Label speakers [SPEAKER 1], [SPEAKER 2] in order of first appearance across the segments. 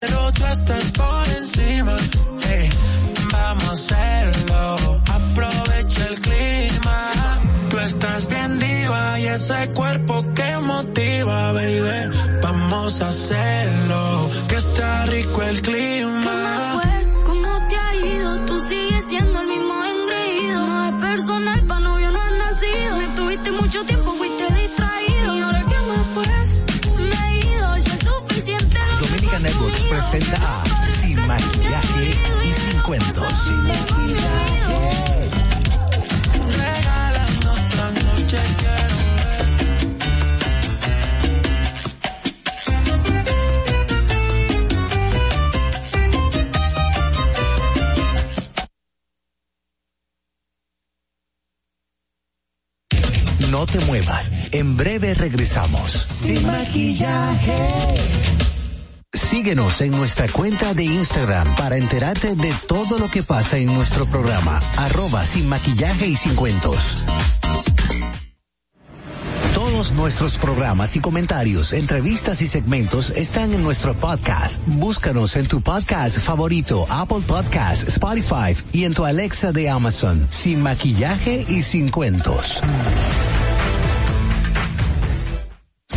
[SPEAKER 1] Pero tú estás por encima, hey, vamos a hacerlo. Aprovecha el clima. Tú estás bien diva y ese cuerpo que motiva, baby. Vamos a hacerlo, que está rico el clima.
[SPEAKER 2] A Sin Maquillaje y Sin Cuentos.
[SPEAKER 1] Quiero
[SPEAKER 2] No te muevas, en breve regresamos. Sin maquillaje. Síguenos en nuestra cuenta de Instagram para enterarte de todo lo que pasa en nuestro programa. Arroba sin maquillaje y sin cuentos. Todos nuestros programas y comentarios, entrevistas y segmentos están en nuestro podcast. Búscanos en tu podcast favorito, Apple Podcast, Spotify y en tu Alexa de Amazon. Sin maquillaje y sin cuentos.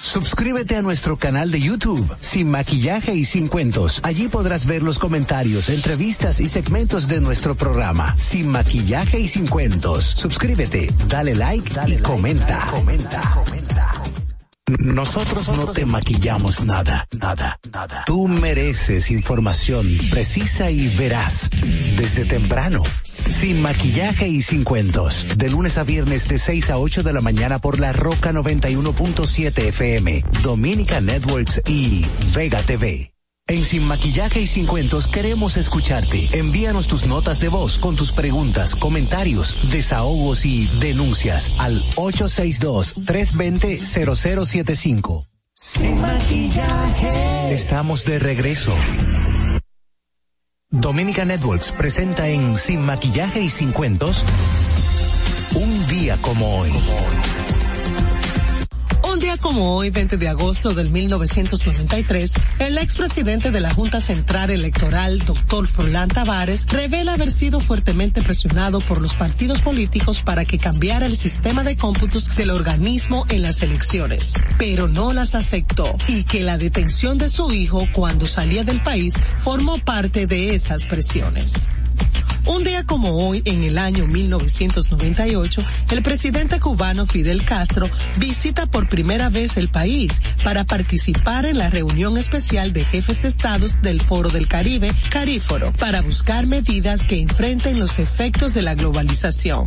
[SPEAKER 2] Suscríbete a nuestro canal de YouTube, Sin Maquillaje y Sin Cuentos. Allí podrás ver los comentarios, entrevistas y segmentos de nuestro programa, Sin Maquillaje y Sin Cuentos. Suscríbete, dale like y comenta. comenta. comenta. Nosotros no te maquillamos nada, nada, nada. Tú mereces información precisa y veraz desde temprano. Sin maquillaje y sin cuentos. De lunes a viernes de 6 a 8 de la mañana por la Roca 91.7 FM, Dominica Networks y Vega TV. En Sin Maquillaje y Sin Cuentos queremos escucharte. Envíanos tus notas de voz con tus preguntas, comentarios, desahogos y denuncias al 862-320-0075. Sin Maquillaje. Estamos de regreso. Dominica Networks presenta en Sin Maquillaje y Sin Cuentos un día como hoy.
[SPEAKER 3] Un día como hoy, 20 de agosto del 1993, el expresidente de la Junta Central Electoral, doctor Froilán Tavares, revela haber sido fuertemente presionado por los partidos políticos para que cambiara el sistema de cómputos del organismo en las elecciones, pero no las aceptó y que la detención de su hijo cuando salía del país formó parte de esas presiones. Un día como hoy, en el año 1998, el presidente cubano Fidel Castro visita por primera vez el país para participar en la reunión especial de jefes de estados del Foro del Caribe, Caríforo, para buscar medidas que enfrenten los efectos de la globalización.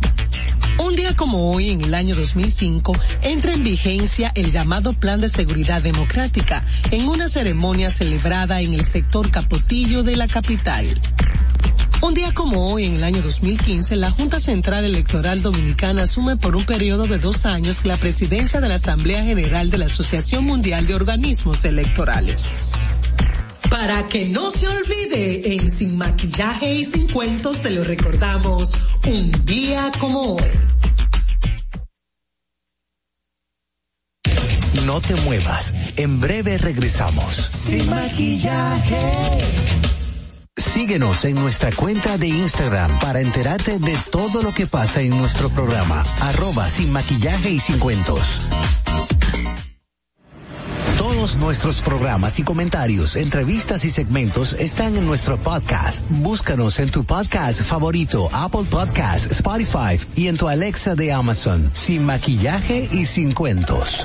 [SPEAKER 3] Un día como hoy, en el año 2005, entra en vigencia el llamado Plan de Seguridad Democrática en una ceremonia celebrada en el sector Capotillo de la capital. Un día como hoy, en el año 2015, la Junta Central Electoral Dominicana asume por un periodo de dos años la presidencia de la Asamblea General de la Asociación Mundial de Organismos Electorales. Para que no se olvide, en Sin Maquillaje y Sin Cuentos te lo recordamos, un día como hoy.
[SPEAKER 2] No te muevas, en breve regresamos. Sin maquillaje. Síguenos en nuestra cuenta de Instagram para enterarte de todo lo que pasa en nuestro programa, arroba sin maquillaje y sin cuentos. Todos nuestros programas y comentarios, entrevistas y segmentos están en nuestro podcast. Búscanos en tu podcast favorito, Apple Podcast, Spotify y en tu Alexa de Amazon, sin maquillaje y sin cuentos.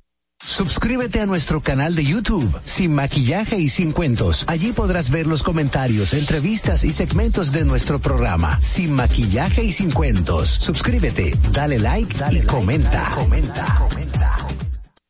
[SPEAKER 2] Suscríbete a nuestro canal de YouTube, Sin Maquillaje y Sin Cuentos. Allí podrás ver los comentarios, entrevistas y segmentos de nuestro programa, Sin Maquillaje y Sin Cuentos. Suscríbete, dale like, dale y comenta. comenta. comenta.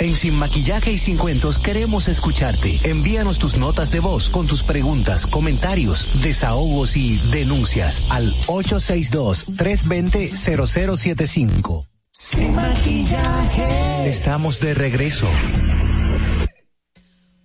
[SPEAKER 2] En Sin Maquillaje y Sin Cuentos queremos escucharte. Envíanos tus notas de voz con tus preguntas, comentarios, desahogos y denuncias al 862-320-0075. Sin Maquillaje. Estamos de regreso.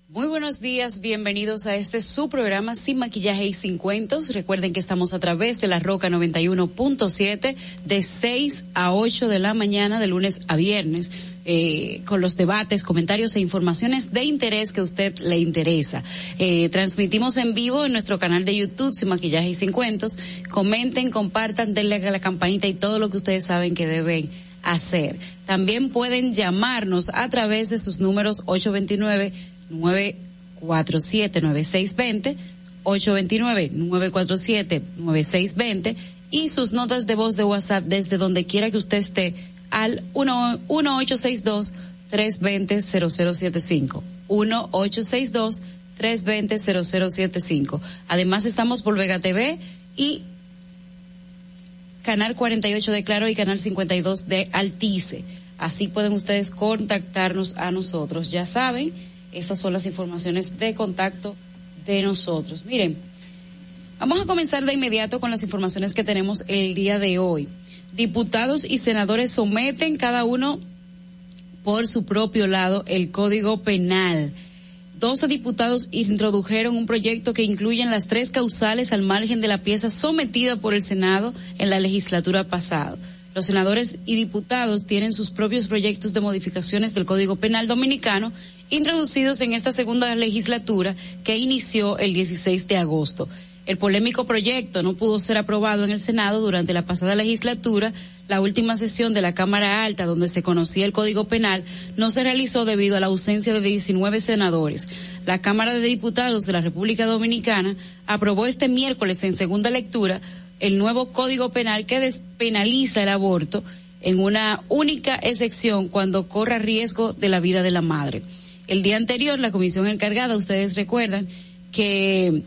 [SPEAKER 4] Muy buenos días, bienvenidos a este su programa Sin Maquillaje y Sin Cuentos. Recuerden que estamos a través de la Roca 91.7 de 6 a 8 de la mañana de lunes a viernes eh, con los debates, comentarios e informaciones de interés que a usted le interesa. Eh, transmitimos en vivo en nuestro canal de YouTube, Sin Maquillaje y Sin Cuentos. Comenten, compartan, denle a la campanita y todo lo que ustedes saben que deben hacer. También pueden llamarnos a través de sus números 829 947 9620 829 947 9620 y sus notas de voz de WhatsApp desde donde quiera que usted esté al 1862 320 0075 1862 320 0075 Además estamos por Vega TV y Canal 48 de Claro y Canal 52 de Altice. Así pueden ustedes contactarnos a nosotros. Ya saben, esas son las informaciones de contacto de nosotros. Miren, vamos a comenzar de inmediato con las informaciones que tenemos el día de hoy diputados y senadores someten cada uno por su propio lado el Código Penal. Doce diputados introdujeron un proyecto que incluye las tres causales al margen de la pieza sometida por el Senado en la legislatura pasada. Los senadores y diputados tienen sus propios proyectos de modificaciones del Código Penal Dominicano introducidos en esta segunda legislatura que inició el 16 de agosto. El polémico proyecto no pudo ser aprobado en el Senado durante la pasada legislatura. La última sesión de la Cámara Alta, donde se conocía el Código Penal, no se realizó debido a la ausencia de 19 senadores. La Cámara de Diputados de la República Dominicana aprobó este miércoles en segunda lectura el nuevo Código Penal que despenaliza el aborto en una única excepción cuando corra riesgo de la vida de la madre. El día anterior, la comisión encargada, ustedes recuerdan, que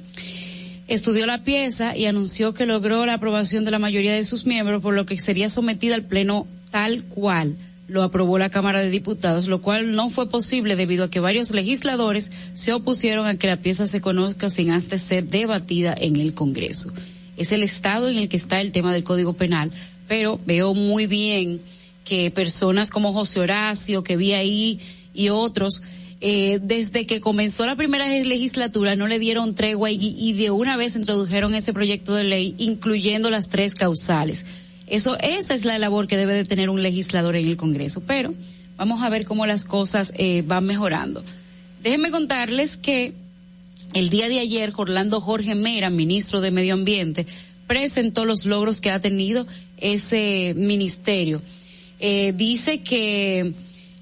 [SPEAKER 4] estudió la pieza y anunció que logró la aprobación de la mayoría de sus miembros, por lo que sería sometida al Pleno tal cual lo aprobó la Cámara de Diputados, lo cual no fue posible debido a que varios legisladores se opusieron a que la pieza se conozca sin antes ser debatida en el Congreso. Es el estado en el que está el tema del Código Penal, pero veo muy bien que personas como José Horacio, que vi ahí, y otros, eh, desde que comenzó la primera legislatura no le dieron tregua y, de una vez introdujeron ese proyecto de ley incluyendo las tres causales. Eso, esa es la labor que debe de tener un legislador en el Congreso, pero vamos a ver cómo las cosas eh, van mejorando. Déjenme contarles que el día de ayer Orlando Jorge Mera, ministro de Medio Ambiente, presentó los logros que ha tenido ese ministerio. Eh, dice que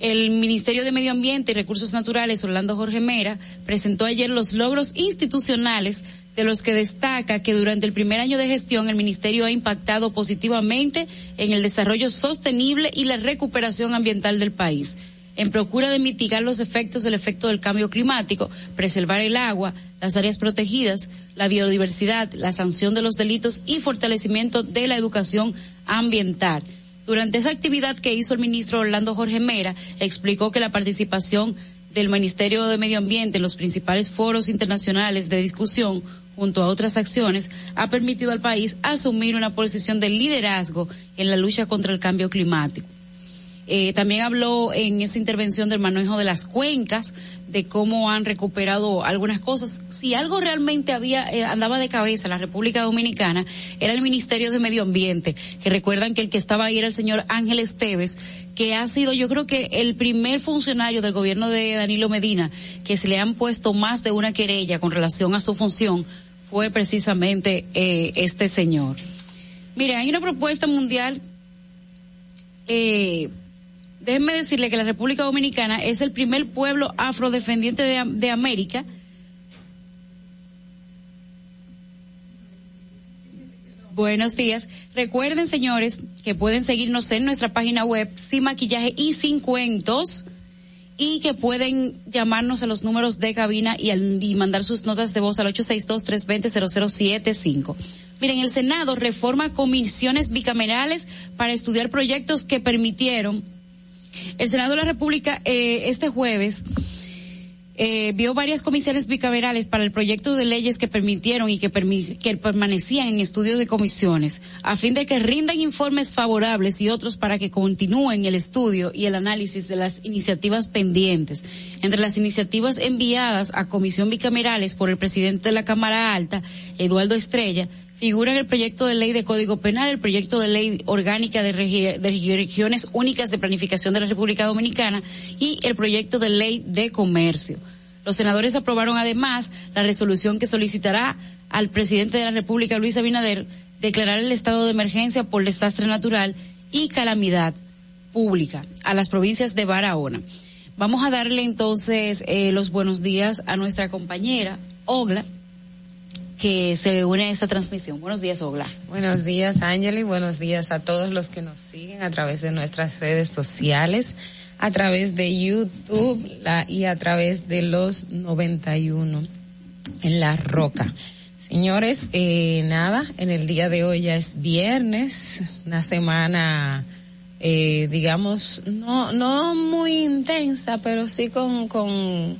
[SPEAKER 4] el Ministerio de Medio Ambiente y Recursos Naturales, Orlando Jorge Mera, presentó ayer los logros institucionales de los que destaca que durante el primer año de gestión el Ministerio ha impactado positivamente en el desarrollo sostenible y la recuperación ambiental del país en procura de mitigar los efectos del efecto del cambio climático, preservar el agua, las áreas protegidas, la biodiversidad, la sanción de los delitos y fortalecimiento de la educación ambiental. Durante esa actividad que hizo el ministro Orlando Jorge Mera, explicó que la participación del Ministerio de Medio Ambiente en los principales foros internacionales de discusión, junto a otras acciones, ha permitido al país asumir una posición de liderazgo en la lucha contra el cambio climático. Eh, también habló en esa intervención del manejo de las cuencas, de cómo han recuperado algunas cosas. Si algo realmente había eh, andaba de cabeza en la República Dominicana era el Ministerio de Medio Ambiente, que recuerdan que el que estaba ahí era el señor Ángel Esteves, que ha sido yo creo que el primer funcionario del gobierno de Danilo Medina que se le han puesto más de una querella con relación a su función fue precisamente eh, este señor. Mire, hay una propuesta mundial eh, déjenme decirle que la República Dominicana es el primer pueblo afrodescendiente de, de América Buenos días. Recuerden, señores, que pueden seguirnos en nuestra página web sin maquillaje y sin cuentos y que pueden llamarnos a los números de cabina y, y mandar sus notas de voz al 862-320-0075. Miren, el Senado reforma comisiones bicamerales para estudiar proyectos que permitieron el Senado de la República eh, este jueves eh, vio varias comisiones bicamerales para el proyecto de leyes que permitieron y que, que permanecían en estudio de comisiones, a fin de que rindan informes favorables y otros para que continúen el estudio y el análisis de las iniciativas pendientes. Entre las iniciativas enviadas a comisión bicamerales por el presidente de la Cámara Alta, Eduardo Estrella, figuran el proyecto de ley de Código Penal, el proyecto de ley orgánica de, regiones únicas de planificación de la República Dominicana y el proyecto de ley de comercio. Los senadores aprobaron además la resolución que solicitará al presidente de la República, Luis Abinader, declarar el estado de emergencia por desastre natural y calamidad pública a las provincias de Barahona. Vamos a darle entonces eh, los buenos días a nuestra compañera Ogla, que se une a esta transmisión. Buenos días, Ogla.
[SPEAKER 5] Buenos días, Ángel, y buenos días a todos los que nos siguen a través de nuestras redes sociales, a través de YouTube la, y a través de los 91 en La Roca. Señores, eh, nada, en el día de hoy ya es viernes, una semana, eh, digamos, no, no muy intensa, pero sí con, con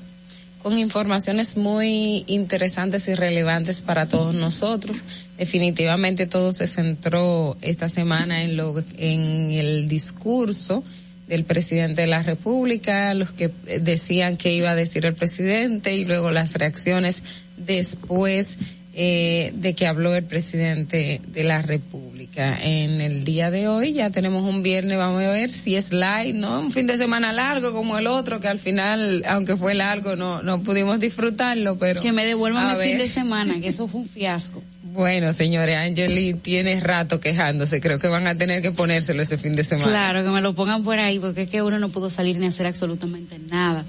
[SPEAKER 5] con informaciones muy interesantes y relevantes para todos nosotros. Definitivamente todo se centró esta semana en lo en el discurso del presidente de la República, los que decían que iba a decir el presidente y luego las reacciones después eh, de que habló el presidente de la República. En el día de hoy ya tenemos un viernes, vamos a ver si es light, ¿no? Un fin de semana largo como el otro, que al final, aunque fue largo, no, no pudimos disfrutarlo, pero...
[SPEAKER 4] Que me devuelvan el fin de semana, que eso fue un fiasco.
[SPEAKER 5] Bueno, señores, Angeli tiene rato quejándose. Creo que van a tener que ponérselo ese fin de semana.
[SPEAKER 4] Claro, que me lo pongan por ahí, porque es que uno no pudo salir ni hacer absolutamente nada.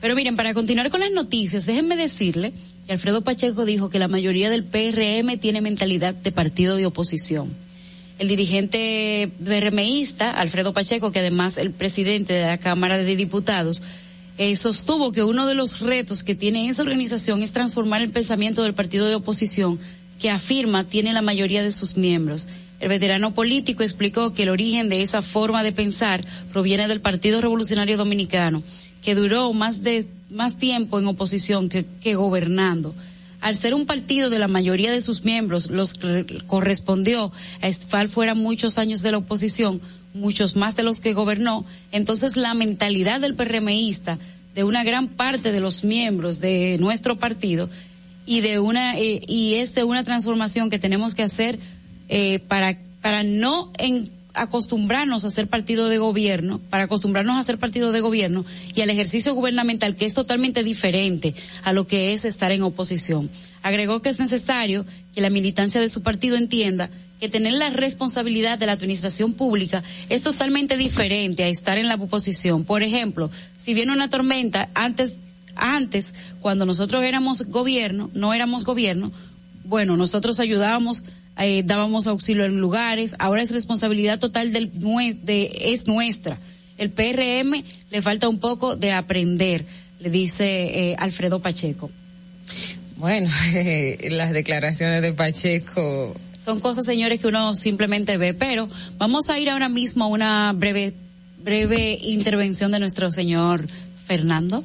[SPEAKER 4] Pero miren, para continuar con las noticias, déjenme decirle Alfredo Pacheco dijo que la mayoría del PRM tiene mentalidad de partido de oposición. El dirigente PRMista, Alfredo Pacheco, que además el presidente de la Cámara de Diputados, eh, sostuvo que uno de los retos que tiene esa organización es transformar el pensamiento del partido de oposición que afirma tiene la mayoría de sus miembros. El veterano político explicó que el origen de esa forma de pensar proviene del Partido Revolucionario Dominicano que duró más de más tiempo en oposición que, que gobernando. Al ser un partido de la mayoría de sus miembros, los correspondió a estar fuera muchos años de la oposición, muchos más de los que gobernó, entonces la mentalidad del PRMista, de una gran parte de los miembros de nuestro partido, y de una eh, y es una transformación que tenemos que hacer eh, para para no en, acostumbrarnos a ser partido de gobierno, para acostumbrarnos a ser partido de gobierno y al ejercicio gubernamental que es totalmente diferente a lo que es estar en oposición. Agregó que es necesario que la militancia de su partido entienda que tener la responsabilidad de la administración pública es totalmente diferente a estar en la oposición. Por ejemplo, si viene una tormenta, antes, antes, cuando nosotros éramos gobierno, no éramos gobierno, bueno, nosotros ayudábamos eh, dábamos auxilio en lugares, ahora es responsabilidad total del de, es nuestra. El PRM le falta un poco de aprender, le dice eh, Alfredo Pacheco.
[SPEAKER 5] Bueno, las declaraciones de Pacheco
[SPEAKER 4] son cosas, señores, que uno simplemente ve, pero vamos a ir ahora mismo a una breve breve intervención de nuestro señor Fernando.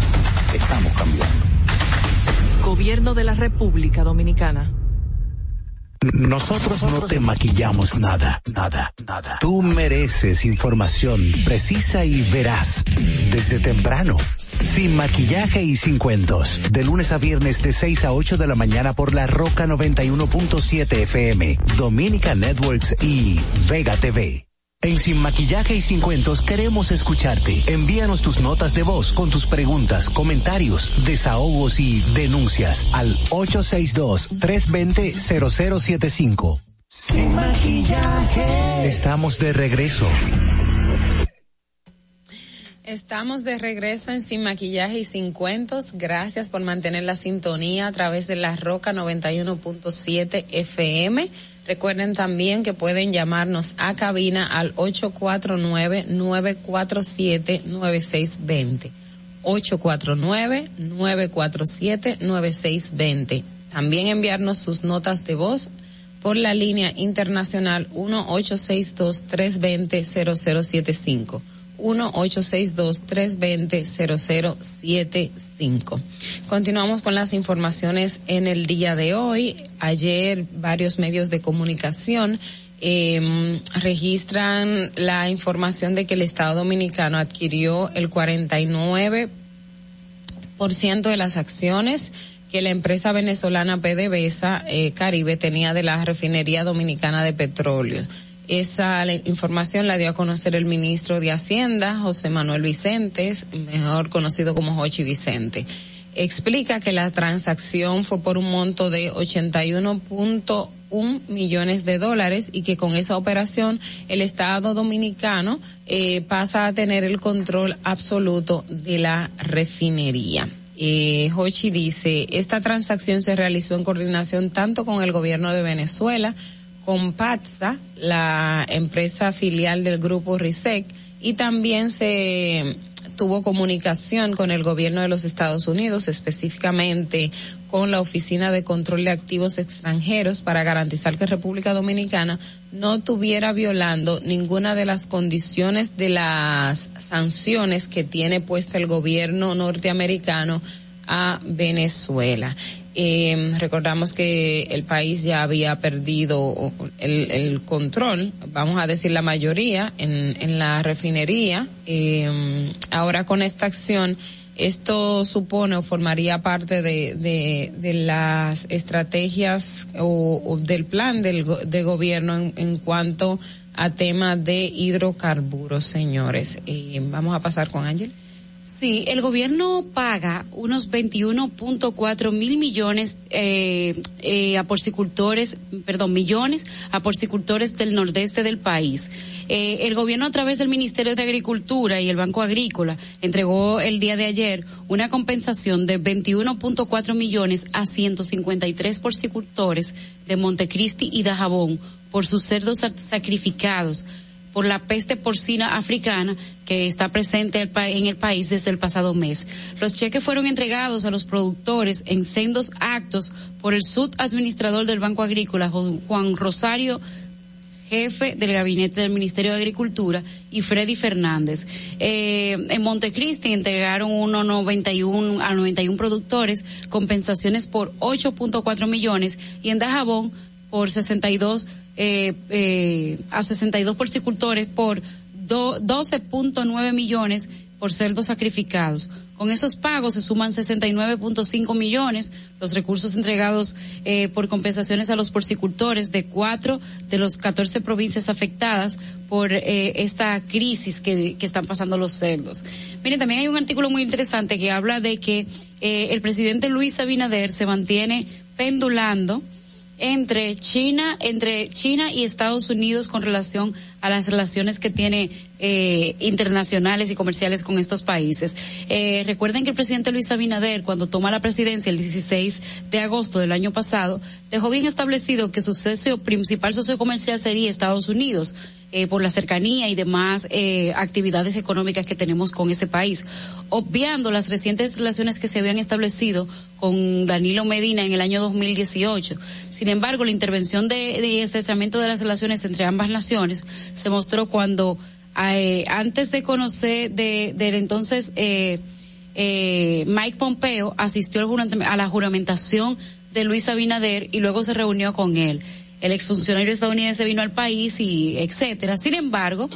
[SPEAKER 6] Estamos cambiando.
[SPEAKER 7] Gobierno de la República Dominicana.
[SPEAKER 2] Nosotros no te maquillamos nada, nada, nada. Tú mereces información precisa y veraz desde temprano. Sin maquillaje y sin cuentos. De lunes a viernes de 6 a 8 de la mañana por la Roca 91.7 FM, Dominica Networks y Vega TV. En Sin Maquillaje y Sin Cuentos queremos escucharte. Envíanos tus notas de voz con tus preguntas, comentarios, desahogos y denuncias al 862-320-0075. Sin Maquillaje. Estamos de regreso.
[SPEAKER 5] Estamos de regreso en Sin Maquillaje y Sin Cuentos. Gracias por mantener la sintonía a través de la Roca 91.7 FM. Recuerden también que pueden llamarnos a cabina al 849-947-9620. 849-947-9620. También enviarnos sus notas de voz por la línea internacional 1-862-320-0075. 1-862-320-0075. Continuamos con las informaciones en el día de hoy. Ayer varios medios de comunicación eh, registran la información de que el Estado Dominicano adquirió el 49% de las acciones que la empresa venezolana PDVSA eh, Caribe tenía de la refinería dominicana de petróleo. Esa información la dio a conocer el ministro de Hacienda, José Manuel Vicentes, mejor conocido como Jochi Vicente. Explica que la transacción fue por un monto de 81.1 millones de dólares y que con esa operación el Estado dominicano eh, pasa a tener el control absoluto de la refinería. Eh, Hochi dice, esta transacción se realizó en coordinación tanto con el gobierno de Venezuela, con PATSA, la empresa filial del grupo RISEC, y también se tuvo comunicación con el gobierno de los Estados Unidos, específicamente con la Oficina de Control de Activos Extranjeros para garantizar que República Dominicana no tuviera violando ninguna de las condiciones de las sanciones que tiene puesta el gobierno norteamericano a Venezuela. Eh, recordamos que el país ya había perdido el, el control, vamos a decir la mayoría, en, en la refinería. Eh, ahora con esta acción, esto supone o formaría parte de, de, las estrategias o, del plan del, de gobierno en, en cuanto a tema de hidrocarburos, señores. Eh, vamos a pasar con Ángel.
[SPEAKER 4] Sí, el gobierno paga unos 21.4 mil millones eh, eh, a porcicultores, perdón, millones a porcicultores del nordeste del país. Eh, el gobierno a través del Ministerio de Agricultura y el Banco Agrícola entregó el día de ayer una compensación de 21.4 millones a 153 porcicultores de Montecristi y Dajabón por sus cerdos sacrificados por la peste porcina africana que está presente en el país desde el pasado mes. Los cheques fueron entregados a los productores en sendos actos por el subadministrador del Banco Agrícola, Juan Rosario jefe del gabinete del Ministerio de Agricultura, y Freddy Fernández. Eh, en Montecristi entregaron 1.91 a 91 productores compensaciones por 8.4 millones y en Dajabón por 62 eh, eh, a 62 porcicultores por 12.9 millones por cerdos sacrificados. Con esos pagos se suman 69.5 millones los recursos entregados eh, por compensaciones a los porcicultores de cuatro de los 14 provincias afectadas por eh, esta crisis que, que, están pasando los cerdos. Miren, también hay un artículo muy interesante que habla de que eh, el presidente Luis Abinader se mantiene pendulando entre China, entre China y Estados Unidos con relación a las relaciones que tiene eh, internacionales y comerciales con estos países. Eh, recuerden que el presidente Luis Abinader, cuando toma la presidencia el 16 de agosto del año pasado, dejó bien establecido que su socio, principal socio comercial sería Estados Unidos. Eh, por la cercanía y demás eh, actividades económicas que tenemos con ese país, obviando las recientes relaciones que se habían establecido con Danilo Medina en el año 2018. Sin embargo, la intervención de, de estrechamiento de las relaciones entre ambas naciones se mostró cuando eh, antes de conocer de, del entonces eh, eh, Mike Pompeo asistió a la juramentación de Luis Abinader y luego se reunió con él el exfuncionario estadounidense vino al país y etcétera. Sin embargo,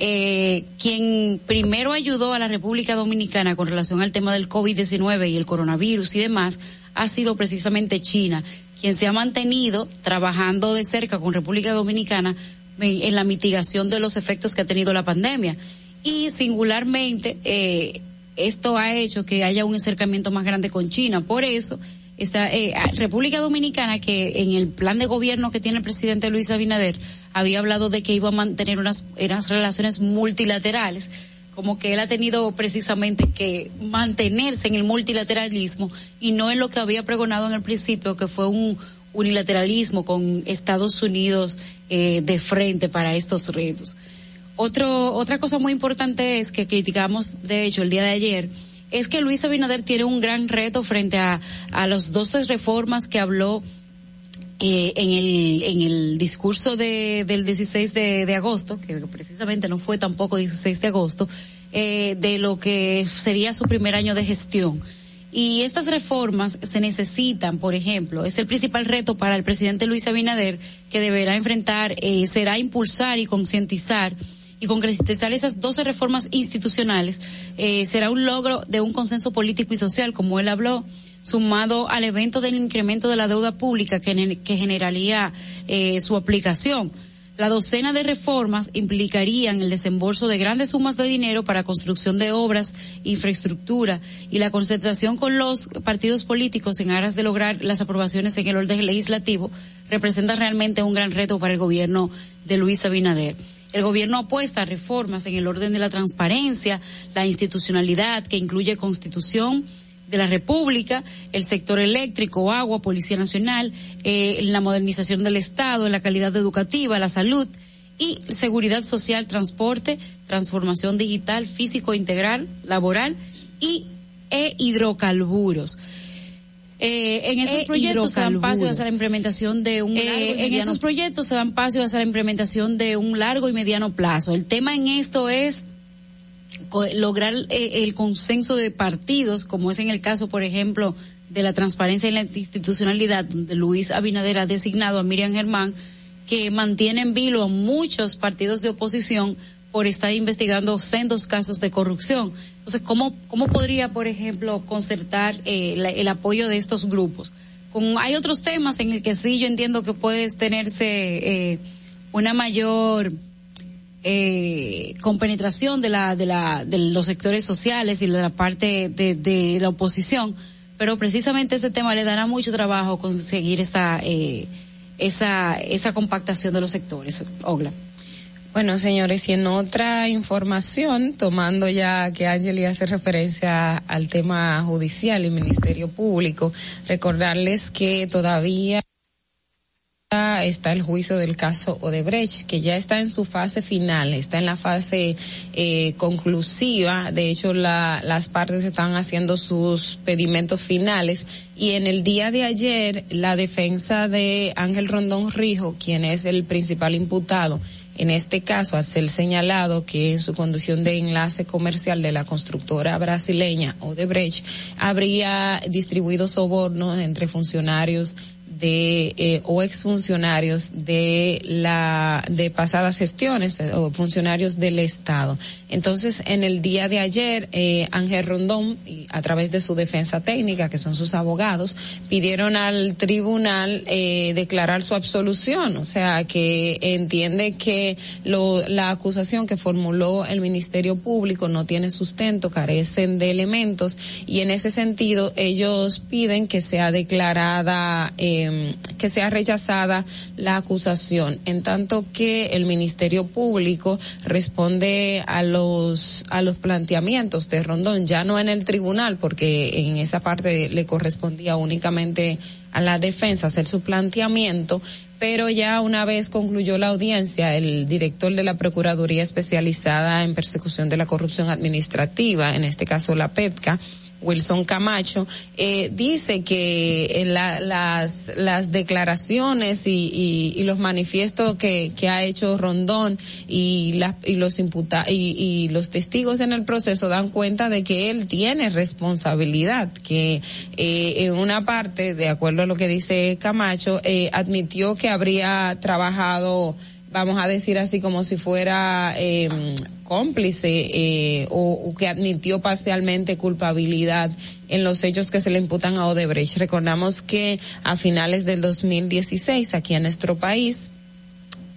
[SPEAKER 4] eh, quien primero ayudó a la República Dominicana con relación al tema del COVID-19 y el coronavirus y demás ha sido precisamente China, quien se ha mantenido trabajando de cerca con República Dominicana en, la mitigación de los efectos que ha tenido la pandemia. Y singularmente, eh, esto ha hecho que haya un acercamiento más grande con China. Por eso, esta eh, República Dominicana que en el plan de gobierno que tiene el presidente Luis Abinader había hablado de que iba a mantener unas, unas relaciones multilaterales como que él ha tenido precisamente que mantenerse en el multilateralismo y no en lo que había pregonado en el principio que fue un unilateralismo con Estados Unidos eh, de frente para estos retos. Otro, otra cosa muy importante es que criticamos, de hecho, el día de ayer, es que Luis Abinader tiene un gran reto frente a, los 12 reformas que habló eh, en el en el discurso de, del 16 de, de, agosto, que precisamente no fue tampoco 16 de agosto, eh, de lo que sería su primer año de gestión. Y estas reformas se necesitan, por ejemplo, es el principal reto para el presidente Luis Abinader, que deberá enfrentar, eh, será impulsar y concientizar y concretizar esas 12 reformas institucionales eh, será un logro de un consenso político y social, como él habló, sumado al evento del incremento de la deuda pública que, que generaría eh, su aplicación. La docena de reformas implicarían el desembolso de grandes sumas de dinero para construcción de obras, infraestructura y la concentración con los partidos políticos en aras de lograr las aprobaciones en el orden legislativo representa realmente un gran reto para el gobierno de Luis Abinader. El gobierno apuesta a reformas en el orden de la transparencia, la institucionalidad que incluye constitución de la República, el sector eléctrico, agua, Policía Nacional, eh, la modernización del Estado, la calidad educativa, la salud y seguridad social, transporte, transformación digital, físico integral, laboral y e hidrocarburos. Eh, en esos proyectos se dan paso hacia la implementación de un eh, en esos proyectos se dan paso hacia la implementación de un largo y mediano plazo. El tema en esto es lograr eh, el consenso de partidos, como es en el caso, por ejemplo, de la transparencia y la institucionalidad, donde Luis Abinader ha designado a Miriam Germán, que mantiene en vilo a muchos partidos de oposición por estar investigando sendos casos de corrupción. Entonces, ¿cómo, cómo podría, por ejemplo, concertar eh, el apoyo de estos grupos? Con, hay otros temas en el que sí yo entiendo que puede tenerse eh, una mayor eh, compenetración de la, de la, de los sectores sociales y de la parte de, la oposición, pero precisamente ese tema le dará mucho trabajo conseguir esta, eh, esa, esa compactación de los sectores. Ogla.
[SPEAKER 5] Bueno, señores, y en otra información, tomando ya que Angeli hace referencia al tema judicial y Ministerio Público, recordarles que todavía está el juicio del caso Odebrecht, que ya está en su fase final, está en la fase eh, conclusiva. De hecho, la, las partes están haciendo sus pedimentos finales. Y en el día de ayer, la defensa de Ángel Rondón Rijo, quien es el principal imputado, en este caso, hace el señalado que en su conducción de enlace comercial de la constructora brasileña Odebrecht habría distribuido sobornos entre funcionarios de eh, o exfuncionarios de la de pasadas gestiones eh, o funcionarios del Estado. Entonces, en el día de ayer, eh, Ángel Rondón, a través de su defensa técnica, que son sus abogados, pidieron al tribunal eh, declarar su absolución, o sea, que entiende que lo, la acusación que formuló el Ministerio Público no tiene sustento, carecen de elementos, y en ese sentido ellos piden que sea declarada eh, Em, que sea rechazada la acusación, en tanto que el Ministerio Público responde a los a los planteamientos de Rondón, ya no en el tribunal, porque en esa parte le correspondía únicamente a la defensa hacer su planteamiento, pero ya una vez concluyó la audiencia, el director de la Procuraduría Especializada en Persecución de la Corrupción Administrativa, en este caso la PETCA, Wilson Camacho, eh, dice que en la, las, las declaraciones y, y, los manifiestos que, ha hecho Rondón y, y los imputa y, y, los testigos en el proceso dan cuenta de que él tiene responsabilidad, que eh, en una parte, de acuerdo a lo que dice Camacho, eh, admitió que habría trabajado vamos a decir así como si fuera eh, cómplice eh, o, que admitió parcialmente culpabilidad en los hechos que se le imputan a Odebrecht. Recordamos que a finales del 2016 aquí en nuestro país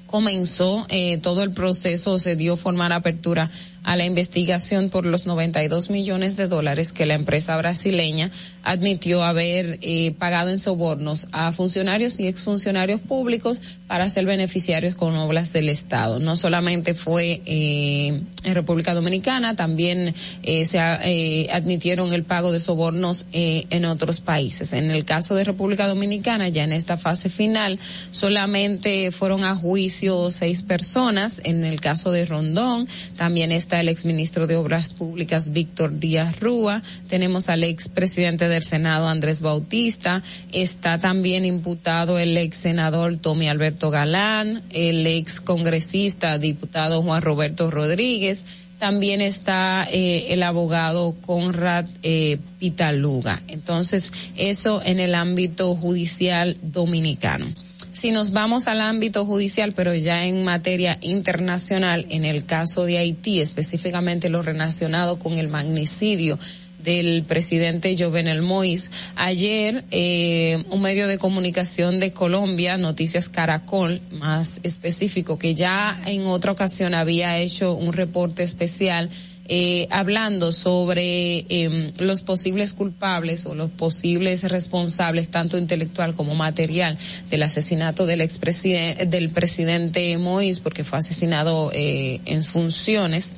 [SPEAKER 5] comenzó eh, todo el proceso, se dio formal apertura a la investigación por los 92 millones de dólares que la empresa brasileña admitió haber eh, pagado en sobornos a funcionarios y exfuncionarios públicos para ser beneficiarios con obras del Estado. No solamente fue eh, en República Dominicana, también eh, se eh, admitieron el pago de sobornos eh, en otros países. En el caso de República Dominicana, ya en esta fase final, solamente fueron a juicio seis personas. En el caso de Rondón, también está el exministro de Obras Públicas, Víctor Díaz Rúa. Tenemos al expresidente del Senado, Andrés Bautista. Está también imputado el ex senador Tommy Alberto Galán, el ex congresista, diputado Juan Roberto Rodríguez. También está eh, el abogado Conrad eh, Pitaluga. Entonces, eso en el ámbito judicial dominicano. Si nos vamos al ámbito judicial, pero ya en materia internacional, en el caso de Haití, específicamente lo relacionado con el magnicidio del presidente Jovenel Moïse. Ayer, eh, un medio de comunicación de Colombia, Noticias Caracol, más específico, que ya en otra ocasión había hecho un reporte especial eh, hablando sobre eh, los posibles culpables o los posibles responsables, tanto intelectual como material, del asesinato del expresidente, del presidente Moïse, porque fue asesinado eh, en funciones.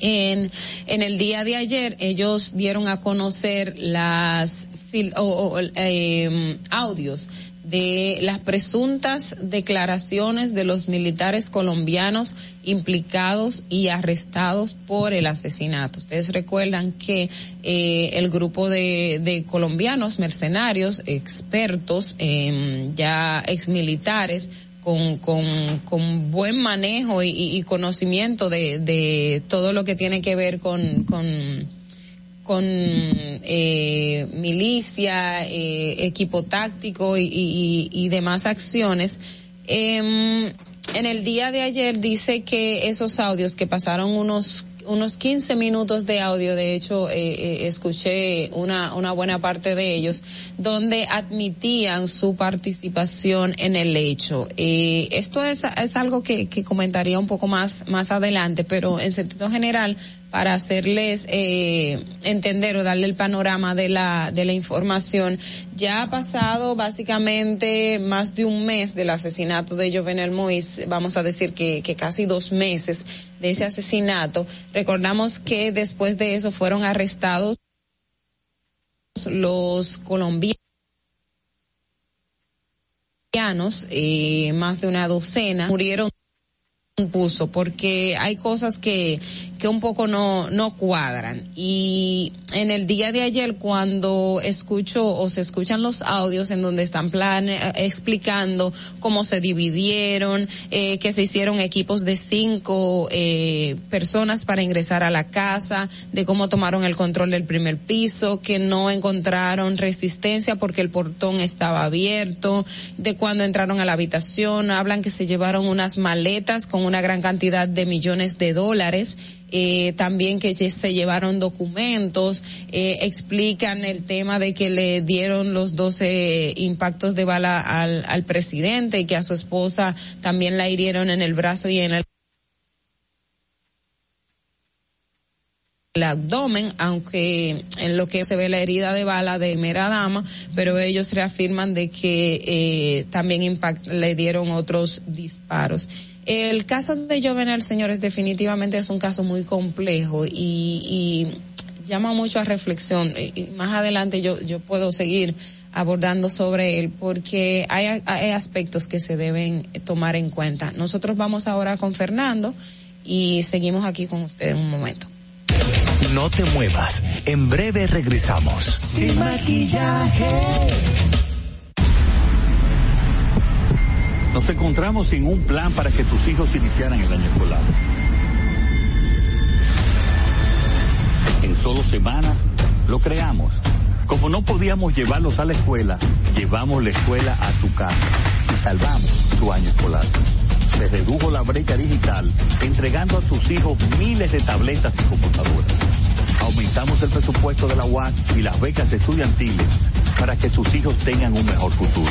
[SPEAKER 5] En, en el día de ayer ellos dieron a conocer las o, eh, audios de las presuntas declaraciones de los militares colombianos implicados y arrestados por el asesinato. Ustedes recuerdan que eh, el grupo de, de, colombianos mercenarios, expertos, eh, ya exmilitares, con, con, con buen manejo y, y conocimiento de, de todo lo que tiene que ver con, con con eh, milicia, eh, equipo táctico y, y, y demás acciones. Eh, en el día de ayer dice que esos audios que pasaron unos unos 15 minutos de audio, de hecho, eh, eh, escuché una, una buena parte de ellos, donde admitían su participación en el hecho. Eh, esto es, es algo que, que comentaría un poco más, más adelante, pero en sentido general, para hacerles eh, entender o darle el panorama de la de la información. Ya ha pasado básicamente más de un mes del asesinato de Jovenel Mois, vamos a decir que, que casi dos meses de ese asesinato. Recordamos que después de eso fueron arrestados los colombianos eh, más de una docena murieron puso porque hay cosas que que un poco no no cuadran. Y en el día de ayer cuando escucho o se escuchan los audios en donde están plan eh, explicando cómo se dividieron eh, que se hicieron equipos de cinco eh, personas para ingresar a la casa de cómo tomaron el control del primer piso que no encontraron resistencia porque el portón estaba abierto de cuando entraron a la habitación hablan que se llevaron unas maletas con una gran cantidad de millones de dólares eh, también que se llevaron documentos, eh, explican el tema de que le dieron los 12 impactos de bala al, al presidente y que a su esposa también la hirieron en el brazo y en el el abdomen, aunque en lo que se ve la herida de bala de mera dama, pero ellos reafirman de que eh, también impact, le dieron otros disparos. El caso de Jovenel, señores, definitivamente es un caso muy complejo y, y llama mucho a reflexión. Y más adelante yo, yo puedo seguir abordando sobre él porque hay, hay aspectos que se deben tomar en cuenta. Nosotros vamos ahora con Fernando y seguimos aquí con usted en un momento.
[SPEAKER 2] No te muevas. En breve regresamos.
[SPEAKER 1] Sin maquillaje.
[SPEAKER 6] Nos encontramos sin un plan para que tus hijos iniciaran el año escolar. En solo semanas lo creamos. Como no podíamos llevarlos a la escuela, llevamos la escuela a tu casa y salvamos tu año escolar. Se redujo la brecha digital entregando a tus hijos miles de tabletas y computadoras. Aumentamos el presupuesto de la UAS y las becas estudiantiles para que tus hijos tengan un mejor futuro.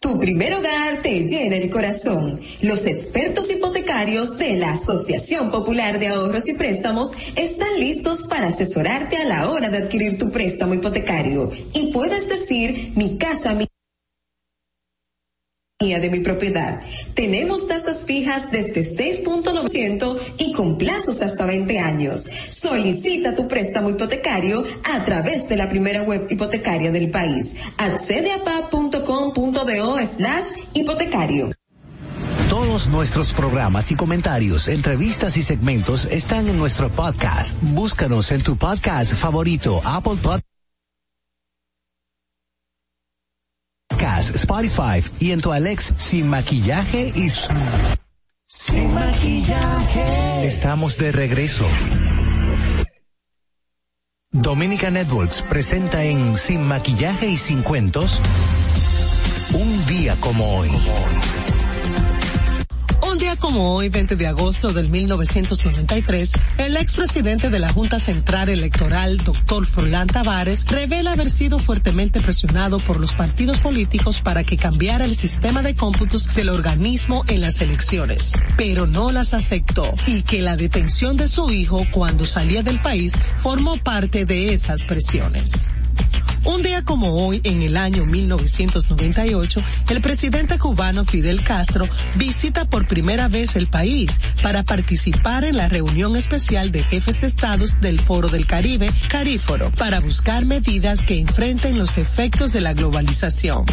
[SPEAKER 8] Tu primer hogar te llena el corazón. Los expertos hipotecarios de la Asociación Popular de Ahorros y Préstamos están listos para asesorarte a la hora de adquirir tu préstamo hipotecario. Y puedes decir, mi casa, mi de mi propiedad. Tenemos tasas fijas desde 6.9% y con plazos hasta 20 años. Solicita tu préstamo hipotecario a través de la primera web hipotecaria del país. Accede a pa.com.do slash hipotecario.
[SPEAKER 2] Todos nuestros programas y comentarios, entrevistas y segmentos están en nuestro podcast. Búscanos en tu podcast favorito, Apple Podcast. Spotify y en tu Alex sin maquillaje y
[SPEAKER 1] sin maquillaje.
[SPEAKER 2] Estamos de regreso. Dominica Networks presenta en Sin Maquillaje y Sin Cuentos un día como hoy.
[SPEAKER 3] Un día como hoy, 20 de agosto del 1993, el expresidente de la Junta Central Electoral, doctor Froilán Tavares, revela haber sido fuertemente presionado por los partidos políticos para que cambiara el sistema de cómputos del organismo en las elecciones, pero no las aceptó y que la detención de su hijo cuando salía del país formó parte de esas presiones. Un día como hoy, en el año 1998, el presidente cubano Fidel Castro visita por primera vez el país para participar en la reunión especial de jefes de estados del Foro del Caribe, Caríforo, para buscar medidas que enfrenten los efectos de la globalización.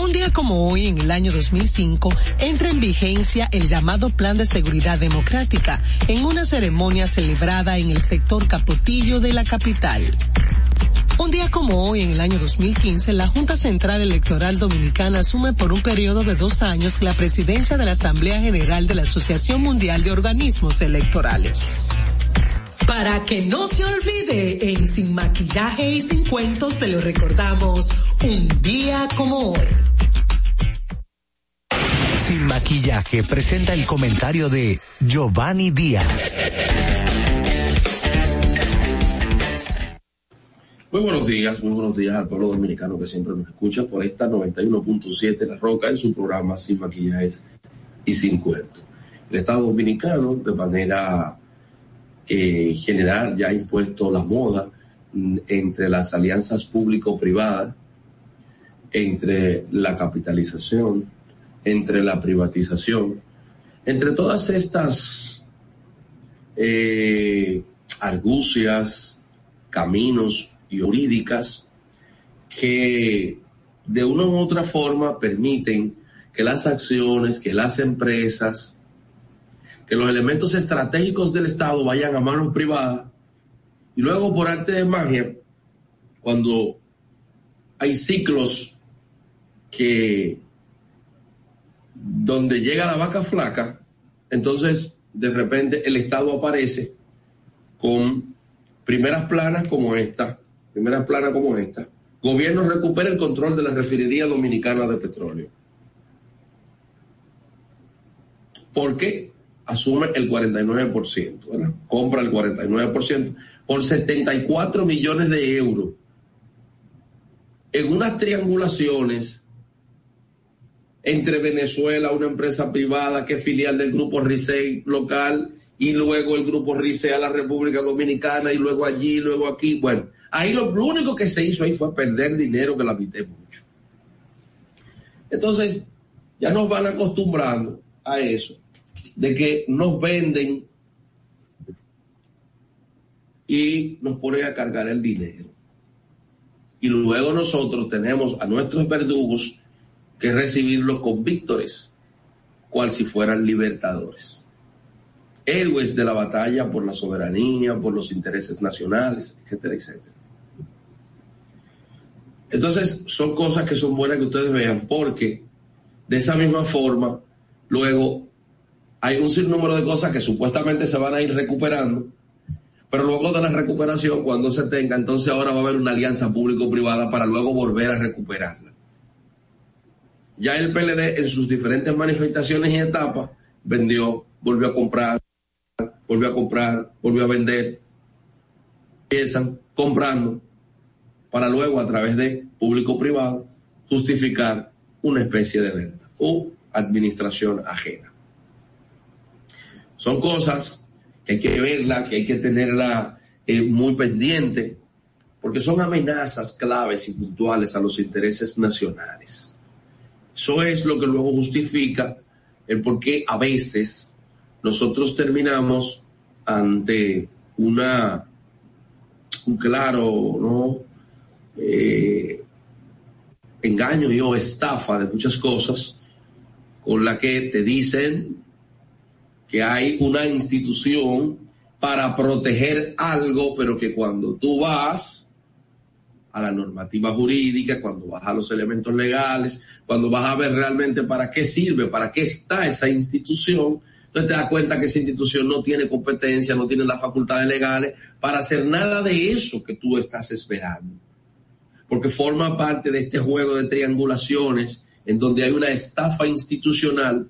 [SPEAKER 3] Un día como hoy, en el año 2005, entra en vigencia el llamado Plan de Seguridad Democrática en una ceremonia celebrada en el sector Capotillo de la capital. Un día como hoy, en el año 2015, la Junta Central Electoral Dominicana asume por un periodo de dos años la presidencia de la Asamblea General de la Asociación Mundial de Organismos Electorales. Para que no se olvide, en Sin Maquillaje y Sin Cuentos te lo recordamos, un día como hoy.
[SPEAKER 2] Sin Maquillaje presenta el comentario de Giovanni Díaz.
[SPEAKER 9] Muy buenos días, muy buenos días al pueblo dominicano que siempre nos escucha por esta 91.7 La Roca en su programa Sin Maquillajes y Sin Cuentos. El Estado Dominicano, de manera eh, general, ya ha impuesto la moda mm, entre las alianzas público-privadas, entre la capitalización, entre la privatización, entre todas estas eh, argucias, caminos y jurídicas que de una u otra forma permiten que las acciones, que las empresas, que los elementos estratégicos del Estado vayan a manos privadas y luego por arte de magia, cuando hay ciclos que donde llega la vaca flaca, entonces de repente el Estado aparece con primeras planas como esta, primera plana como esta, gobierno recupera el control de la refinería dominicana de petróleo. Porque asume el 49%, ¿verdad? compra el 49% por 74 millones de euros en unas triangulaciones entre Venezuela, una empresa privada que es filial del grupo RICEI local, y luego el grupo RICEI a la República Dominicana, y luego allí, luego aquí. Bueno, Ahí lo, único que se hizo ahí fue perder dinero que la pité mucho. Entonces, ya nos van acostumbrando a eso, de que nos venden y nos ponen a cargar el dinero. Y luego nosotros tenemos a nuestros verdugos que recibirlos con víctores, cual si fueran libertadores. Héroes de la batalla por la soberanía, por los intereses nacionales, etcétera, etcétera. Entonces, son cosas que son buenas que ustedes vean, porque de esa misma forma, luego hay un sinnúmero de cosas que supuestamente se van a ir recuperando, pero luego de la recuperación, cuando se tenga, entonces ahora va a haber una alianza público-privada para luego volver a recuperarla. Ya el PLD en sus diferentes manifestaciones y etapas vendió, volvió a comprar, volvió a comprar, volvió a vender. Empiezan comprando para luego a través de público-privado justificar una especie de venta o administración ajena. Son cosas que hay que verla, que hay que tenerla eh, muy pendiente, porque son amenazas claves y puntuales a los intereses nacionales. Eso es lo que luego justifica el por qué a veces nosotros terminamos ante una un claro ¿no? Eh, engaño y o estafa de muchas cosas con la que te dicen que hay una institución para proteger algo, pero que cuando tú vas a la normativa jurídica, cuando vas a los elementos legales, cuando vas a ver realmente para qué sirve, para qué está esa institución, Entonces te das cuenta que esa institución no tiene competencia, no tiene las facultades legales para hacer nada de eso que tú estás esperando. Porque forma parte de este juego de triangulaciones en donde hay una estafa institucional,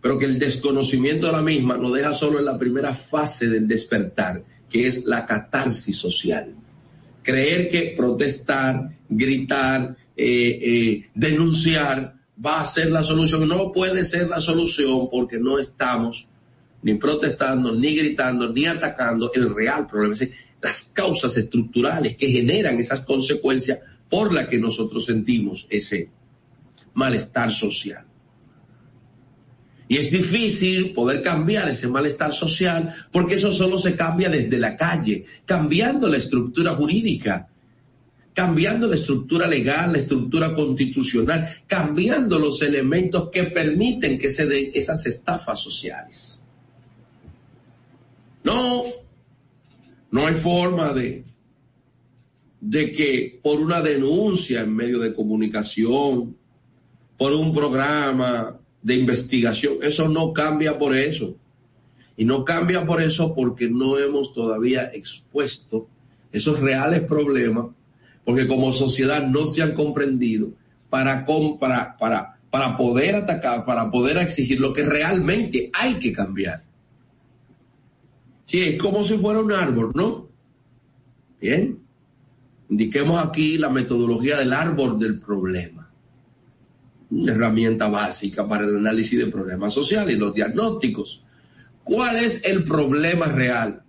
[SPEAKER 9] pero que el desconocimiento de la misma nos deja solo en la primera fase del despertar, que es la catarsis social. Creer que protestar, gritar, eh, eh, denunciar va a ser la solución. No puede ser la solución porque no estamos ni protestando, ni gritando, ni atacando el real problema, las causas estructurales que generan esas consecuencias por las que nosotros sentimos ese malestar social. Y es difícil poder cambiar ese malestar social porque eso solo se cambia desde la calle, cambiando la estructura jurídica, cambiando la estructura legal, la estructura constitucional, cambiando los elementos que permiten que se den esas estafas sociales. No, no hay forma de, de que por una denuncia en medio de comunicación, por un programa de investigación, eso no cambia por eso. Y no cambia por eso porque no hemos todavía expuesto esos reales problemas, porque como sociedad no se han comprendido para, para, para, para poder atacar, para poder exigir lo que realmente hay que cambiar. Sí, es como si fuera un árbol, ¿no? Bien. Indiquemos aquí la metodología del árbol del problema. Una herramienta básica para el análisis de problemas sociales y los diagnósticos. ¿Cuál es el problema real?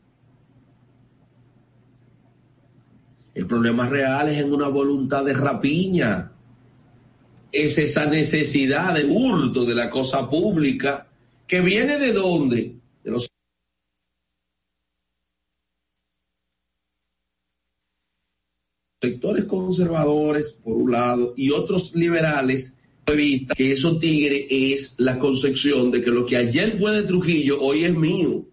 [SPEAKER 9] El problema real es en una voluntad de rapiña. Es esa necesidad de hurto de la cosa pública que viene de dónde? De los sectores conservadores, por un lado, y otros liberales, que eso tigre es la concepción de que lo que ayer fue de Trujillo, hoy es mío.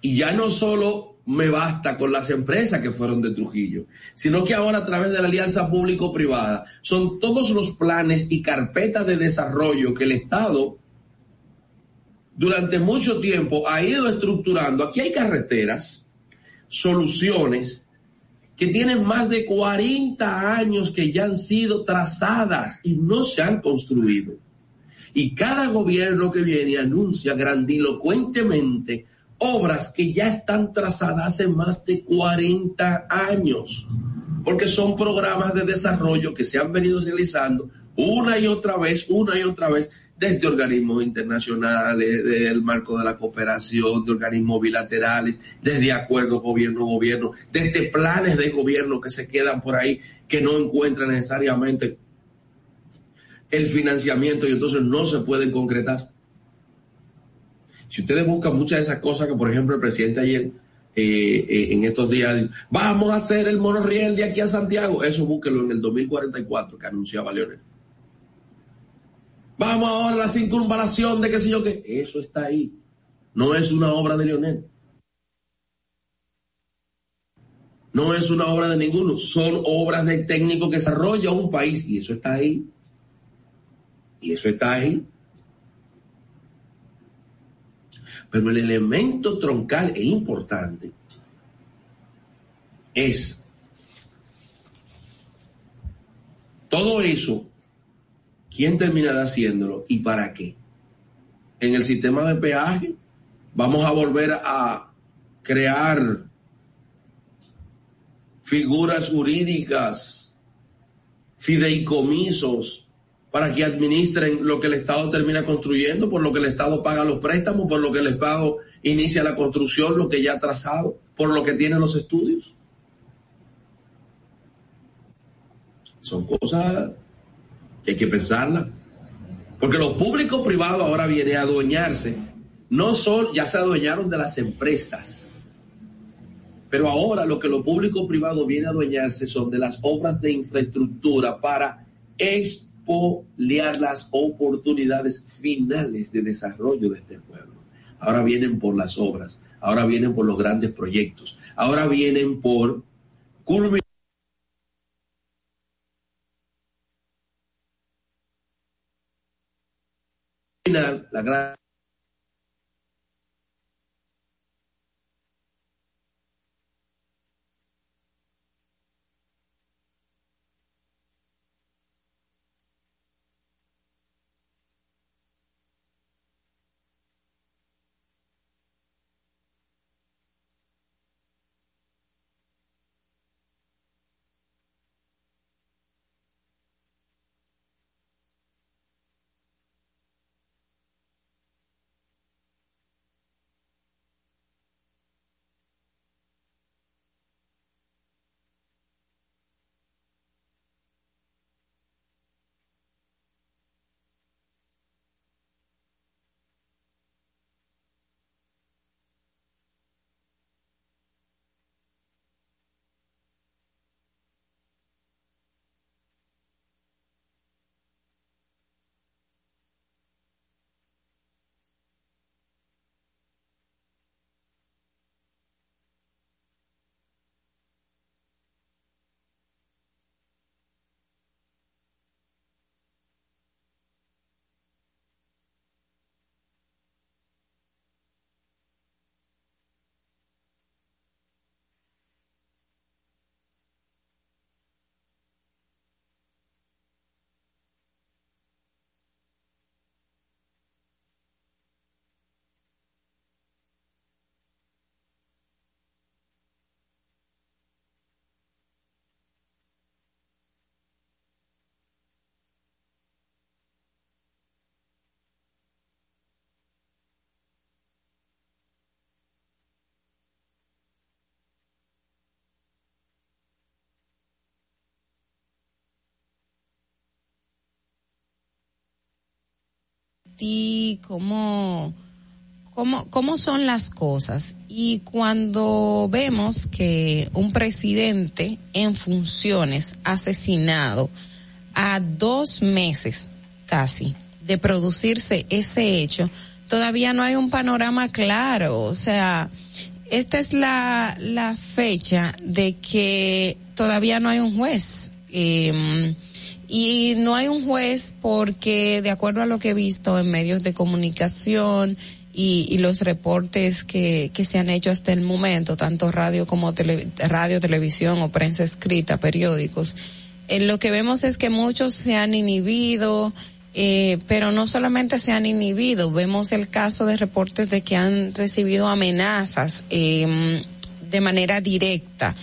[SPEAKER 9] Y ya no solo me basta con las empresas que fueron de Trujillo, sino que ahora a través de la alianza público-privada son todos los planes y carpetas de desarrollo que el Estado durante mucho tiempo ha ido estructurando. Aquí hay carreteras, soluciones que tienen más de 40 años que ya han sido trazadas y no se han construido. Y cada gobierno que viene anuncia grandilocuentemente obras que ya están trazadas hace más de 40 años, porque son programas de desarrollo que se han venido realizando una y otra vez, una y otra vez, desde organismos internacionales, del marco de la cooperación, de organismos bilaterales, desde acuerdos gobierno-gobierno, desde planes de gobierno que se quedan por ahí, que no encuentran necesariamente el financiamiento y entonces no se pueden concretar. Si ustedes buscan muchas de esas cosas que, por ejemplo, el presidente ayer, eh, eh, en estos días, vamos a hacer el monorriel de aquí a Santiago, eso búsquelo en el 2044 que anunciaba Leonel. Vamos ahora a la circunvalación de qué sé yo qué. Eso está ahí. No es una obra de Leonel. No es una obra de ninguno. Son obras de técnico que desarrolla un país. Y eso está ahí. Y eso está ahí. Pero el elemento troncal e importante es todo eso ¿Quién terminará haciéndolo y para qué? En el sistema de peaje vamos a volver a crear figuras jurídicas, fideicomisos, para que administren lo que el Estado termina construyendo, por lo que el Estado paga los préstamos, por lo que el Estado inicia la construcción, lo que ya ha trazado, por lo que tiene los estudios. Son cosas hay que pensarla. Porque lo público privado ahora viene a adueñarse. No son, ya se adueñaron de las empresas. Pero ahora lo que lo público privado viene a adueñarse son de las obras de infraestructura para expoliar las oportunidades finales de desarrollo de este pueblo. Ahora vienen por las obras, ahora vienen por los grandes proyectos, ahora vienen por culminar final,
[SPEAKER 5] ti cómo, cómo, cómo son las cosas. Y cuando vemos que un presidente en funciones asesinado a dos meses casi de producirse ese hecho, todavía no hay un panorama claro. O sea, esta es la, la fecha de que todavía no hay un juez. Eh, y no hay un juez porque de acuerdo a lo que he visto en medios de comunicación y, y los reportes que, que se han hecho hasta el momento, tanto radio como tele, radio, televisión o prensa escrita, periódicos, en lo que vemos es que muchos se han inhibido, eh, pero no solamente se han inhibido, vemos el caso de reportes de que han recibido amenazas eh, de manera directa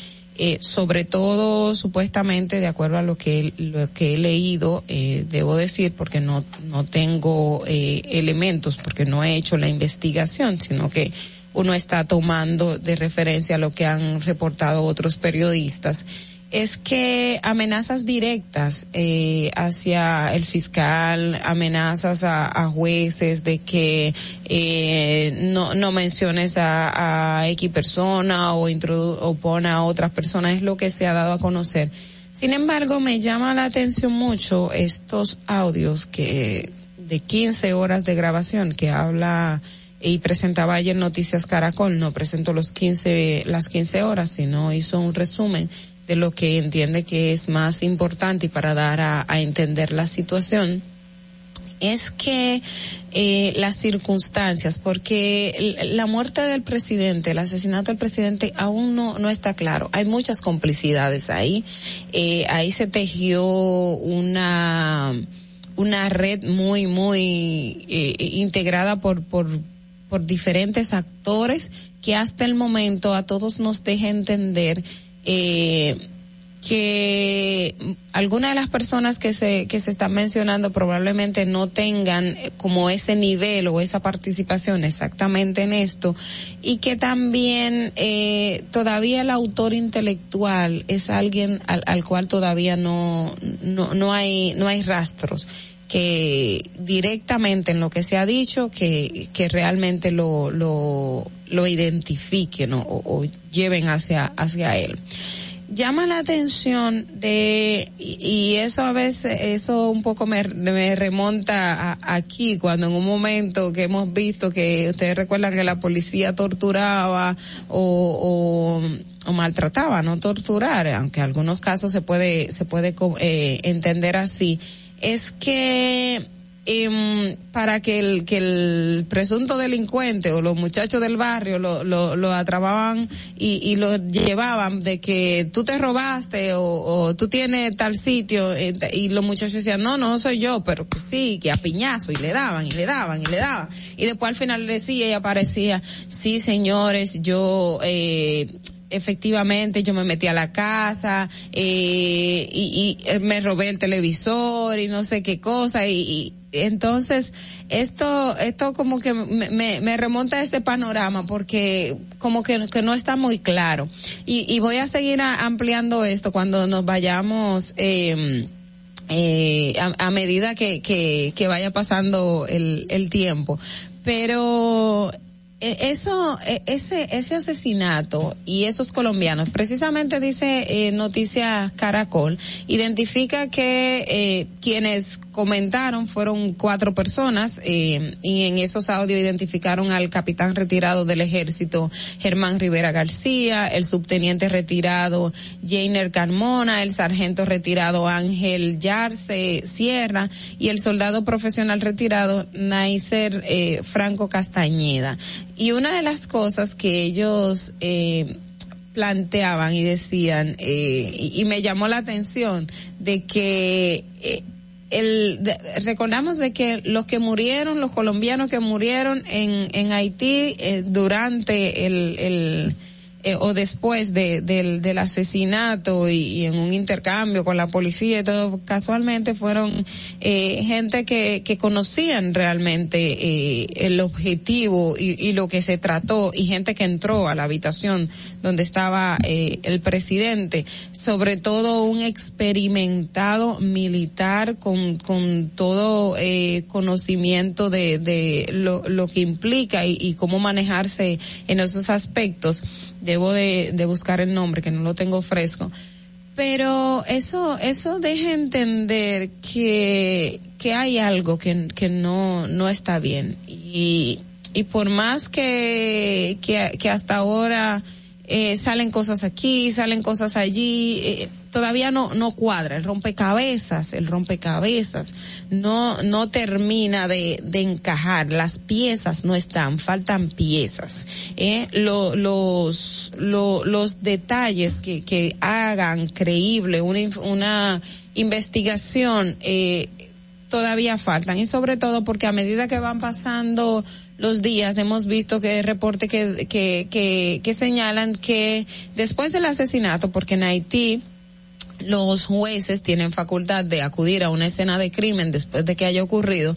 [SPEAKER 5] eh, sobre todo supuestamente de acuerdo a lo que lo que he leído eh, debo decir porque no no tengo eh, elementos porque no he hecho la investigación sino que uno está tomando de referencia lo que han reportado otros periodistas es que amenazas directas eh, hacia el fiscal, amenazas a, a jueces de que eh, no, no menciones a, a X persona o, o pone a otras personas, es lo que se ha dado a conocer. Sin embargo, me llama la atención mucho estos audios que de 15 horas de grabación que habla y presentaba ayer Noticias Caracol, no presentó los 15, las 15 horas, sino hizo un resumen de lo que entiende que es más importante y para dar a, entender la situación es que eh, las circunstancias, porque la muerte del presidente, el asesinato del presidente aún no, no está claro. Hay muchas complicidades ahí. Eh, ahí se tejió una, una red muy, muy eh, integrada por, por, por diferentes actores que hasta el momento a todos nos deja entender eh, que algunas de las personas que se que se están mencionando probablemente no tengan eh, como ese nivel o esa participación exactamente en esto y que también eh, todavía el autor intelectual es alguien al, al cual todavía no, no no hay no hay rastros que directamente en lo que se ha dicho que, que realmente lo, lo, lo identifiquen o, o lleven hacia, hacia él. Llama la atención de y, eso a veces eso un poco me, me remonta a, aquí cuando en un momento que hemos visto que ustedes recuerdan que la policía torturaba o, o, o maltrataba no torturar aunque en algunos casos se puede se puede eh, entender así es que em, para que el, que el presunto delincuente o los muchachos del barrio lo, lo, lo atrapaban y, y lo llevaban de que tú te robaste o, o tú tienes tal sitio eh, y los muchachos decían, no, no soy yo, pero que sí, que a piñazo y le daban y le daban y le daban. Y después al final decía y aparecía, sí señores, yo, eh, efectivamente yo me metí a la casa eh, y, y, eh, me robé el televisor y no sé qué cosa y, y entonces esto esto como que me, me, me, remonta a este panorama porque como que, que no está muy claro. Y, y voy a seguir ampliando esto cuando nos vayamos eh, eh, a, a, medida que, que, que vaya pasando el, el tiempo. Pero eso, e, ese, ese asesinato y esos colombianos, precisamente dice eh, Noticias Caracol, identifica que eh, quienes comentaron fueron cuatro personas eh, y en esos audios identificaron al capitán retirado del ejército Germán Rivera García, el subteniente retirado Jainer Carmona, el sargento retirado Ángel Yarce Sierra y el soldado profesional retirado Naiser eh, Franco Castañeda. Y una de las cosas que ellos eh, planteaban y decían, eh, y, y, me llamó la atención, de que eh, el, de, recordamos de que los que murieron, los colombianos que murieron en, en Haití eh, durante el, el eh, o después de, del, del asesinato y, en un intercambio con la policía y todo, casualmente fueron eh, gente que, que conocían realmente eh, el objetivo y, y, lo que se trató y gente que entró a la habitación donde estaba eh, el presidente, sobre todo un experimentado militar con, con todo eh, conocimiento de, de lo, lo que implica y cómo manejarse en esos aspectos debo de, de buscar el nombre que no lo tengo fresco. Pero eso eso deja entender que que hay algo que, que no no está bien. Y y por más que que, que hasta ahora eh, salen cosas aquí salen cosas allí eh, todavía no no cuadra. El rompecabezas el rompecabezas no no termina de, de encajar. Las piezas no están faltan piezas eh lo, los lo, los detalles que que hagan creíble una una investigación eh todavía faltan. Y sobre todo porque a medida que van pasando los días hemos visto que reportes que, que, que, que señalan que después del asesinato, porque en Haití los jueces tienen facultad de acudir a una escena de crimen después de que haya ocurrido,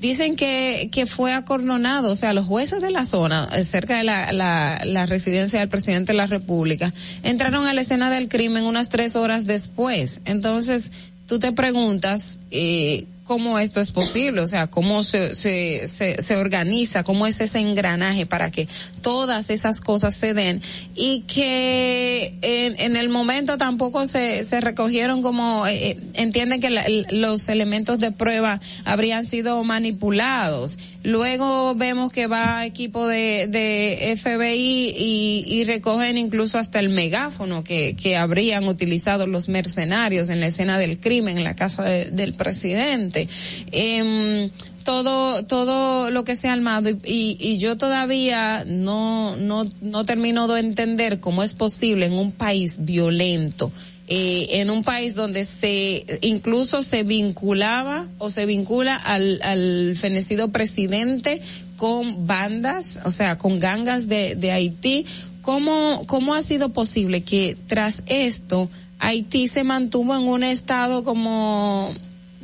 [SPEAKER 5] dicen que, que fue acordonado, o sea, los jueces de la zona, cerca de la, la, la, residencia del presidente de la República, entraron a la escena del crimen unas tres horas después. Entonces, tú te preguntas, eh, cómo esto es posible, o sea, cómo se, se, se, se, organiza, cómo es ese engranaje para que todas esas cosas se den y que en, en el momento tampoco se, se recogieron como, eh, eh entienden que la, los elementos de prueba habrían sido manipulados. Luego vemos que va equipo de, de FBI y, y recogen incluso hasta el megáfono que, que habrían utilizado los mercenarios en la escena del crimen en la casa de, del presidente eh, todo todo lo que se ha armado y, y, y, yo todavía no no no termino de entender cómo es posible en un país violento eh, en un país donde se incluso se vinculaba o se vincula al, al fenecido presidente con bandas, o sea, con gangas de, de Haití, ¿cómo, ¿cómo ha sido posible que tras esto Haití se mantuvo en un estado como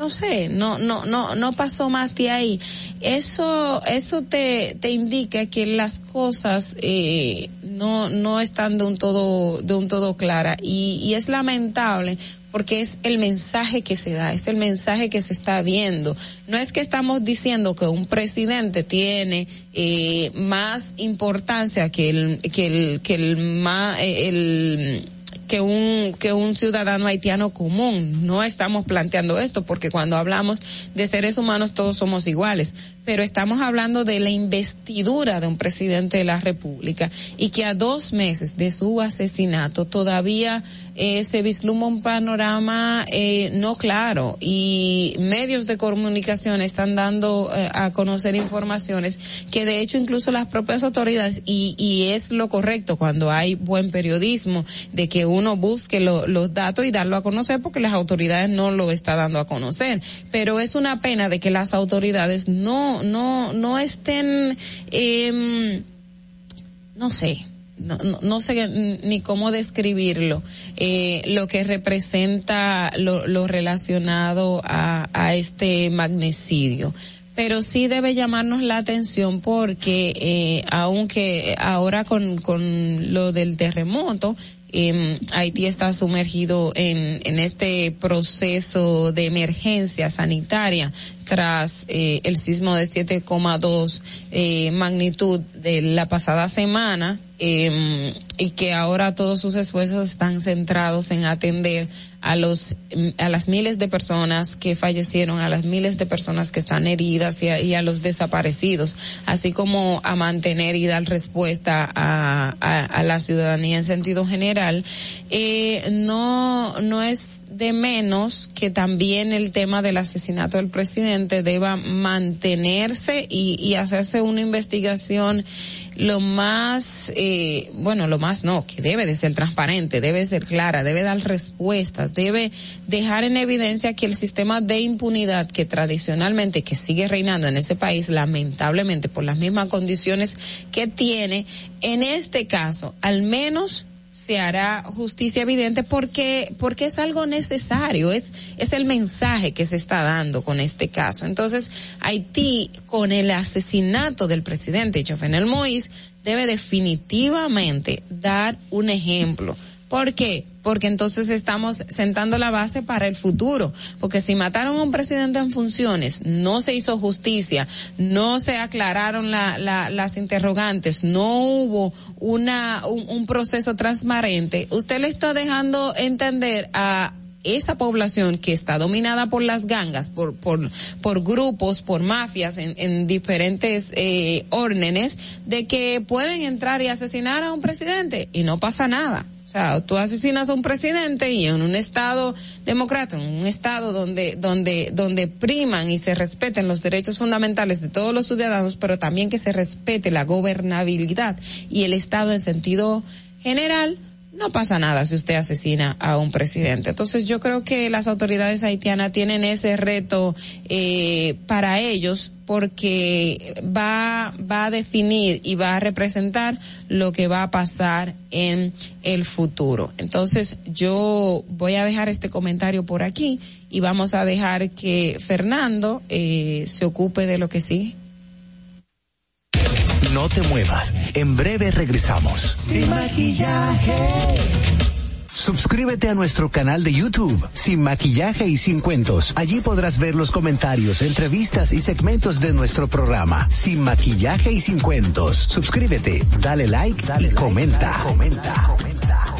[SPEAKER 5] no sé, no, no, no, no pasó más de ahí. Eso, eso te, te indica que las cosas, eh, no, no están de un todo, de un todo clara y, y es lamentable porque es el mensaje que se da, es el mensaje que se está viendo. No es que estamos diciendo que un presidente tiene eh, más importancia que el, que el, que el más, el, que un, que un ciudadano haitiano común. No estamos planteando esto porque cuando hablamos de seres humanos todos somos iguales, pero estamos hablando de la investidura de un presidente de la República y que a dos meses de su asesinato todavía eh, se vislumbra un panorama eh, no claro y medios de comunicación están dando eh, a conocer informaciones que de hecho incluso las propias autoridades y, y es lo correcto cuando hay buen periodismo de que uno busque los datos y darlo a conocer porque las autoridades no lo está dando a conocer. Pero es una pena de que las autoridades no no no estén eh, no sé no, no, sé ni cómo describirlo, eh, lo que representa lo, lo relacionado a, a, este magnicidio. Pero sí debe llamarnos la atención porque eh, aunque ahora con, con lo del terremoto, eh, Haití está sumergido en, en este proceso de emergencia sanitaria tras eh, el sismo de 7,2 eh, magnitud de la pasada semana eh, y que ahora todos sus esfuerzos están centrados en atender a los a las miles de personas que fallecieron, a las miles de personas que están heridas y a, y a los desaparecidos, así como a mantener y dar respuesta a, a, a la ciudadanía en sentido general. Eh, no no es de menos que también el tema del asesinato del presidente deba mantenerse y, y hacerse una investigación lo más, eh, bueno, lo más no, que debe de ser transparente, debe ser clara, debe dar respuestas, debe dejar en evidencia que el sistema de impunidad que tradicionalmente, que sigue reinando en ese país, lamentablemente por las mismas condiciones que tiene, en este caso, al menos se hará justicia evidente porque porque es algo necesario es es el mensaje que se está dando con este caso. Entonces Haití con el asesinato del presidente Jovenel Moïse debe definitivamente dar un ejemplo ¿Por qué? Porque entonces estamos sentando la base para el futuro. Porque si mataron a un presidente en funciones, no se hizo justicia, no se aclararon la, la, las interrogantes, no hubo una, un, proceso transparente, usted le está dejando entender a esa población que está dominada por las gangas, por, por, por grupos, por mafias en, en diferentes eh, órdenes, de que pueden entrar y asesinar a un presidente y no pasa nada. O sea, tú asesinas a un presidente y en un estado democrático, en un estado donde, donde, donde priman y se respeten los derechos fundamentales de todos los ciudadanos, pero también que se respete la gobernabilidad y el estado en sentido general, no pasa nada si usted asesina a un presidente. Entonces yo creo que las autoridades haitianas tienen ese reto eh, para ellos porque va, va a definir y va a representar lo que va a pasar en el futuro. Entonces yo voy a dejar este comentario por aquí y vamos a dejar que Fernando eh, se ocupe de lo que sigue.
[SPEAKER 2] No te muevas. En breve regresamos.
[SPEAKER 1] Sin maquillaje.
[SPEAKER 2] Suscríbete a nuestro canal de YouTube, Sin Maquillaje y Sin Cuentos. Allí podrás ver los comentarios, entrevistas y segmentos de nuestro programa, Sin Maquillaje y Sin Cuentos. Suscríbete, dale like dale y like, comenta. Dale, comenta. comenta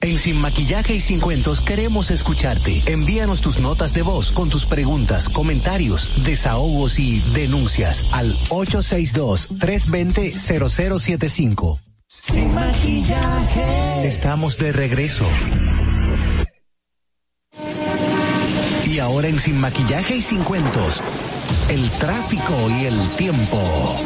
[SPEAKER 2] En Sin Maquillaje y Sin Cuentos queremos escucharte. Envíanos tus notas de voz con tus preguntas, comentarios, desahogos y denuncias al 862-320-0075. Sin Maquillaje. Estamos de regreso. Y ahora en Sin Maquillaje y Sin Cuentos, el tráfico y el tiempo.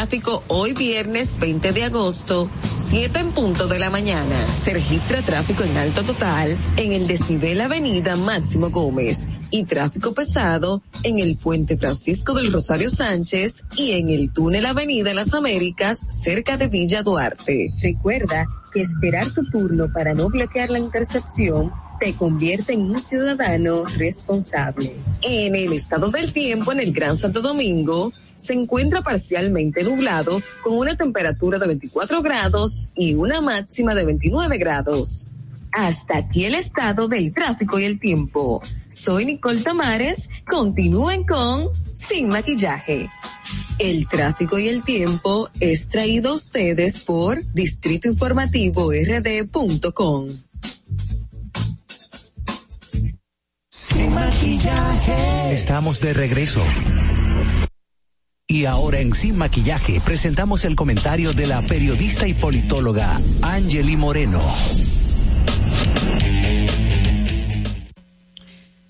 [SPEAKER 8] Tráfico hoy viernes 20 de agosto, 7 en punto de la mañana. Se registra tráfico en alto total en el desnivel Avenida Máximo Gómez y tráfico pesado en el puente Francisco del Rosario Sánchez y en el túnel Avenida Las Américas cerca de Villa Duarte. Recuerda que esperar tu turno para no bloquear la intercepción te convierte en un ciudadano responsable. En el estado del tiempo en el Gran Santo Domingo se encuentra parcialmente nublado con una temperatura de 24 grados y una máxima de 29 grados. Hasta aquí el estado del tráfico y el tiempo. Soy Nicole Tamares. Continúen con Sin Maquillaje. El tráfico y el tiempo es traído a ustedes por Distrito Informativo RD.com.
[SPEAKER 2] Sin maquillaje. Estamos de regreso. Y ahora en Sin Maquillaje presentamos el comentario de la periodista y politóloga Angeli Moreno.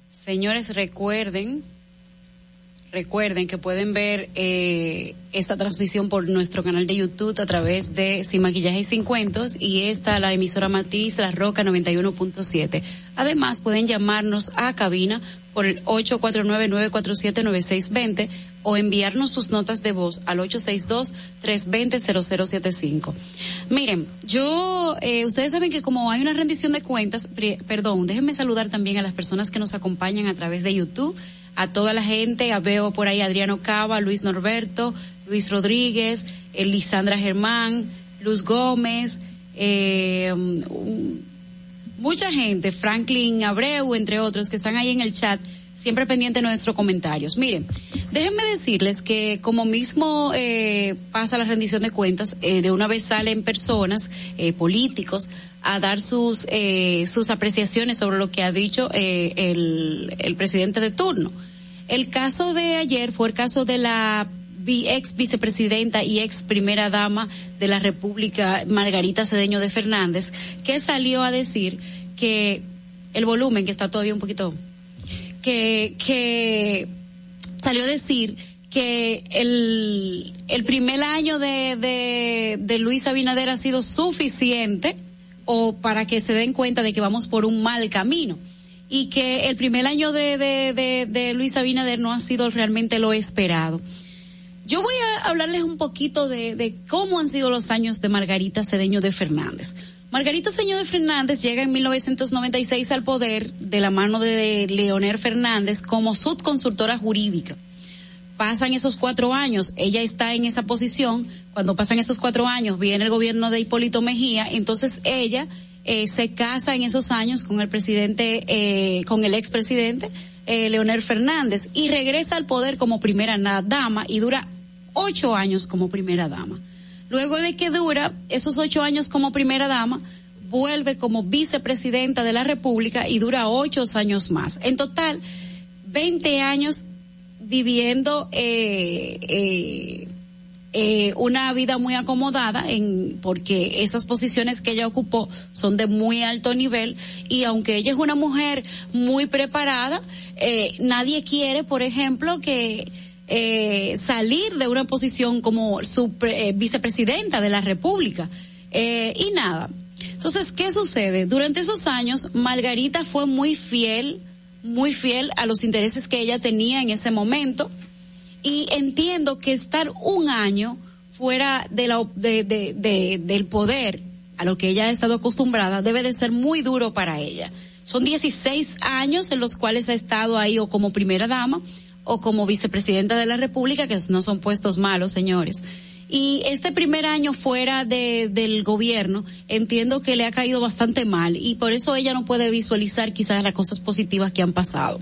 [SPEAKER 4] Señores, recuerden, recuerden que pueden ver eh, esta transmisión por nuestro canal de YouTube a través de Sin Maquillaje y Sin Cuentos y esta la emisora Matiz La Roca 91.7. Además, pueden llamarnos a cabina por el 849-947-9620 o enviarnos sus notas de voz al 862-320-0075. Miren, yo, eh, ustedes saben que como hay una rendición de cuentas, perdón, déjenme saludar también a las personas que nos acompañan a través de YouTube, a toda la gente, a veo por ahí Adriano Cava, Luis Norberto, Luis Rodríguez, Elisandra Germán, Luz Gómez, eh, mucha gente, Franklin Abreu, entre otros, que están ahí en el chat, siempre pendiente de nuestros comentarios. Miren, déjenme decirles que como mismo eh, pasa la rendición de cuentas, eh, de una vez salen personas, eh, políticos, a dar sus, eh, sus apreciaciones sobre lo que ha dicho eh, el, el presidente de turno. El caso de ayer fue el caso de la ex vicepresidenta y ex primera dama de la República, Margarita Cedeño de Fernández, que salió a decir que el volumen, que está todavía un poquito, que, que salió a decir que el, el primer año de, de, de Luis Abinader ha sido suficiente o para que se den cuenta de que vamos por un mal camino y que el primer año de, de, de, de Luis Abinader no ha sido realmente lo esperado. Yo voy a hablarles un poquito de, de cómo han sido los años de Margarita Cedeño de Fernández. Margarita Cedeño de Fernández llega en 1996 al poder de la mano de Leonel Fernández como subconsultora jurídica. Pasan esos cuatro años, ella está en esa posición, cuando pasan esos cuatro años viene el gobierno de Hipólito Mejía, entonces ella eh, se casa en esos años con el presidente, eh, con el expresidente eh, Leonel Fernández y regresa al poder como primera dama y dura ocho años como primera dama. Luego de que dura esos ocho años como primera dama, vuelve como vicepresidenta de la República y dura ocho años más. En total, 20 años viviendo eh, eh, eh, una vida muy acomodada en porque esas posiciones que ella ocupó son de muy alto nivel y aunque ella es una mujer muy preparada, eh, nadie quiere, por ejemplo, que eh, salir de una posición como su eh, vicepresidenta de la República. Eh, y nada. Entonces, ¿qué sucede? Durante esos años, Margarita fue muy fiel, muy fiel a los intereses que ella tenía en ese momento. Y entiendo que estar un año fuera de la, de, de, de, del poder a lo que ella ha estado acostumbrada debe de ser muy duro para ella. Son 16 años en los cuales ha estado ahí o como primera dama o como vicepresidenta de la República, que no son puestos malos, señores. Y este primer año fuera de, del gobierno, entiendo que le ha caído bastante mal y por eso ella no puede visualizar quizás las cosas positivas que han pasado.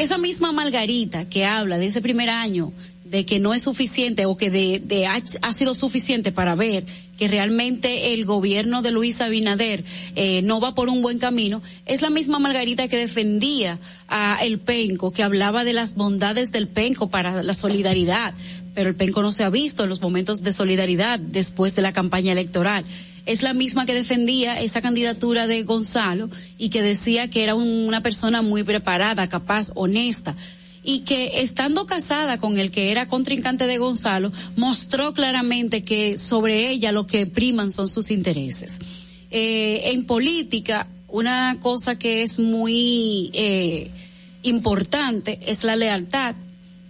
[SPEAKER 4] Esa misma Margarita que habla de ese primer año, de que no es suficiente o que de, de ha, ha, sido suficiente para ver que realmente el gobierno de Luis Abinader eh, no va por un buen camino, es la misma Margarita que defendía a el Penco, que hablaba de las bondades del Penco para la solidaridad, pero el Penco no se ha visto en los momentos de solidaridad después de la campaña electoral. Es la misma que defendía esa candidatura de Gonzalo y que decía que era una persona muy preparada, capaz, honesta y que estando casada con el que era contrincante de Gonzalo, mostró claramente que sobre ella lo que priman son sus intereses. Eh, en política, una cosa que es muy eh, importante es la lealtad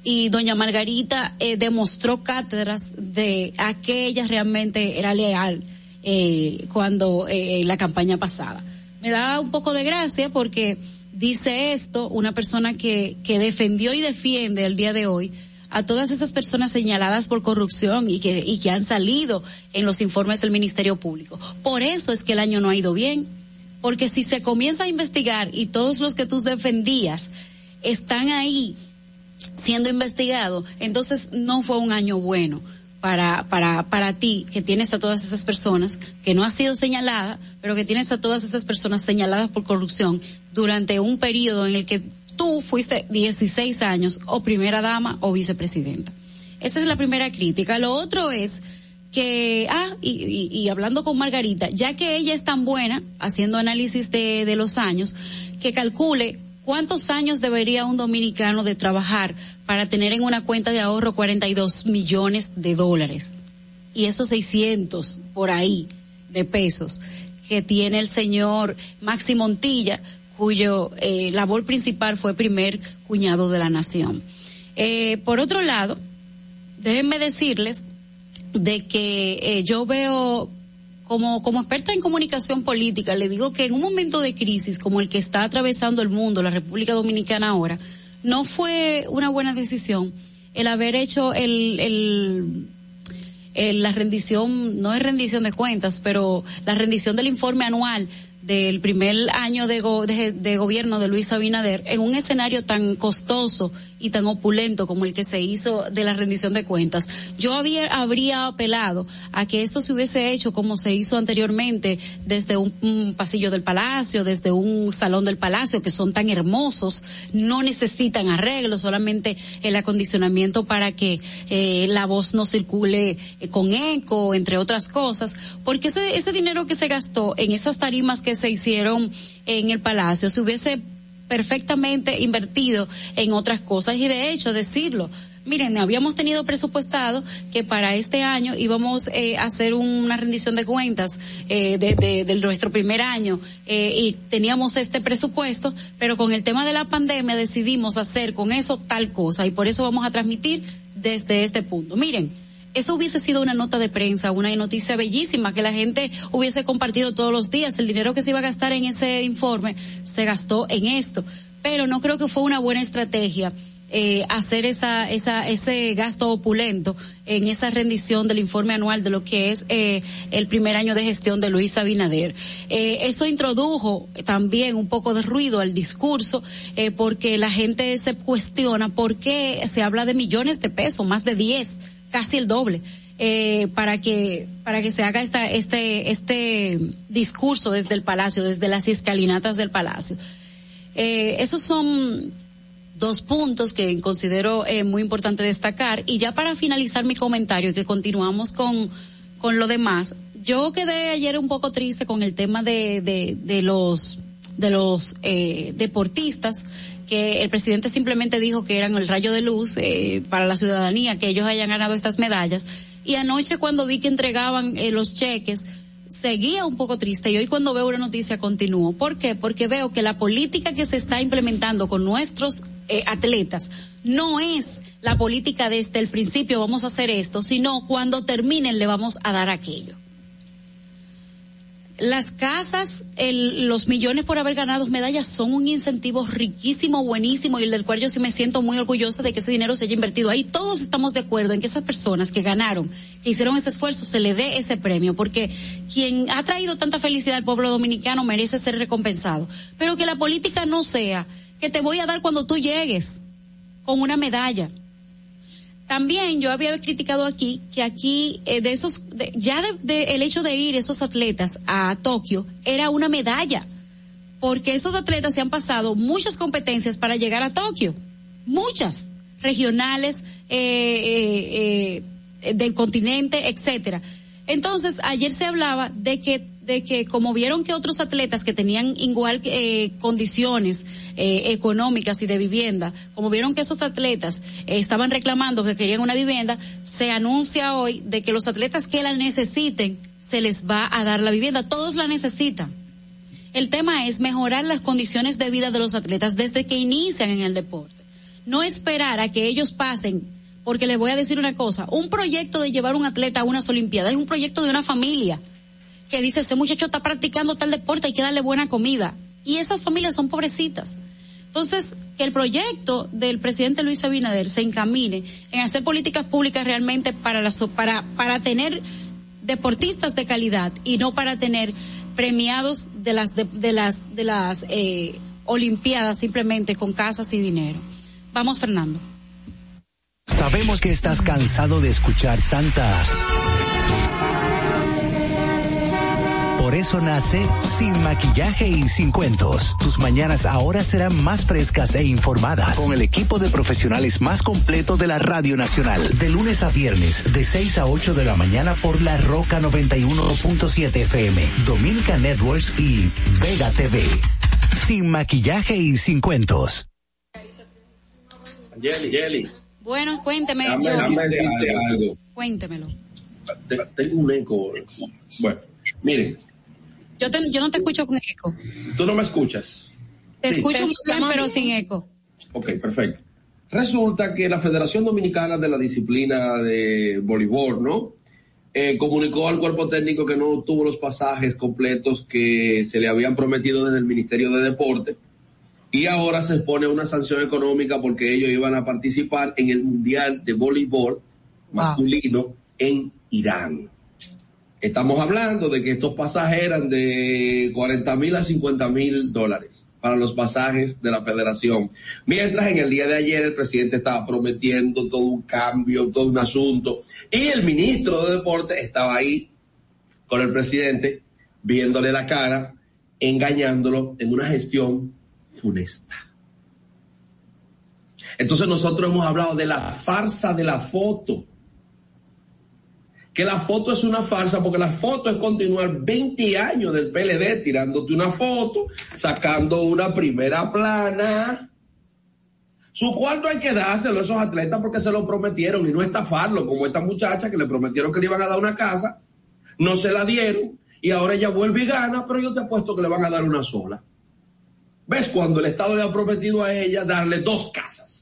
[SPEAKER 4] y doña Margarita eh, demostró cátedras de a que ella realmente era leal eh, cuando en la campaña pasada. Me da un poco de gracia porque dice esto una persona que, defendió y defiende el día de hoy a todas esas personas señaladas por corrupción y que, han salido en los informes del Ministerio Público. Por eso es que el año no ha ido bien, porque si se comienza a investigar y todos los que tú defendías están ahí siendo investigados, entonces no fue un año bueno para, ti, que tienes a todas esas personas, que no ha sido señalada, pero que tienes a todas esas personas señaladas por corrupción durante un periodo en el que tú fuiste 16 años o primera dama o vicepresidenta. Esa es la primera crítica. Lo otro es que, ah, y, y, y hablando con Margarita, ya que ella es tan buena haciendo análisis de, de los años, que calcule ¿Cuántos años debería un dominicano de trabajar para tener en una cuenta de ahorro 42 millones de dólares? Y esos 600 por ahí de pesos que tiene el señor Maxi Montilla, cuyo eh, labor principal fue primer cuñado de la nación. Eh, por otro lado, déjenme decirles de que eh, yo veo como, como experta en comunicación política, le digo que en un momento de crisis como el que está atravesando el mundo, la República Dominicana ahora, no fue una buena decisión el haber hecho el, el, el la rendición, no es rendición de cuentas, pero la rendición del informe anual del primer año de, go, de, de, gobierno de Luis Abinader en un escenario tan costoso y tan opulento como el que se hizo de la rendición de cuentas. Yo había, habría apelado a que esto se hubiese hecho como se hizo anteriormente desde un, pasillo del palacio, desde un salón del palacio que son tan hermosos, no necesitan arreglo, solamente el acondicionamiento para que eh, la voz no circule eh, con eco, entre otras cosas, porque ese, ese dinero que se gastó en esas tarimas que se hicieron en el palacio se hubiese perfectamente invertido en otras cosas y de hecho decirlo. Miren, habíamos tenido presupuestado que para este año íbamos eh, a hacer una rendición de cuentas eh, de, de, nuestro primer año eh, y teníamos este presupuesto, pero con el tema de la pandemia decidimos hacer con eso tal cosa y por eso vamos a transmitir desde este punto. Miren, eso hubiese sido una nota de prensa, una noticia bellísima que la gente hubiese compartido todos los días. El dinero que se iba a gastar en ese informe se gastó en esto. Pero no creo que fue una buena estrategia eh, hacer esa, esa, ese gasto opulento en esa rendición del informe anual de lo que es eh, el primer año de gestión de Luis Abinader. Eh, eso introdujo también un poco de ruido al discurso eh, porque la gente se cuestiona por qué se habla de millones de pesos, más de 10 casi el doble. Eh, para que para que se haga esta este este discurso desde el palacio desde las escalinatas del palacio eh, esos son dos puntos que considero eh, muy importante destacar y ya para finalizar mi comentario que continuamos con con lo demás yo quedé ayer un poco triste con el tema de de, de los de los eh, deportistas que el presidente simplemente dijo que eran el rayo de luz eh, para la ciudadanía, que ellos hayan ganado estas medallas. Y anoche cuando vi que entregaban eh, los cheques, seguía un poco triste y hoy cuando veo una noticia continúo. ¿Por qué? Porque veo que la política que se está implementando con nuestros eh, atletas no es la política desde el principio vamos a hacer esto, sino cuando terminen le vamos a dar aquello. Las casas, el, los millones por haber ganado medallas son un incentivo riquísimo, buenísimo y del cual yo sí me siento muy orgullosa de que ese dinero se haya invertido ahí. Todos estamos de acuerdo en que esas personas que ganaron, que hicieron ese esfuerzo, se le dé ese premio, porque quien ha traído tanta felicidad al pueblo dominicano merece ser recompensado. Pero que la política no sea que te voy a dar cuando tú llegues con una medalla también yo había criticado aquí que aquí eh, de esos ya de, el hecho de ir esos atletas a Tokio era una medalla porque esos atletas se han pasado muchas competencias para llegar a Tokio muchas regionales eh, eh, del continente etcétera. Entonces ayer se hablaba de que de que como vieron que otros atletas que tenían igual eh, condiciones eh, económicas y de vivienda, como vieron que esos atletas eh, estaban reclamando que querían una vivienda, se anuncia hoy de que los atletas que la necesiten se les va a dar la vivienda. Todos la necesitan. El tema es mejorar las condiciones de vida de los atletas desde que inician en el deporte. No esperar a que ellos pasen porque les voy a decir una cosa, un proyecto de llevar un atleta a unas Olimpiadas es un proyecto de una familia que dice, ese muchacho está practicando tal deporte, hay que darle buena comida. Y esas familias son pobrecitas. Entonces, que el proyecto del presidente Luis Abinader se encamine en hacer políticas públicas realmente para, para, para tener deportistas de calidad y no para tener premiados de las, de, las, de las eh, Olimpiadas simplemente con casas y dinero. Vamos, Fernando.
[SPEAKER 2] Sabemos que estás cansado de escuchar tantas Por eso nace Sin Maquillaje y Sin Cuentos. Tus mañanas ahora serán más frescas e informadas con el equipo de profesionales más completo de la Radio Nacional. De lunes a viernes, de 6 a 8 de la mañana por La Roca 91.7 FM, Dominica Networks y Vega TV. Sin Maquillaje y Sin Cuentos.
[SPEAKER 9] Jelly, Jelly.
[SPEAKER 4] Bueno, cuénteme,
[SPEAKER 9] algo.
[SPEAKER 4] Cuéntemelo.
[SPEAKER 9] Tengo un eco. Bueno, miren,
[SPEAKER 4] yo, yo no te escucho con eco.
[SPEAKER 9] ¿Tú no me escuchas?
[SPEAKER 4] Te escucho muy bien, pero sin eco.
[SPEAKER 9] Ok, perfecto. Resulta que la Federación Dominicana de la Disciplina de Voleibol, ¿no? Eh, comunicó al cuerpo técnico que no obtuvo los pasajes completos que se le habían prometido desde el Ministerio de Deporte y ahora se expone una sanción económica porque ellos iban a participar en el Mundial de Voleibol masculino en Irán. Estamos hablando de que estos pasajes eran de 40 mil a 50 mil dólares para los pasajes de la federación. Mientras en el día de ayer el presidente estaba prometiendo todo un cambio, todo un asunto, y el ministro de Deporte estaba ahí con el presidente, viéndole la cara, engañándolo en una gestión funesta. Entonces nosotros hemos hablado de la farsa de la foto que la foto es una farsa, porque la foto es continuar 20 años del PLD tirándote una foto, sacando una primera plana. Su cuarto hay que dárselo a esos atletas porque se lo prometieron y no estafarlo, como esta muchacha que le prometieron que le iban a dar una casa, no se la dieron y ahora ella vuelve y gana, pero yo te apuesto que le van a dar una sola. ¿Ves? Cuando el Estado le ha prometido a ella darle dos casas.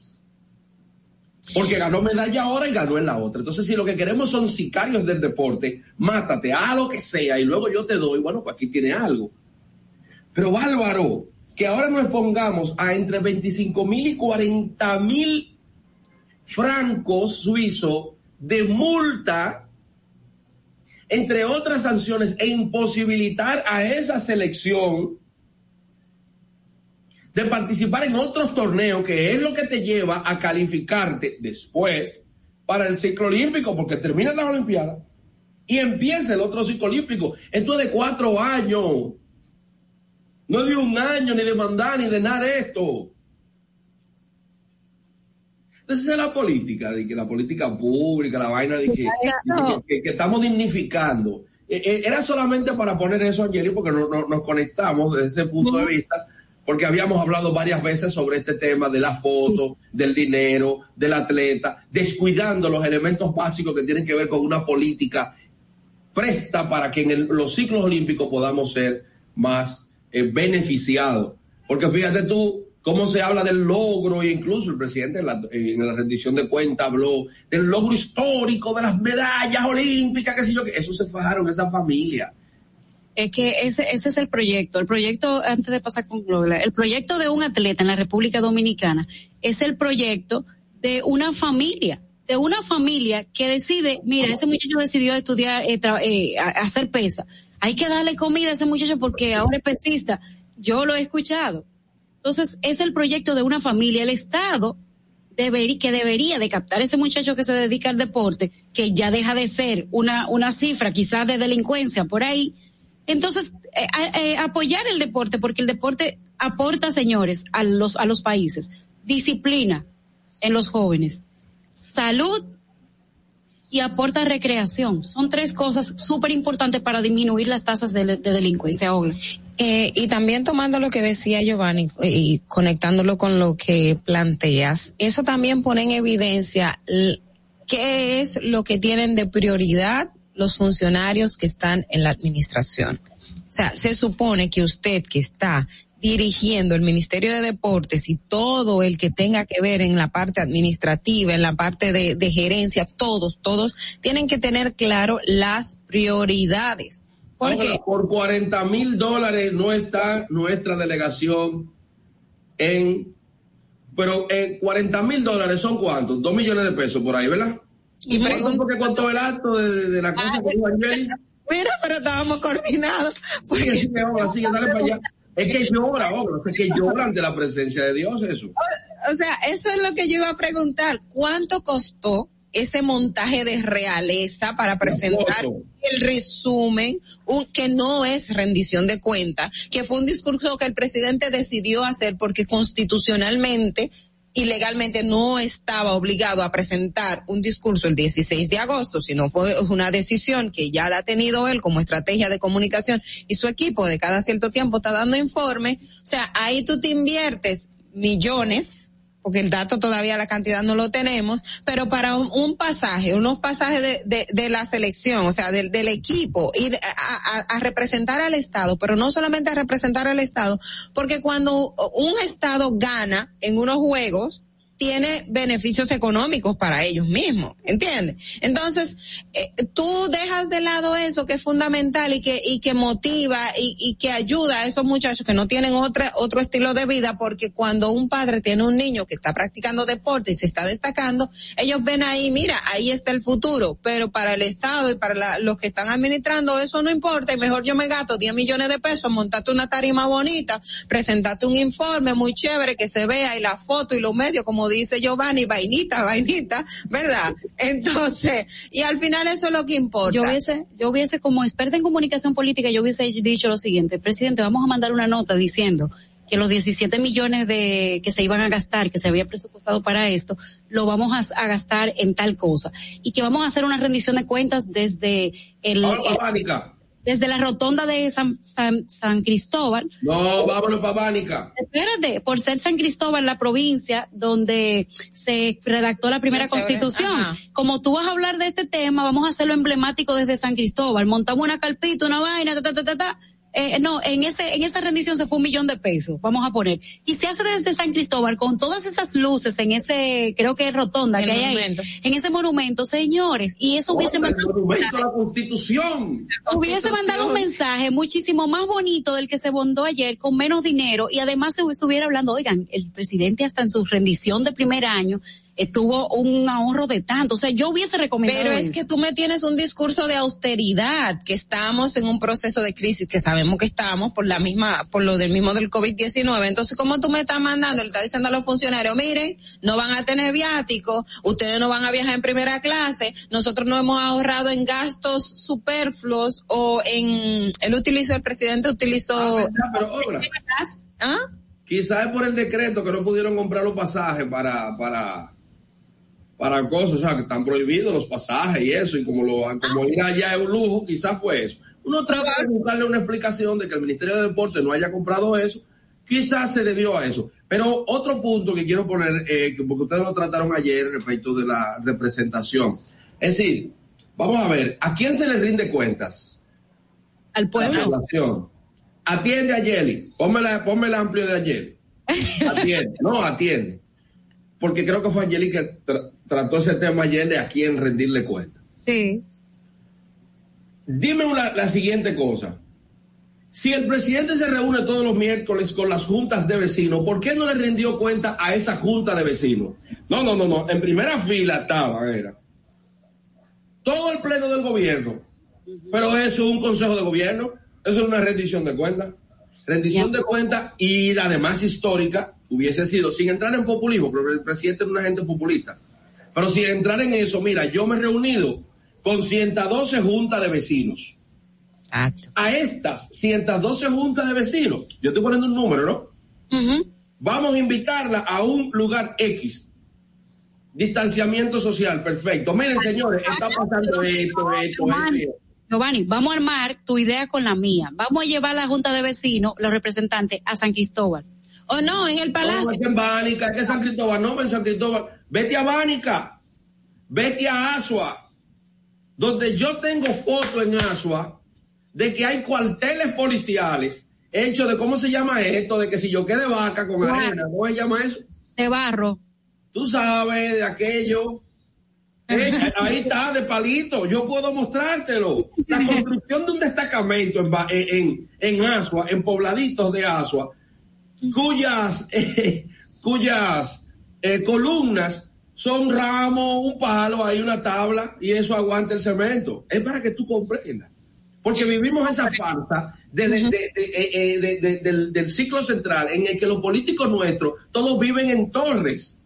[SPEAKER 9] Porque ganó medalla ahora y ganó en la otra. Entonces, si lo que queremos son sicarios del deporte, mátate a lo que sea y luego yo te doy, bueno, pues aquí tiene algo. Pero bárbaro, que ahora nos pongamos a entre 25 mil y 40 mil francos suizos de multa, entre otras sanciones, e imposibilitar a esa selección de participar en otros torneos, que es lo que te lleva a calificarte después para el ciclo olímpico, porque termina la Olimpiada y empieza el otro ciclo olímpico. Esto es de cuatro años. No de un año, ni de mandar, ni de nada esto. Entonces es la política, de que la política pública, la vaina de que, que, estamos dignificando. E, e, era solamente para poner eso, Angeli, porque no, nos conectamos desde ese punto de vista porque habíamos hablado varias veces sobre este tema de la foto, del dinero, del atleta, descuidando los elementos básicos que tienen que ver con una política presta para que en los ciclos olímpicos podamos ser más eh, beneficiados. Porque fíjate tú, cómo se habla del logro, e incluso el presidente en la, en la rendición de cuentas habló del logro histórico de las medallas olímpicas, qué sé yo, que eso se fajaron esa familia.
[SPEAKER 4] Es que ese, ese es el proyecto. El proyecto, antes de pasar con Gloria, el proyecto de un atleta en la República Dominicana es el proyecto de una familia, de una familia que decide, mira, ese muchacho decidió estudiar, eh, tra- eh, hacer pesa. Hay que darle comida a ese muchacho porque ahora es pesista. Yo lo he escuchado. Entonces, es el proyecto de una familia. El Estado debería, que debería de captar ese muchacho que se dedica al deporte, que ya deja de ser una, una cifra quizás de delincuencia por ahí. Entonces, eh, eh, apoyar el deporte, porque el deporte aporta, señores, a los, a los países, disciplina en los jóvenes, salud y aporta recreación. Son tres cosas súper importantes para disminuir las tasas de, de delincuencia.
[SPEAKER 5] Eh, y también tomando lo que decía Giovanni eh, y conectándolo con lo que planteas, eso también pone en evidencia qué es lo que tienen de prioridad los funcionarios que están en la administración. O sea, se supone que usted que está dirigiendo el Ministerio de Deportes y todo el que tenga que ver en la parte administrativa, en la parte de, de gerencia, todos, todos tienen que tener claro las prioridades. Porque
[SPEAKER 9] Ahora, por 40 mil dólares no está nuestra delegación en, pero en 40 mil dólares son cuántos? Dos millones de pesos por ahí, ¿verdad?
[SPEAKER 5] Y
[SPEAKER 9] ¿Cuánto
[SPEAKER 5] pregunto-
[SPEAKER 9] que contó el acto de, de- la cosa que dijo?
[SPEAKER 5] Mira, pero estábamos coordinados.
[SPEAKER 9] Sigue, sigue, Obra, sigue, dale para allá. Es que llora, Obra, es que llora ante la presencia de Dios eso.
[SPEAKER 5] O sea, eso es lo que yo iba a preguntar. ¿Cuánto costó ese montaje de realeza para presentar el resumen, un, que no es rendición de cuenta, que fue un discurso que el presidente decidió hacer porque constitucionalmente y legalmente no estaba obligado a presentar un discurso el 16 de agosto, sino fue una decisión que ya la ha tenido él como estrategia de comunicación y su equipo de cada cierto tiempo está dando informe. O sea, ahí tú te inviertes millones porque el dato todavía la cantidad no lo tenemos, pero para un, pasaje, unos pasajes de, de, de la selección, o sea, del, del equipo, ir a- a representar al Estado, pero no solamente a representar al Estado, porque cuando un Estado gana en unos juegos, tiene beneficios económicos para ellos mismos, ¿entiendes? Entonces, eh, tú dejas de lado eso que es fundamental y que, y que motiva y, y que ayuda a esos muchachos que no tienen otra, otro estilo de vida, porque cuando un padre tiene un niño que está practicando deporte y se está destacando, ellos ven ahí, mira, ahí está el futuro, pero para el Estado y para la- los que están administrando eso no importa y mejor yo me gasto 10 millones de pesos, montarte una tarima bonita, presentarte un informe muy chévere que se vea y la foto y los medios, como dice Giovanni, vainita, vainita, ¿verdad? Entonces, y al final eso es lo que importa.
[SPEAKER 4] Yo hubiese, yo hubiese como experta en comunicación política, yo hubiese dicho lo siguiente, presidente, vamos a mandar una nota diciendo que los 17 millones de que se iban a gastar, que se había presupuestado para esto, lo vamos a, a gastar en tal cosa y que vamos a hacer una rendición de cuentas desde el,
[SPEAKER 9] Ahora
[SPEAKER 4] el-. Desde la rotonda de San, San, San Cristóbal
[SPEAKER 9] No, vámonos para Babánica.
[SPEAKER 4] Espérate, por ser San Cristóbal la provincia donde se redactó la primera
[SPEAKER 5] No
[SPEAKER 4] constitución. Como tú vas a hablar de este tema, vamos a hacerlo emblemático desde San Cristóbal. Montamos una carpita, una vaina, ta, ta, ta, ta, ta. Eh, no, en ese, en esa rendición se fue un millón de pesos, vamos a poner. Y se hace desde San Cristóbal con todas esas luces en ese, creo que es rotonda
[SPEAKER 5] El
[SPEAKER 4] que hay
[SPEAKER 5] monumento.
[SPEAKER 4] ahí, en ese monumento, señores, y eso hubiese
[SPEAKER 9] el
[SPEAKER 4] mandado-
[SPEAKER 9] monumento a la Constitución.
[SPEAKER 4] hubiese mandado un mensaje muchísimo más bonito del que se bondó ayer con menos dinero y además se estuviera hablando, oigan, el presidente hasta en su rendición de primer año estuvo un ahorro de tanto, o sea, yo hubiese recomendado
[SPEAKER 5] Pero es
[SPEAKER 4] eso.
[SPEAKER 5] que tú me tienes un discurso de austeridad, que estamos en un proceso de crisis, que sabemos que estamos por la misma, por lo del mismo del COVID-19. Entonces, ¿cómo tú me estás mandando? Le estás diciendo a los funcionarios, miren, no van a tener viáticos, ustedes no van a viajar en primera clase, nosotros no hemos ahorrado en gastos superfluos o en, él utilizó, el presidente utilizó,
[SPEAKER 9] Ah, pero obra.
[SPEAKER 5] ¿ah?
[SPEAKER 9] Quizás es por el decreto que no pudieron comprar los pasajes para, para, para cosas, o sea, que están prohibidos los pasajes y eso, y como lo, como ir allá es un lujo, quizás fue eso. Uno trata de buscarle una explicación de que el Ministerio de Deporte no haya comprado eso, quizás se debió a eso. Pero otro punto que quiero poner, eh, que- porque ustedes lo trataron ayer respecto de la representación. Es decir, vamos a ver, ¿a quién se le rinde cuentas?
[SPEAKER 4] Al
[SPEAKER 9] La
[SPEAKER 4] pueblo.
[SPEAKER 9] población. Atiende a Yeli, ponme, la, ponme el amplio de ayer. Atiende, no, atiende. Porque creo que fue Angélica que tra- trató ese tema ayer de a quién rendirle cuenta.
[SPEAKER 5] Sí.
[SPEAKER 9] Dime una- la siguiente cosa. Si el presidente se reúne todos los miércoles con las juntas de vecinos, ¿por qué no le rindió cuenta a esa junta de vecinos? No, no, no, no. En primera fila estaba, era. Todo el pleno del gobierno. Pero eso es un consejo de gobierno. Eso es una rendición de cuentas. Rendición de cuentas y además histórica hubiese sido, sin entrar en populismo, pero el presidente es una gente populista. Pero sin entrar en eso, mira, yo me he reunido con 112 juntas de vecinos. A estas 112 juntas de vecinos, yo estoy poniendo un número, ¿no? Vamos a invitarla a un lugar X. Distanciamiento social, perfecto. Miren, señores, está pasando esto, esto, esto.
[SPEAKER 4] Giovanni, Giovanni, vamos a armar tu idea con la mía. Vamos a llevar a la Junta de Vecinos, los representantes, a San Cristóbal.
[SPEAKER 5] O no, en el
[SPEAKER 9] No, es que en Bánica, que San Cristóbal, no, en San Cristóbal. Vete a Bánica, vete a Asua, donde yo tengo fotos en Asua de que hay cuarteles policiales hechos de, ¿cómo se llama esto? De que si yo quede vaca con arena, ¿cómo se llama eso?
[SPEAKER 4] De barro.
[SPEAKER 9] Tú sabes de aquello. Ahí está, de palito. Yo puedo mostrártelo. La construcción de un destacamento en, en, en Asua, en pobladitos de Asua, cuyas, eh, cuyas eh, columnas son ramos, un palo, hay una tabla y eso aguanta el cemento. Es para que tú comprendas. Porque vivimos esa farsa de- de- eh, de- de- del, del ciclo central en el que los políticos nuestros todos viven en torres.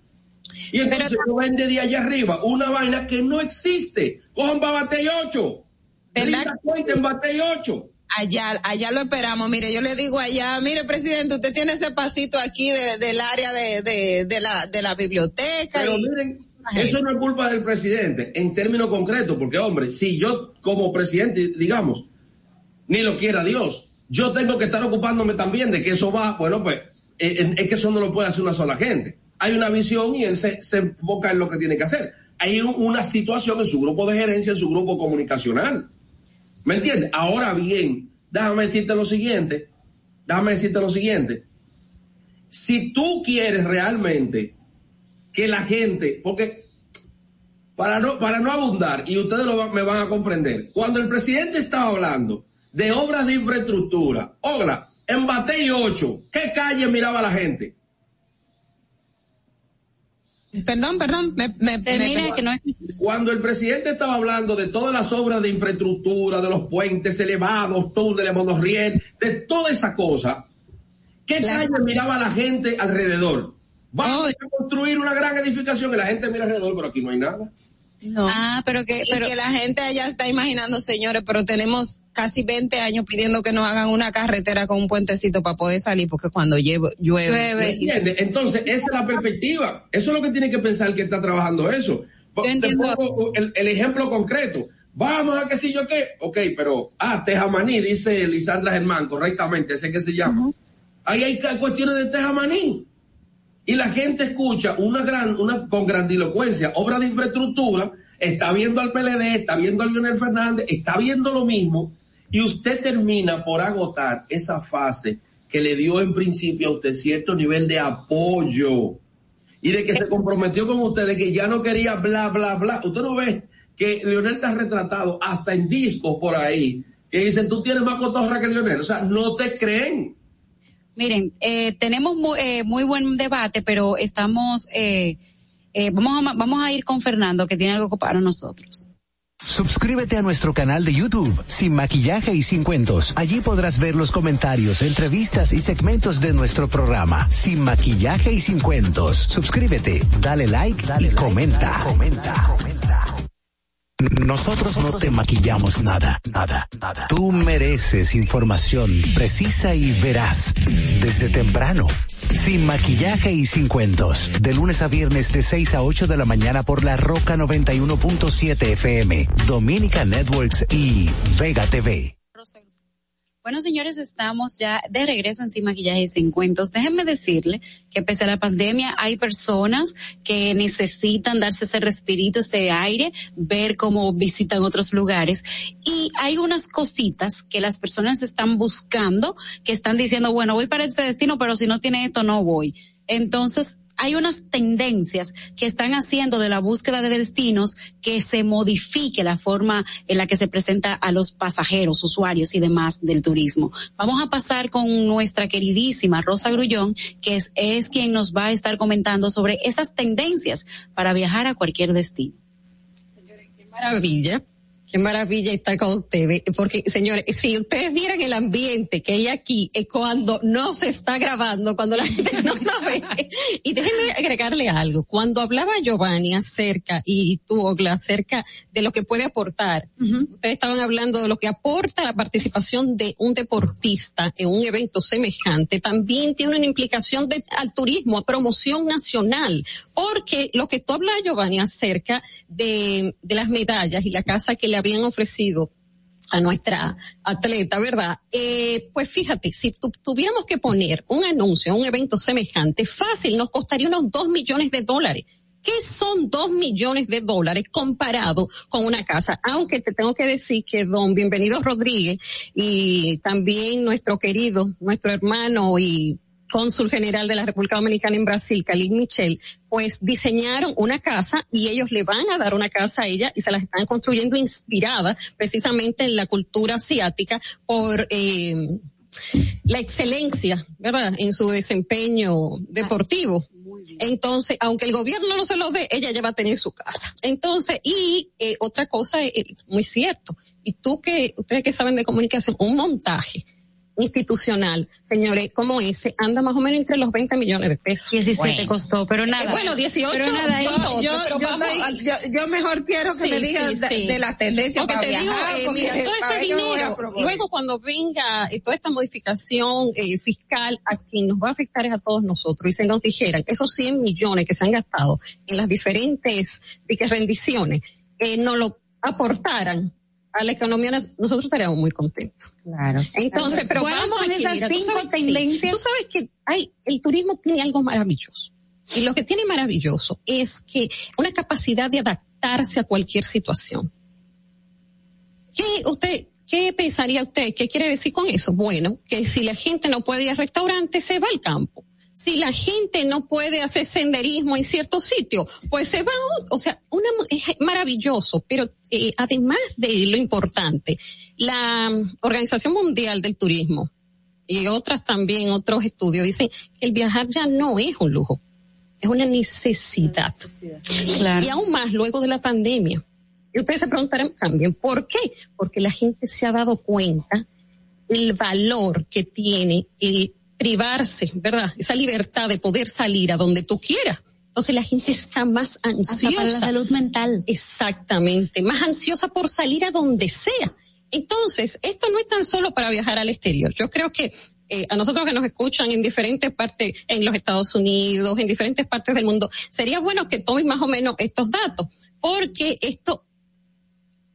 [SPEAKER 9] Y entonces lo ven de allá arriba una vaina que no existe. Cojan para Batey 8.
[SPEAKER 5] ¿Verdad?
[SPEAKER 9] Cuenten Batey 8.
[SPEAKER 5] Allá, allá lo esperamos. Mire, yo le digo allá, mire, presidente, usted tiene ese pasito aquí de- del área de, de, de la, de la biblioteca.
[SPEAKER 9] Pero
[SPEAKER 5] y-
[SPEAKER 9] miren, eso no es culpa del presidente, en términos concretos, porque hombre, si yo como presidente, digamos, ni lo quiera Dios, yo tengo que estar ocupándome también de que eso va, bueno, pues, eh, eh, es que eso no lo puede hacer una sola gente. Hay una visión y él se, se enfoca en lo que tiene que hacer. Hay un- una situación en su grupo de gerencia, en su grupo comunicacional. ¿Me entiendes? Ahora bien, déjame decirte lo siguiente, déjame decirte lo siguiente. Si tú quieres realmente que la gente, porque para no, para no abundar, y ustedes van- me van a comprender, cuando el presidente estaba hablando de obras de infraestructura, obra, en Batey 8, ¿qué calle miraba la gente?
[SPEAKER 5] Perdón, perdón, me, me,
[SPEAKER 4] Termina, que no es...
[SPEAKER 9] Cuando el presidente estaba hablando de todas las obras de infraestructura, de los puentes elevados, túneles, monorriel, de toda esa cosa, ¿qué calle miraba la gente alrededor? Vamos a construir una gran edificación y la gente mira alrededor, pero aquí no hay nada.
[SPEAKER 5] No.
[SPEAKER 4] Ah, pero que,
[SPEAKER 5] Y
[SPEAKER 4] pero
[SPEAKER 5] que la gente allá está imaginando, señores, pero tenemos casi 20 años pidiendo que nos hagan una carretera con un puentecito para poder salir, porque cuando llevo- llueve.
[SPEAKER 9] ¿Me entiendes? Entonces, esa es la perspectiva. Eso es lo que tiene que pensar el que está trabajando eso. Te pongo el, el ejemplo concreto. Vamos a que si yo qué. Ok, pero, ah, Tejamaní, dice Lisandra Germán, correctamente, ese que se llama. Ahí hay cuestiones de Tejamaní. Y la gente escucha una gran, una con grandilocuencia, obra de infraestructura, está viendo al PLD, está viendo a Leonel Fernández, está viendo lo mismo, y usted termina por agotar esa fase que le dio en principio a usted cierto nivel de apoyo y de que se comprometió con ustedes que ya no quería bla, bla, bla. Usted no ve que Leonel está retratado hasta en discos por ahí que dicen tú tienes más cotorra que Leonel. O sea, no te creen.
[SPEAKER 4] Miren, eh, tenemos muy, eh, muy buen debate, pero estamos, eh, eh, vamos, a, vamos a ir con Fernando, que tiene algo para nosotros.
[SPEAKER 2] Suscríbete a nuestro canal de YouTube, Sin Maquillaje y Sin Cuentos. Allí podrás ver los comentarios, entrevistas y segmentos de nuestro programa, Sin Maquillaje y Sin Cuentos. Suscríbete, dale like y comenta. comenta. Nosotros no te maquillamos nada, nada, nada. Tú mereces información precisa y veraz desde temprano. Sin maquillaje y sin cuentos. De lunes a viernes de 6 a 8 de la mañana por la Roca 91.7 FM, Dominica Networks y Vega TV.
[SPEAKER 4] Bueno, señores, estamos ya de regreso en Sin Maquillaje y Sin Cuentos. Déjenme decirle que pese a la pandemia hay personas que necesitan darse ese respirito, ese aire, ver cómo visitan otros lugares. Y hay unas cositas que las personas están buscando, que están diciendo, bueno, voy para este destino, pero si no tiene esto, no voy. Entonces, hay unas tendencias que están haciendo de la búsqueda de destinos que se modifique la forma en la que se presenta a los pasajeros, usuarios y demás del turismo. Vamos a pasar con nuestra queridísima Rosa Grullón, que es, quien nos va a estar comentando sobre esas tendencias para viajar a cualquier destino.
[SPEAKER 10] Señores, qué maravilla Qué maravilla estar con ustedes, porque señores, si ustedes vieran el ambiente que hay aquí es cuando no se está grabando, cuando la gente no lo ve. Y déjenme agregarle algo. Cuando hablaba Giovanni acerca, y tú, Ogla, acerca de lo que puede aportar, ustedes estaban hablando de lo que aporta la participación de un deportista en un evento semejante, también tiene una implicación de, al turismo, a promoción nacional, porque lo que tú hablas, Giovanni, acerca de, de las medallas y la casa que le habían ofrecido a nuestra atleta, ¿verdad? Eh, pues fíjate, si tuviéramos que poner un anuncio a un evento semejante, fácil, nos costaría unos dos millones de dólares. ¿Qué son dos millones de dólares comparado con una casa? Aunque te tengo que decir que don Bienvenido Rodríguez y también nuestro querido, nuestro hermano y cónsul general de la República Dominicana en Brasil, Khalid Michel, pues diseñaron una casa y ellos le van a dar una casa a ella y se la están construyendo inspirada precisamente en la cultura asiática por eh, la excelencia, ¿verdad? En su desempeño deportivo. Entonces, aunque el gobierno no se lo dé, ella ya va a tener su casa. Entonces, y eh, otra cosa, eh, muy cierto, y tú que, ustedes que saben de comunicación, un montaje institucional, señores, como ese, anda más o menos entre los 20 millones de pesos.
[SPEAKER 4] 17 costó, pero nada.
[SPEAKER 10] Eh, bueno, 18.
[SPEAKER 5] Pero nada, yo, yo, yo, yo, mejor quiero que me digas de, las tendencias para
[SPEAKER 10] te
[SPEAKER 5] viajar.
[SPEAKER 10] Digo, eh, mira, todo ese dinero, luego cuando venga eh, toda esta modificación eh, fiscal, a quien nos va a afectar es a todos nosotros. Y se nos dijeran, esos 100 millones que se han gastado en las diferentes rendiciones, eh, no lo aportaran a la economía, nosotros estaríamos muy contentos.
[SPEAKER 5] Claro.
[SPEAKER 10] Entonces, pero vamos a esas cinco tendencias. tú sabes que hay, el turismo tiene algo maravilloso. Y lo que tiene maravilloso es que una capacidad de adaptarse a cualquier situación. ¿Qué usted, qué pensaría usted? ¿Qué quiere decir con eso? Bueno, que si la gente no puede ir al restaurante, se va al campo si la gente no puede hacer senderismo en cierto sitio, pues se va, o sea, una, es maravilloso, pero eh, además de lo importante, la Organización Mundial del Turismo y otras también, otros estudios dicen que el viajar ya no es un lujo, es una necesidad. Y aún más luego de la pandemia. Y ustedes se preguntarán también, ¿por qué? Porque la gente se ha dado cuenta el valor que tiene el privarse, ¿verdad? Esa libertad de poder salir a donde tú quieras. Entonces la gente está más ansiosa.
[SPEAKER 4] para la salud mental.
[SPEAKER 10] Exactamente, más ansiosa por salir a donde sea. Entonces, esto no es tan solo para viajar al exterior. Yo creo que eh, a nosotros que nos escuchan en diferentes partes, en los Estados Unidos, en diferentes partes del mundo, sería bueno que tomen más o menos estos datos, porque esto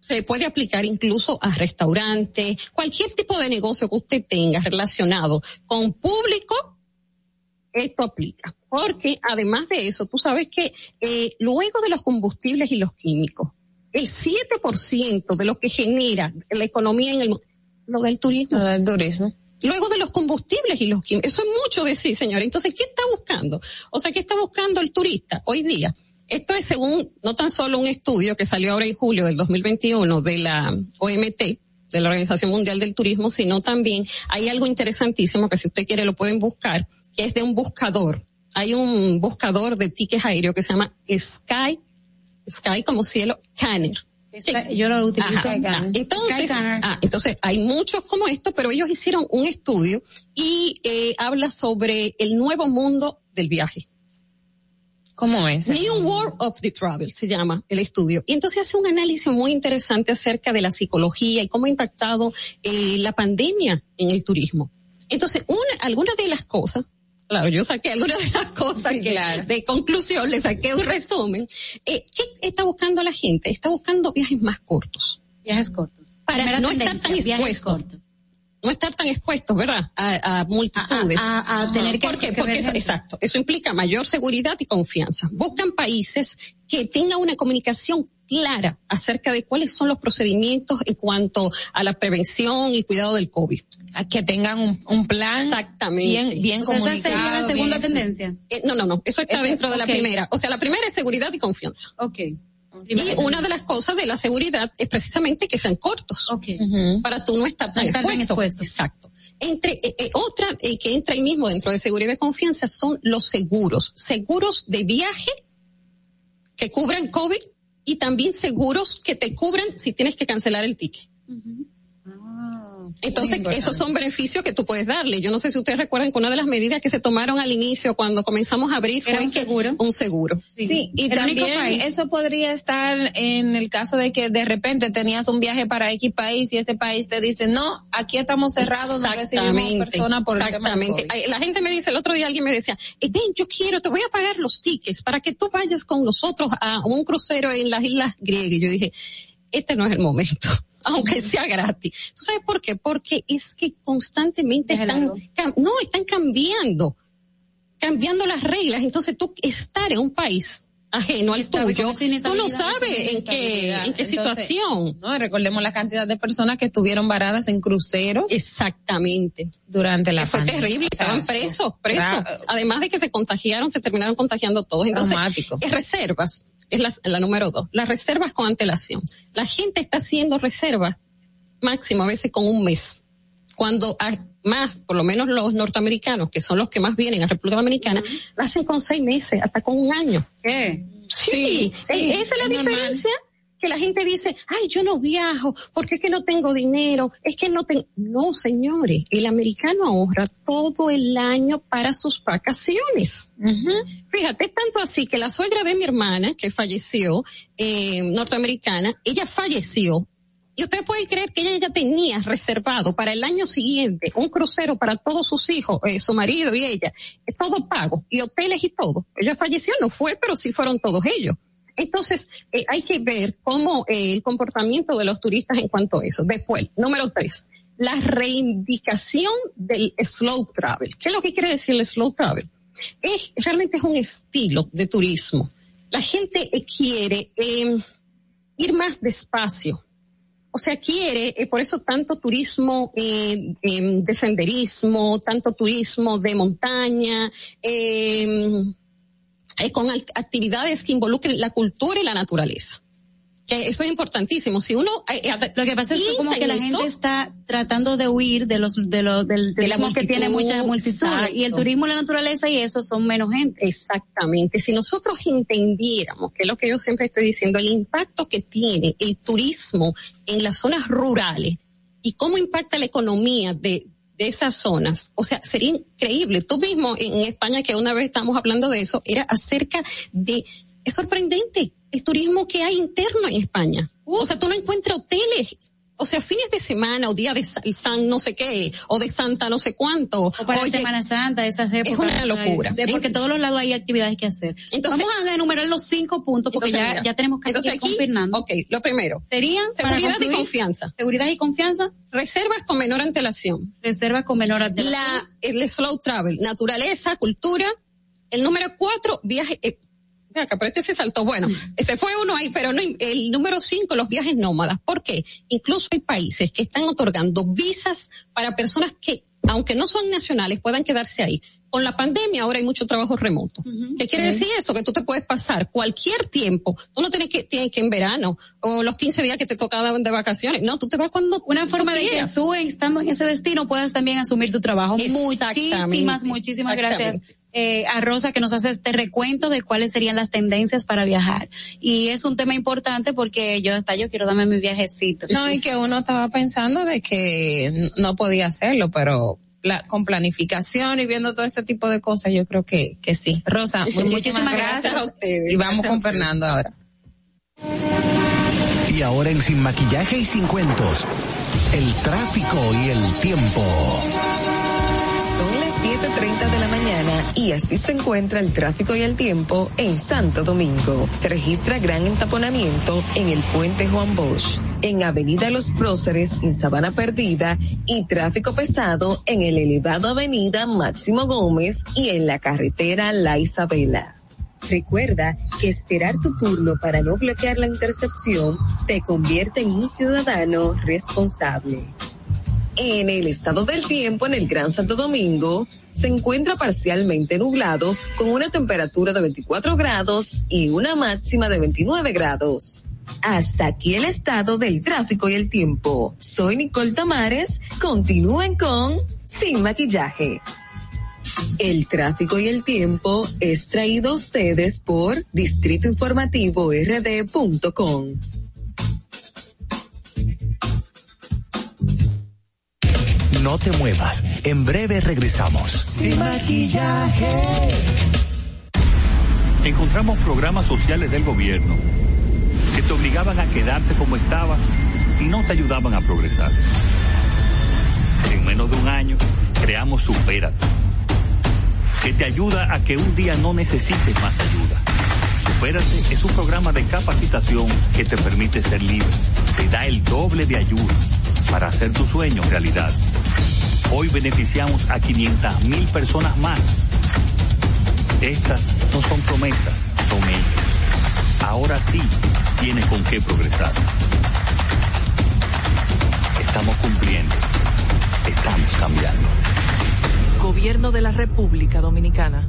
[SPEAKER 10] se puede aplicar incluso a restaurantes, cualquier tipo de negocio que usted tenga relacionado con público, esto aplica. Porque además de eso, tú sabes que eh, luego de los combustibles y los químicos, el 7% de lo que genera la economía en el lo del turismo.
[SPEAKER 5] Lo del turismo.
[SPEAKER 10] Luego de los combustibles y los químicos. Eso es mucho decir, señora. Entonces, ¿qué está buscando? O sea, ¿qué está buscando el turista hoy día? Esto es según no tan solo un estudio que salió ahora en julio del 2021 de la OMT, de la Organización Mundial del Turismo, sino también hay algo interesantísimo que si usted quiere lo pueden buscar, que es de un buscador. Hay un buscador de tickets aéreos que se llama Sky, Sky como cielo, Canner.
[SPEAKER 4] Yo lo utilizo.
[SPEAKER 10] Entonces, ah, entonces hay muchos como esto, pero ellos hicieron un estudio y eh, habla sobre el nuevo mundo del viaje.
[SPEAKER 5] ¿Cómo es?
[SPEAKER 10] New World of the Travel se llama el estudio. Y entonces hace un análisis muy interesante acerca de la psicología y cómo ha impactado eh, la pandemia en el turismo. Entonces, una, algunas de las cosas, claro, yo saqué algunas de las cosas que de conclusión, le saqué un resumen. Eh, ¿Qué está buscando la gente? Está buscando viajes más cortos.
[SPEAKER 4] Viajes cortos.
[SPEAKER 10] Para no estar tan expuesto no estar tan expuestos, ¿verdad? A, a multitudes.
[SPEAKER 4] A- a- a tener que-
[SPEAKER 10] ¿Por qué?
[SPEAKER 4] que
[SPEAKER 10] Porque eso, exacto, eso implica mayor seguridad y confianza. Buscan países que tengan una comunicación clara acerca de cuáles son los procedimientos en cuanto a la prevención y cuidado del COVID.
[SPEAKER 5] A que tengan un, un plan
[SPEAKER 10] Exactamente.
[SPEAKER 5] bien, bien
[SPEAKER 4] O sea, esa sería la segunda
[SPEAKER 5] bien-
[SPEAKER 4] tendencia.
[SPEAKER 10] Eh, no, no, no, eso está
[SPEAKER 5] Ese-
[SPEAKER 10] dentro de la primera. O sea, la primera es seguridad y confianza.
[SPEAKER 4] Ok.
[SPEAKER 10] Y una de las cosas de la seguridad es precisamente que sean cortos.
[SPEAKER 4] Ok.
[SPEAKER 5] Ujú.
[SPEAKER 10] Para tú no estar tan,
[SPEAKER 4] No
[SPEAKER 10] expuesto. Exacto. Entre, eh, eh, otra eh, que entra ahí mismo dentro de seguridad y confianza son los seguros. Seguros de viaje que cubran COVID y también seguros que te cubran si tienes que cancelar el ticket. Entonces, esos son beneficios que tú puedes darle. Yo no sé si ustedes recuerdan que una de las medidas que se tomaron al inicio cuando comenzamos a abrir
[SPEAKER 4] Era
[SPEAKER 10] fue
[SPEAKER 4] un seguro.
[SPEAKER 10] un seguro.
[SPEAKER 5] Sí, y
[SPEAKER 4] El
[SPEAKER 5] también eso podría estar en el caso de que de repente tenías un viaje para X país y ese país te dice, no, aquí estamos cerrados, no recibimos personas por el tema
[SPEAKER 10] Exactamente.
[SPEAKER 5] COVID".
[SPEAKER 10] La gente me dice, el otro día alguien me decía, eh, ven, yo quiero, te voy a pagar los tickets para que tú vayas con nosotros a un crucero en las islas griegas. Y yo dije, este no es el momento. Aunque sea gratis. ¿Tú sabes por qué? Porque es que constantemente están, cam- no, están cambiando, cambiando las reglas. Entonces tú estar en un país ajeno al tuyo, tú no sabes en qué, en qué
[SPEAKER 5] Entonces,
[SPEAKER 10] situación.
[SPEAKER 5] No, recordemos la cantidad de personas que estuvieron varadas en cruceros
[SPEAKER 10] Exactamente.
[SPEAKER 5] durante la
[SPEAKER 10] fue
[SPEAKER 5] pandemia.
[SPEAKER 10] terrible, estaban presos, presos. Además de que se contagiaron, se terminaron contagiando todos. Entonces, es reservas, es la, la número dos, las reservas con antelación. La gente está haciendo reservas máximo a veces con un mes. Cuando hay más, por lo menos los norteamericanos, que son los que más vienen a República Dominicana, lo hacen con seis meses, hasta con un año.
[SPEAKER 4] ¿Qué?
[SPEAKER 10] Sí,
[SPEAKER 5] sí,
[SPEAKER 10] eh, esa es la
[SPEAKER 5] es normal.
[SPEAKER 10] diferencia que la gente dice, ay, yo no viajo, porque es que no tengo dinero, es que no tengo... No, señores, el americano ahorra todo el año para sus vacaciones. Fíjate, es tanto así que la suegra de mi hermana, que falleció, eh, norteamericana, ella falleció. Y usted puede creer que ella ya tenía reservado para el año siguiente un crucero para todos sus hijos, eh, su marido y ella, eh, todo pago, y hoteles y todo. Ella falleció, no fue, pero sí fueron todos ellos. Entonces, eh, hay que ver cómo eh, el comportamiento de los turistas en cuanto a eso. Después, número tres, la reivindicación del slow travel. ¿Qué es lo que quiere decir el slow travel? Es, realmente es un estilo de turismo. La gente eh, quiere eh, ir más despacio. O sea, quiere, por eso tanto turismo eh, em, de senderismo, tanto turismo de montaña, em, con al- actividades que involucren la cultura y la naturaleza. Que eso es importantísimo. Si uno eh, eh,
[SPEAKER 4] Lo que pasa es que como que la gente está tratando de huir de los de los del
[SPEAKER 10] De
[SPEAKER 4] turismo que tiene mucha multitud
[SPEAKER 10] exacto.
[SPEAKER 4] y el turismo y la naturaleza y eso son menos gente.
[SPEAKER 10] Exactamente. Si nosotros entendiéramos, que es lo que yo siempre estoy diciendo, el impacto que tiene el turismo en las zonas rurales y cómo impacta la economía de, de esas zonas, o sea, sería increíble. Tú mismo en España, que una vez estamos hablando de eso, era acerca de, es sorprendente el turismo que hay interno en España. O sea, tú no encuentras hoteles. O sea, fines de semana o día de Sa- San no sé qué, o de Santa no sé cuánto.
[SPEAKER 4] O para
[SPEAKER 10] Oye,
[SPEAKER 4] Semana Santa, esas épocas.
[SPEAKER 10] una locura.
[SPEAKER 4] De- porque todos los lados hay actividades que hacer.
[SPEAKER 10] Entonces-
[SPEAKER 4] Vamos a enumerar los cinco puntos porque
[SPEAKER 10] Entonces,
[SPEAKER 4] ya,
[SPEAKER 10] mira,
[SPEAKER 4] ya tenemos que
[SPEAKER 10] aquí,
[SPEAKER 4] confirmando.
[SPEAKER 10] Ok, lo primero.
[SPEAKER 4] Serían
[SPEAKER 10] Seguridad y confianza.
[SPEAKER 4] Seguridad y confianza,
[SPEAKER 10] Reservas con menor antelación.
[SPEAKER 4] reserva con menor antelación.
[SPEAKER 10] La, el slow travel, naturaleza, cultura. El número cuatro, viaje, eh, acá, pero este se saltó. Bueno, ese fue uno ahí, pero no, el número cinco, los viajes nómadas. ¿Por qué? Incluso hay países que están otorgando visas para personas que, aunque no son nacionales, puedan quedarse ahí. Con la pandemia ahora hay mucho trabajo remoto. ¿Qué quiere decir eso? Que tú te puedes pasar cualquier tiempo. Tú no tienes que, tienes que en verano o los 15 días que te tocaban de vacaciones. No, tú te vas cuando
[SPEAKER 4] Una
[SPEAKER 10] tú
[SPEAKER 4] forma de que
[SPEAKER 10] quieras.
[SPEAKER 4] tú, estando en ese destino, puedas también asumir tu trabajo. Muchísimas, muchísimas gracias. Eh, a Rosa que nos hace este recuento de cuáles serían las tendencias para viajar. Y es un tema importante porque yo hasta yo quiero darme mi viajecito.
[SPEAKER 5] No, y que uno estaba pensando de que no podía hacerlo, pero con planificación y viendo todo este tipo de cosas, yo creo que, que sí. Rosa, muchísimas,
[SPEAKER 4] Muchísimas
[SPEAKER 5] gracias.
[SPEAKER 4] gracias a
[SPEAKER 10] ustedes.
[SPEAKER 5] Y vamos
[SPEAKER 10] Gracias
[SPEAKER 5] con. Fernando ahora.
[SPEAKER 2] Y ahora en Sin Maquillaje y Sin Cuentos, el tráfico y el tiempo.
[SPEAKER 11] Son las 7.30 de la mañana y así se encuentra el tráfico y el tiempo en Santo Domingo. Se registra gran entaponamiento en el puente Juan Bosch. en Avenida Los Próceres, en Sabana Perdida, y tráfico pesado en el elevado Avenida Máximo Gómez y en la carretera La Isabela. Recuerda que esperar tu turno para no bloquear la intercepción te convierte en un ciudadano responsable. En el estado del tiempo en el Gran Santo Domingo se encuentra parcialmente nublado con una temperatura de 24 grados y una máxima de 29 grados. Hasta aquí el estado del tráfico y el tiempo. Soy Nicole Tamares. Continúen con Sin Maquillaje. El tráfico y el tiempo es traído a ustedes por Distrito Informativo RD.com.
[SPEAKER 2] No te muevas. En breve regresamos.
[SPEAKER 1] Sin maquillaje.
[SPEAKER 6] Encontramos programas sociales del gobierno que te obligaban a quedarte como estabas y no te ayudaban a progresar. En menos de un año creamos Supérate, que te ayuda a que un día no necesites más ayuda. Supérate es un programa de capacitación que te permite ser libre, te da el doble de ayuda para hacer tu sueño realidad. Hoy beneficiamos a 500 mil personas más. Estas no son promesas, son hechos. Ahora sí tienes con qué progresar. Estamos cumpliendo. Estamos cambiando.
[SPEAKER 7] Gobierno de la República Dominicana.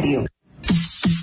[SPEAKER 8] diario.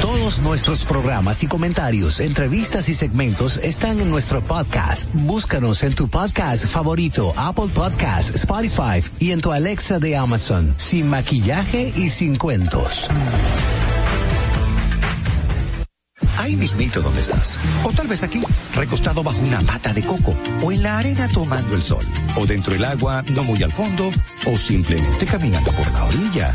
[SPEAKER 2] Todos nuestros programas y comentarios, entrevistas y segmentos están en nuestro podcast. Búscanos en tu podcast favorito, Apple Podcast, Spotify y en tu Alexa de Amazon, sin maquillaje y sin cuentos.
[SPEAKER 12] Ahí mismito donde estás. O tal vez aquí, recostado bajo una pata de coco. O en la arena tomando el sol. O dentro del agua, no muy al fondo. O simplemente caminando por la orilla.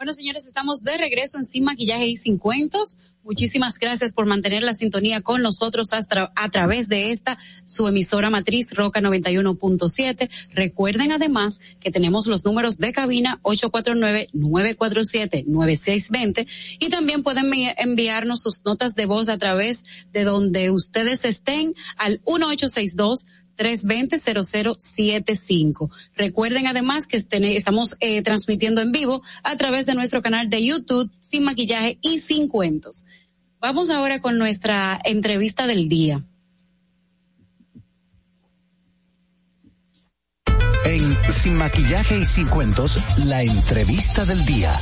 [SPEAKER 4] Bueno, señores, estamos de regreso en Sin Maquillaje y Sin Cuentos. Muchísimas gracias por mantener la sintonía con nosotros hasta a través de esta, su emisora matriz Roca 91.7. Recuerden además que tenemos los números de cabina 849-947-9620 y también pueden enviarnos sus notas de voz a través de donde ustedes estén al 1862 320-0075. Recuerden además que estamos eh, transmitiendo en vivo a través de nuestro canal de YouTube Sin Maquillaje y Sin Cuentos. Vamos ahora con nuestra entrevista del día.
[SPEAKER 2] En Sin Maquillaje y Sin Cuentos, la entrevista del día.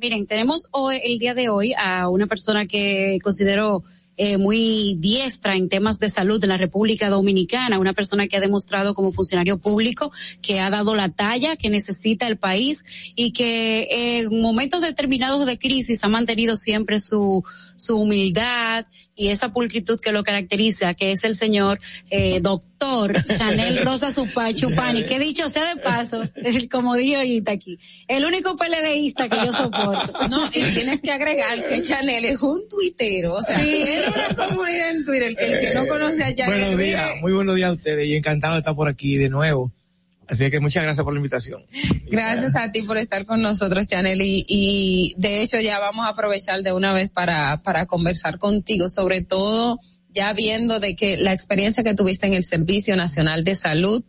[SPEAKER 4] Miren, tenemos hoy, el día de hoy a una persona que considero eh, muy diestra en temas de salud en la República Dominicana, una persona que ha demostrado como funcionario público que ha dado la talla que necesita el país y que en momentos determinados de crisis ha mantenido siempre su, su humildad y esa pulcritud que lo caracteriza, que es el señor eh, doctor Chanel Rosa Chupani, que dicho sea de paso, como dije ahorita aquí, el único PLDista que yo soporto.
[SPEAKER 5] No, y tienes que agregar que Chanel es un tuitero, o sea, tiene una comunidad en Twitter que el que no conoce a Chanel.
[SPEAKER 13] Buenos días, muy buenos días a ustedes y encantado de estar por aquí de nuevo Así que muchas gracias por la invitación.
[SPEAKER 5] Gracias a ti por estar con nosotros, Chanel. Y, y de hecho ya vamos a aprovechar de una vez para, para conversar contigo, sobre todo ya viendo de que la experiencia que tuviste en el Servicio Nacional de Salud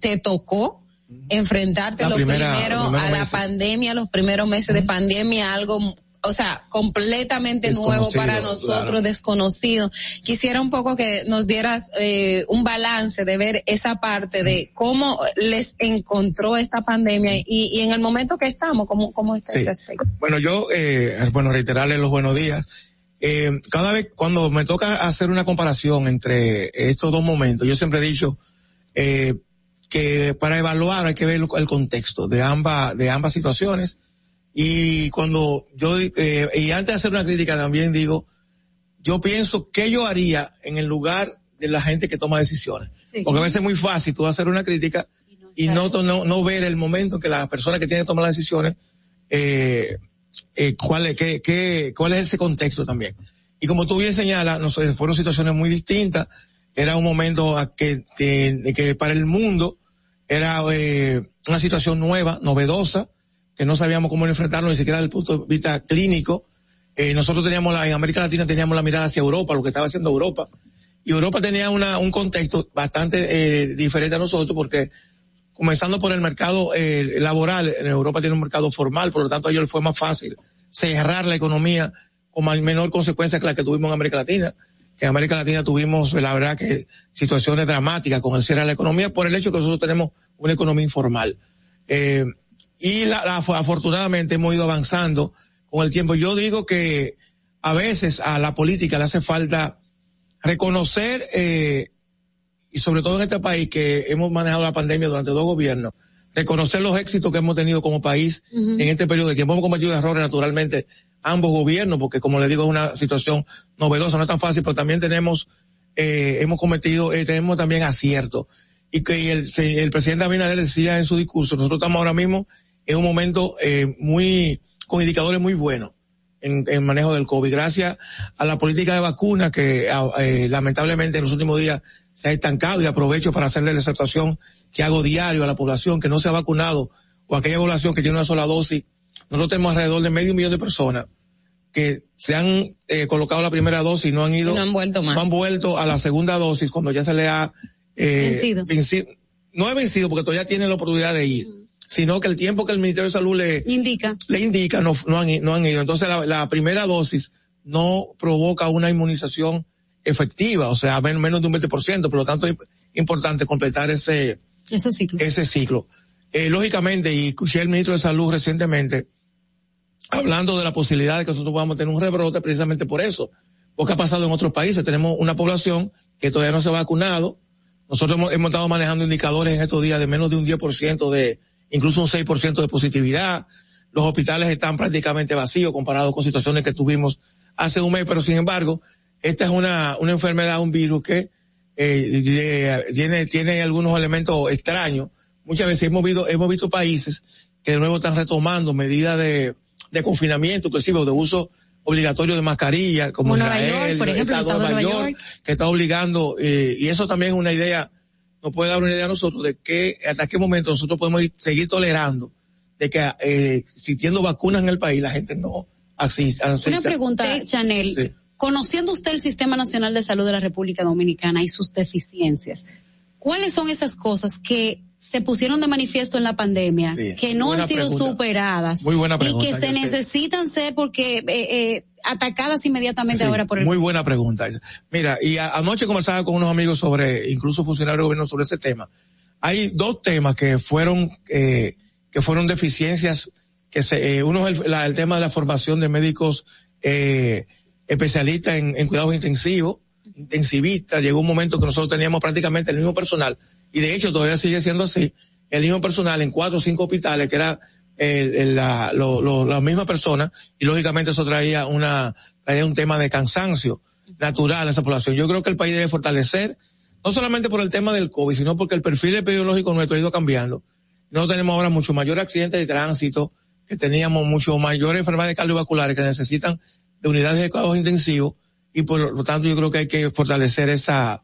[SPEAKER 5] te tocó enfrentarte
[SPEAKER 13] La
[SPEAKER 5] lo
[SPEAKER 13] primera-
[SPEAKER 5] primero a la
[SPEAKER 13] meses.
[SPEAKER 5] pandemia, los primeros meses de pandemia, algo o sea, completamente nuevo para nosotros,
[SPEAKER 13] claro.
[SPEAKER 5] desconocido. Quisiera un poco que nos dieras eh, un balance de ver esa parte de cómo les encontró esta pandemia y, y en el momento que estamos, cómo, cómo está
[SPEAKER 13] Sí.
[SPEAKER 5] este aspecto.
[SPEAKER 13] Bueno, yo, eh, bueno, reiterarle los buenos días. Eh, cada vez cuando me toca hacer una comparación entre estos dos momentos, yo siempre he dicho eh, que para evaluar hay que ver el contexto de ambas de ambas situaciones y cuando yo eh, y antes de hacer una crítica también digo yo pienso qué yo haría en el lugar de la gente que toma decisiones
[SPEAKER 4] Sí.
[SPEAKER 13] porque a veces es muy fácil tú hacer una crítica y no, no, no ver el momento en que la persona que tiene que tomar las decisiones, eh, eh, cuál, es, qué, qué, cuál es ese contexto también. Y como tú bien señalas, no sé, fueron situaciones muy distintas. Era un momento a que, que, de que para el mundo era eh, una situación nueva, novedosa, que no sabíamos cómo enfrentarlo ni siquiera desde el punto de vista clínico. Eh, nosotros teníamos la, en América Latina teníamos la mirada hacia Europa, lo que estaba haciendo Europa. Y Europa tenía una, un contexto bastante eh, diferente a nosotros porque comenzando por el mercado eh, laboral, en Europa tiene un mercado formal, por lo tanto a ellos les fue más fácil cerrar la economía con menor consecuencia que la que tuvimos en América Latina. En América Latina tuvimos, la verdad, que situaciones dramáticas con el cierre de la economía por el hecho que nosotros tenemos una economía informal. Eh, y la, la- afortunadamente hemos ido avanzando con el tiempo. Yo digo que a veces a la política le hace falta reconocer, eh, y sobre todo en este país que hemos manejado la pandemia durante dos gobiernos, reconocer los éxitos que hemos tenido como país en este periodo de tiempo. Hemos cometido errores naturalmente ambos gobiernos, porque como le digo es una situación novedosa, no es tan fácil, pero también tenemos, eh, hemos cometido, eh, tenemos también aciertos. Y que el, el presidente Abinader decía en su discurso, nosotros estamos ahora mismo en un momento eh, muy, con indicadores muy buenos en, en manejo del COVID, gracias a la política de vacuna que eh, lamentablemente en los últimos días se ha estancado y aprovecho para hacerle la exhortación que hago diario a la población que no se ha vacunado o aquella población que tiene una sola dosis. Nosotros tenemos alrededor de medio millón de personas que se han eh, colocado la primera dosis y no han ido,
[SPEAKER 5] no han vuelto más.
[SPEAKER 13] no han vuelto a la segunda dosis cuando ya se le ha eh,
[SPEAKER 5] Vencido.
[SPEAKER 13] venci- no es vencido porque todavía tienen la oportunidad de ir, sino que el tiempo que el Ministerio de Salud le
[SPEAKER 4] indica,
[SPEAKER 13] le indica no, no, han, no han ido. Entonces la, la primera dosis no provoca una inmunización efectiva, o sea, men- menos de un 20%, por lo tanto es importante completar ese,
[SPEAKER 4] ese ciclo.
[SPEAKER 13] ese ciclo. Eh, lógicamente, y escuché al ministro de Salud recientemente hablando de la posibilidad de que nosotros podamos tener un rebrote precisamente por eso. Porque ha pasado en otros países. Tenemos una población que todavía no se ha vacunado. Nosotros hemos, hemos estado manejando indicadores en estos días de menos de un 10% de, incluso un 6% de positividad. Los hospitales están prácticamente vacíos comparados con situaciones que tuvimos hace un mes, pero sin embargo, esta es una, una enfermedad, un virus que eh, de- tiene, tiene algunos elementos extraños. Muchas veces hemos visto, hemos visto países que de nuevo están retomando medidas de, de confinamiento, inclusive de uso obligatorio de mascarilla, como,
[SPEAKER 4] Como Nueva
[SPEAKER 13] Israel,
[SPEAKER 4] York, por ejemplo, el
[SPEAKER 13] Estado
[SPEAKER 4] estado de Nueva York.
[SPEAKER 13] que está obligando, eh, y eso también es una idea, nos puede dar una idea a nosotros de que hasta qué momento nosotros podemos ir- seguir tolerando de que eh, existiendo vacunas en el país la gente no asista.
[SPEAKER 4] Una
[SPEAKER 13] asista.
[SPEAKER 4] pregunta, Chanel.
[SPEAKER 13] Sí.
[SPEAKER 4] Conociendo usted el Sistema Nacional de Salud de la República Dominicana y sus deficiencias, ¿cuáles son esas cosas que se pusieron de manifiesto en la pandemia,
[SPEAKER 13] Sí,
[SPEAKER 4] que no
[SPEAKER 13] buena
[SPEAKER 4] han sido
[SPEAKER 13] pregunta.
[SPEAKER 4] superadas
[SPEAKER 13] Muy buena
[SPEAKER 4] y
[SPEAKER 13] pregunta,
[SPEAKER 4] que se
[SPEAKER 13] sé.
[SPEAKER 4] necesitan ser porque eh, eh, atacadas inmediatamente
[SPEAKER 13] Sí,
[SPEAKER 4] ahora por el
[SPEAKER 13] Muy buena pregunta. Mira, y a- anoche conversaba con unos amigos sobre, incluso funcionarios del gobierno sobre ese tema. Hay dos temas que fueron, eh, que fueron deficiencias, que se, eh, uno es el, la- el tema de la formación de médicos, eh, especialistas en, en cuidados intensivos, intensivistas. Llegó un momento que nosotros teníamos prácticamente el mismo personal, y de hecho todavía sigue siendo así, el mismo personal en cuatro o cinco hospitales, que era el- la, lo- lo- la misma persona, y lógicamente eso traía una, traía un tema de cansancio natural a esa población. Yo creo que el país debe fortalecer, no solamente por el tema del COVID, sino porque el perfil epidemiológico nuestro ha ido cambiando. No tenemos ahora mucho mayor accidentes de tránsito, que teníamos mucho mayores enfermedades cardiovasculares que necesitan de unidades de cuidados intensivos, y por lo tanto yo creo que hay que fortalecer esa,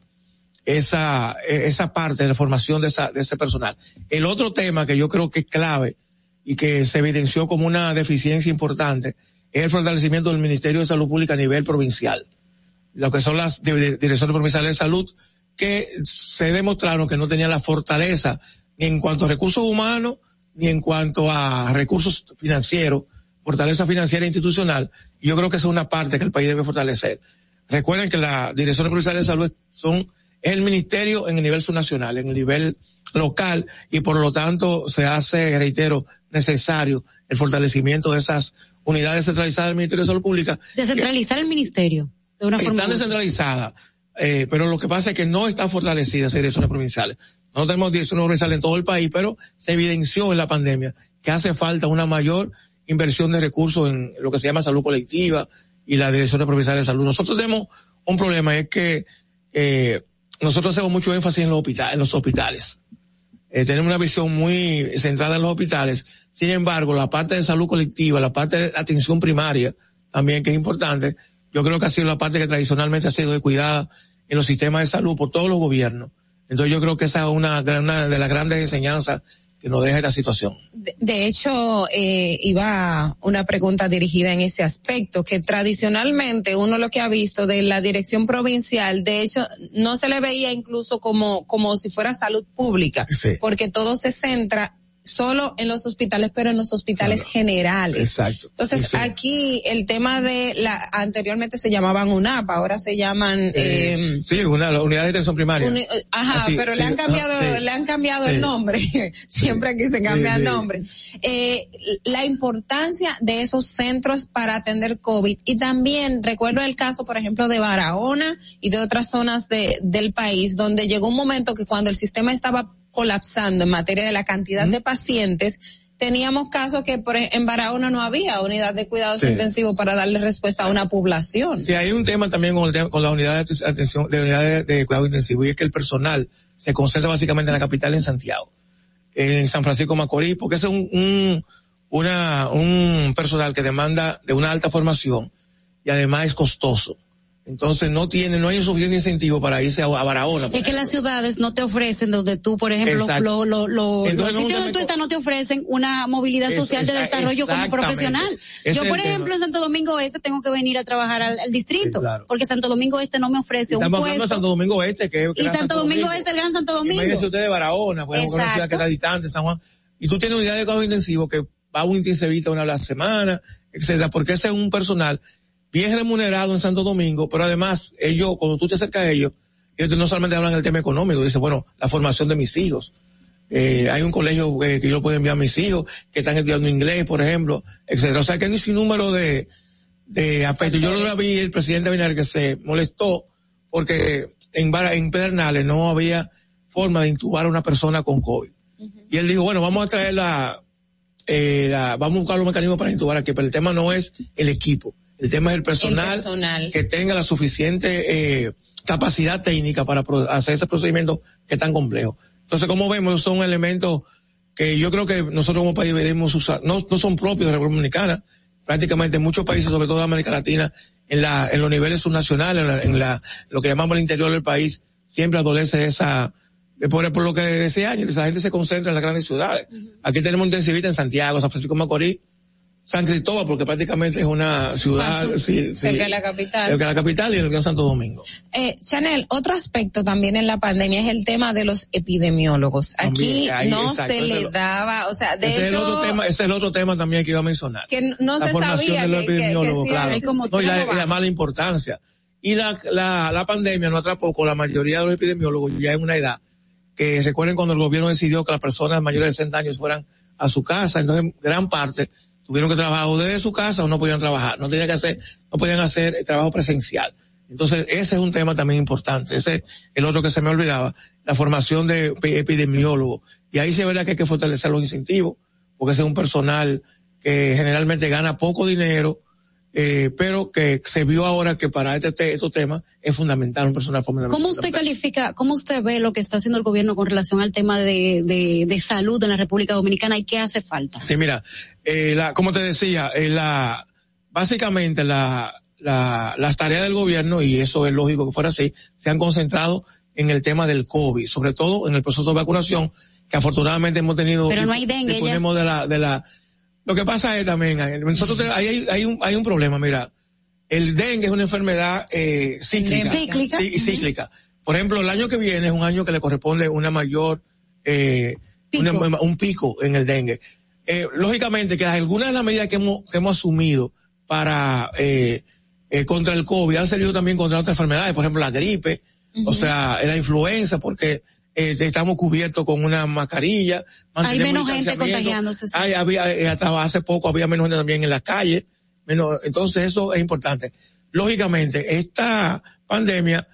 [SPEAKER 13] esa, e, esa parte de la formación de, esa, de ese personal. El otro tema que yo creo que es clave y que se evidenció como una deficiencia importante es el fortalecimiento del Ministerio de Salud Pública a nivel provincial. Lo que son las direcciones provinciales de salud que se demostraron que no tenían la fortaleza ni en cuanto a recursos humanos ni en cuanto a recursos financieros, fortaleza financiera e institucional. Yo creo que esa es una parte que el país debe fortalecer. Recuerden que las direcciones provinciales de salud son el ministerio en el nivel subnacional, en el nivel local, y por lo tanto se hace, reitero, necesario el fortalecimiento de esas unidades centralizadas del Ministerio de Salud Pública.
[SPEAKER 4] Descentralizar el ministerio de una forma.
[SPEAKER 13] Están descentralizadas, eh, pero lo que pasa es que no están fortalecidas esas direcciones provinciales. No tenemos direcciones provinciales en todo el país, pero se evidenció en la pandemia que hace falta una mayor inversión de recursos en lo que se llama salud colectiva y la dirección provinciales de salud. Nosotros tenemos un problema, es que eh, nosotros hacemos mucho énfasis en los hospitales, en los hospitales. Eh, tenemos una visión muy centrada en los hospitales. Sin embargo, la parte de salud colectiva, la parte de atención primaria, también que es importante, yo creo que ha sido la parte que tradicionalmente ha sido cuidada en los sistemas de salud por todos los gobiernos. Entonces yo creo que esa es una, una de las grandes enseñanzas que nos deja esta situación.
[SPEAKER 5] De, hecho, eh, iba una pregunta dirigida en ese aspecto, que tradicionalmente uno lo que ha visto de la dirección provincial, de hecho, no se le veía incluso como, como si fuera salud pública, porque todo se centra solo en los hospitales, pero en los hospitales generales.
[SPEAKER 13] Exacto.
[SPEAKER 5] Entonces, aquí el tema de la, anteriormente se llamaban UNAP, ahora se llaman, eh,
[SPEAKER 13] eh sí, una, la unidad de atención primaria.
[SPEAKER 5] ajá, pero le han cambiado, le han cambiado el nombre. Siempre aquí se cambia el nombre. Eh, la importancia de esos centros para atender COVID y también recuerdo el caso, por ejemplo, de Barahona y de otras zonas de, del país donde llegó un momento que cuando el sistema estaba colapsando en materia de la cantidad de pacientes, teníamos casos que por, en Barahona no había unidad de cuidados intensivos para darle respuesta a una población.
[SPEAKER 13] Sí, hay un tema también con, el con la unidad de atención, de unidad de, cuidado intensivo y es que el personal se concentra básicamente en la capital en Santiago, en San Francisco Macorís, porque es un, un, una, un personal que demanda de una alta formación y además es costoso. Entonces no tiene, no hay un suficiente incentivo para irse a, Barahona.
[SPEAKER 4] Es que las ciudades no te ofrecen donde tú, por ejemplo, lo, lo, lo, los sitios donde tú estás no te ofrecen una movilidad social de desarrollo como profesional. Yo, por ejemplo, en Santo Domingo Este tengo que venir a trabajar al, distrito, porque Santo Domingo Este no me ofrece un
[SPEAKER 13] Estamos
[SPEAKER 4] puesto.
[SPEAKER 13] de Santo Domingo Este, que,
[SPEAKER 4] y Santo, Domingo, Este, el Gran Santo Domingo.
[SPEAKER 13] Imagínese usted de Barahona, pues, una ciudad que está distante, San Juan, y tú tienes unidad de cuidado intensivo que va a un intensivista una vez a la semana, etcétera, porque ese es un personal bien remunerado en Santo Domingo, pero además ellos, cuando tú te acercas a ellos, ellos no solamente hablan del tema económico, dicen, bueno, la formación de mis hijos. Eh, hay un colegio eh, que yo puedo enviar a mis hijos que están estudiando inglés, por ejemplo, etcétera. O sea que hay un sinnúmero de, de aspectos. Yo lo vi el presidente Binader que se molestó porque en, en Pedernales no había forma de intubar a una persona con COVID. Y él dijo, bueno, vamos a traer la, eh, la, vamos a buscar los mecanismos para intubar aquí, pero el tema no es el equipo. El tema es el personal, que tenga la suficiente eh, capacidad técnica para hacer ese procedimiento que es tan complejo. Entonces, como vemos, son elementos que yo creo que nosotros como país deberíamos usar, no, no son propios de la República Dominicana, prácticamente en muchos países, sobre todo de América Latina, en la, en los niveles subnacionales, en, la, lo que llamamos el interior del país, siempre adolece esa, por, por lo que decía años, esa gente se concentra en las grandes ciudades. Aquí tenemos un intensivista en Santiago, San Francisco Macorís, San Cristóbal, porque prácticamente es una ciudad sí,
[SPEAKER 5] cerca de la capital.
[SPEAKER 13] Cerca de la capital y el Gran Santo Domingo.
[SPEAKER 5] Eh, Chanel, otro aspecto también en la pandemia es el tema de los epidemiólogos. Aquí no se le daba, o sea, de
[SPEAKER 13] ese
[SPEAKER 5] hecho,
[SPEAKER 13] es el otro tema, ese es el otro tema también que iba a mencionar.
[SPEAKER 5] Que no se sabía que, que,
[SPEAKER 13] no, y, la, mala importancia. Y la, la, la pandemia no atrapó con la mayoría de los epidemiólogos ya en una edad que recuerden cuando el gobierno decidió que las personas mayores de 60 años fueran a su casa, entonces gran parte tuvieron que trabajar desde su casa o no podían trabajar, no tenían que hacer, no podían hacer trabajo presencial. Entonces, ese es un tema también importante. Ese es el otro que se me olvidaba, la formación de epidemiólogos. Y ahí se verá que hay que fortalecer los incentivos, porque ese es un personal que generalmente gana poco dinero, eh, pero que se vio ahora que para este, estos temas es fundamental un personal fundamental.
[SPEAKER 4] ¿Cómo usted califica, cómo usted ve lo que está haciendo el gobierno con relación al tema de, de, de salud en la República Dominicana y qué hace falta?
[SPEAKER 13] Sí, mira, eh, la, como te decía, eh, la, básicamente la, la, las tareas del gobierno, y eso es lógico que fuera así, se han concentrado en el tema del COVID, sobre todo en el proceso de vacunación, que afortunadamente hemos tenido.
[SPEAKER 4] Pero no hay dengue,
[SPEAKER 13] disponemos de la, de la, lo que pasa es también, nosotros hay, hay, hay un, hay un problema, mira, el dengue es una enfermedad eh, cíclica.
[SPEAKER 4] Cíclica.
[SPEAKER 13] Sí, cíclica. Por ejemplo, el año que viene es un año que le corresponde una mayor, eh, una- un pico en el dengue. Eh, lógicamente que algunas de las medidas que hemos, que hemos asumido para, eh, eh, contra el COVID han servido también contra otras enfermedades, por ejemplo la gripe, o sea, la influenza, porque eh, estamos cubiertos con una mascarilla.
[SPEAKER 4] Hay menos gente contagiándose. sí.
[SPEAKER 13] Hay, había, eh, hasta hace poco había menos gente también en la calle, menos, entonces eso es importante. Lógicamente, esta pandemia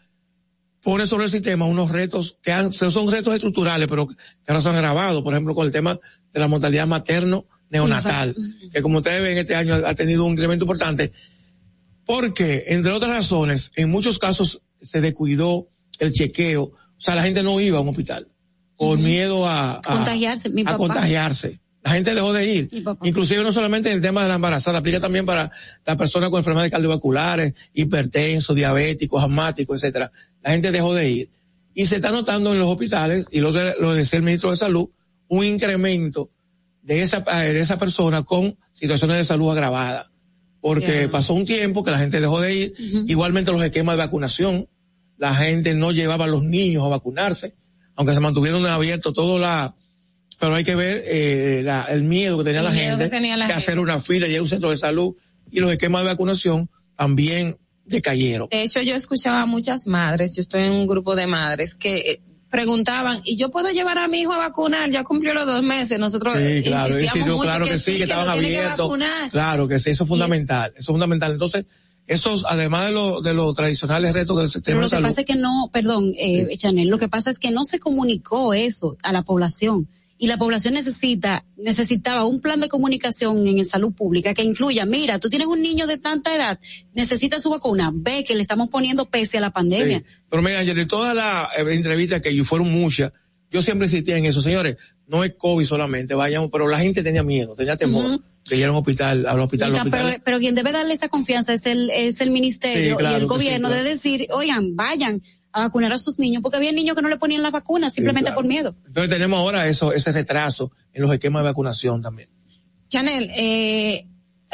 [SPEAKER 13] pone sobre el sistema unos retos que han, son retos estructurales, pero que ahora se han agravado, por ejemplo, con el tema de la mortalidad materno neonatal, que como ustedes ven este año ha tenido un incremento importante, porque, entre otras razones, en muchos casos se descuidó el chequeo, o sea, la gente no iba a un hospital por miedo a, a-
[SPEAKER 4] Contagiarse, mi
[SPEAKER 13] a
[SPEAKER 4] papá.
[SPEAKER 13] contagiarse. La gente dejó de ir. Inclusive no solamente el tema de la embarazada, aplica también para las personas con enfermedades cardiovasculares, hipertensos, diabéticos, asmáticos, etcétera. La gente dejó de ir. Y se está notando en los hospitales, y lo, lo decía el ministro de Salud, un incremento de esa, de esa persona con situaciones de salud agravadas. Porque pasó un tiempo que la gente dejó de ir. Igualmente los esquemas de vacunación. La gente no llevaba a los niños a vacunarse, aunque se mantuvieron abiertos todo la, pero hay que ver eh, la- el miedo que tenía
[SPEAKER 5] El
[SPEAKER 13] la gente
[SPEAKER 5] que tenía la
[SPEAKER 13] de
[SPEAKER 5] gente.
[SPEAKER 13] hacer una fila y un centro de salud y los esquemas de vacunación también decayeron.
[SPEAKER 5] De hecho, yo escuchaba a muchas madres, yo estoy en un grupo de madres que eh, preguntaban, ¿y yo puedo llevar a mi hijo a vacunar? Ya cumplió los dos meses. Nosotros
[SPEAKER 13] Sí, claro,
[SPEAKER 5] mucho
[SPEAKER 13] claro que, sí, que estaban
[SPEAKER 5] que
[SPEAKER 13] abiertos.
[SPEAKER 5] vacunar.
[SPEAKER 13] Claro que sí, eso es fundamental, eso es fundamental. Entonces, esos, además de los de los tradicionales retos del
[SPEAKER 4] Pero
[SPEAKER 13] sistema
[SPEAKER 4] lo
[SPEAKER 13] de
[SPEAKER 4] que pasa es que no, perdón, eh, Chanel, lo que pasa es que no se comunicó eso a la población. Y la población necesita, necesitaba un plan de comunicación en salud pública que incluya, mira, tú tienes un niño de tanta edad, necesita su vacuna, ve que le estamos poniendo pese a la pandemia.
[SPEAKER 13] Sí. Pero mira, de todas las eh, entrevistas que yo fueron muchas, yo siempre insistía en eso, señores, no es COVID solamente, vayan, pero la gente tenía miedo, tenía temor. De ir a un hospital, al hospital, al
[SPEAKER 4] Pero,
[SPEAKER 13] hospital.
[SPEAKER 4] pero quien debe darle esa confianza es el, es el ministerio
[SPEAKER 13] Sí, claro
[SPEAKER 4] y el
[SPEAKER 13] que sí,
[SPEAKER 4] gobierno
[SPEAKER 13] claro.
[SPEAKER 4] de decir, oigan, vayan a vacunar a sus niños, porque había niños que no le ponían las vacunas simplemente
[SPEAKER 13] claro.
[SPEAKER 4] por miedo.
[SPEAKER 13] Entonces tenemos ahora eso, ese retraso en los esquemas de vacunación también.
[SPEAKER 5] Chanel, eh,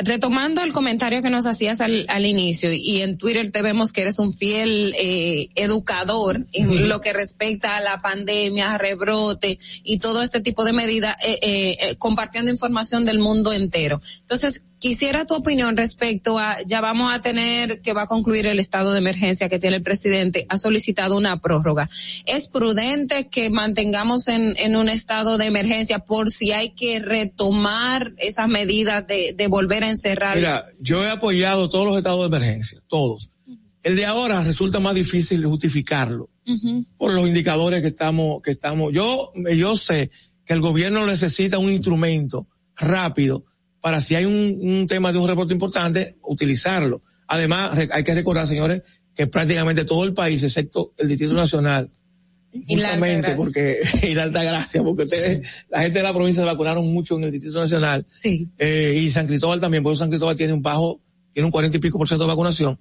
[SPEAKER 5] retomando el comentario que nos hacías al, al inicio y en Twitter te vemos que eres un fiel eh, educador en lo que respecta a la pandemia, rebrote y todo este tipo de medidas, eh, eh, eh, compartiendo información del mundo entero. Entonces, quisiera tu opinión respecto a, ya vamos a tener que va a concluir el estado de emergencia que tiene el presidente, ha solicitado una prórroga. ¿Es prudente que mantengamos en, en un estado de emergencia por si hay que retomar esas medidas de, de volver a encerrar?
[SPEAKER 13] Mira, yo he apoyado todos los estados de emergencia, todos. El de ahora resulta más difícil justificarlo por los indicadores que estamos, que estamos. Yo, yo sé que el gobierno necesita un instrumento rápido para si hay un, un tema de un reporte importante, utilizarlo. Además, hay que recordar, señores, que prácticamente todo el país, excepto el Distrito Nacional, justamente porque, y la Altagracia, porque ustedes, la gente de la provincia se vacunaron mucho en el Distrito Nacional.
[SPEAKER 4] Sí.
[SPEAKER 13] Eh, y San Cristóbal también, porque San Cristóbal tiene un bajo, tiene un cuarenta y pico por ciento de vacunación.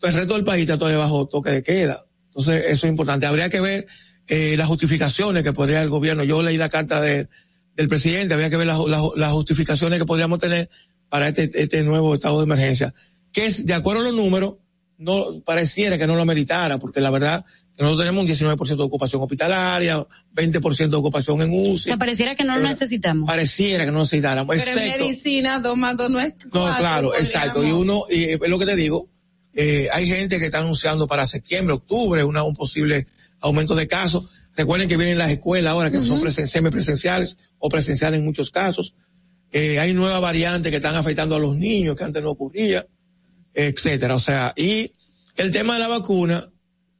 [SPEAKER 13] Pues el resto del país está todavía bajo toque de queda. Entonces, eso es importante. Habría que ver eh, las justificaciones que podría el gobierno. Yo leí la carta de, del presidente, habría que ver las, las, las justificaciones que podríamos tener para este, este nuevo estado de emergencia. Que es, de acuerdo a los números, no pareciera que no lo meritara, porque la verdad que nosotros tenemos un 19% de ocupación hospitalaria, 20% de ocupación en
[SPEAKER 4] O
[SPEAKER 13] UCI.
[SPEAKER 4] sea, pareciera que no lo necesitamos.
[SPEAKER 13] Pareciera que no necesitáramos.
[SPEAKER 5] Pero en medicina, dos más dos no es
[SPEAKER 13] no,
[SPEAKER 5] cuatro,
[SPEAKER 13] claro,
[SPEAKER 5] podríamos-
[SPEAKER 13] exacto. Y uno, y es lo que te digo, eh, hay gente que está anunciando para septiembre, octubre, una, un posible aumento de casos. Recuerden que vienen las escuelas ahora que son presen- semipresenciales o presenciales en muchos casos. Eh, hay nuevas variantes que están afectando a los niños que antes no ocurría, etcétera. O sea, y el tema de la vacuna,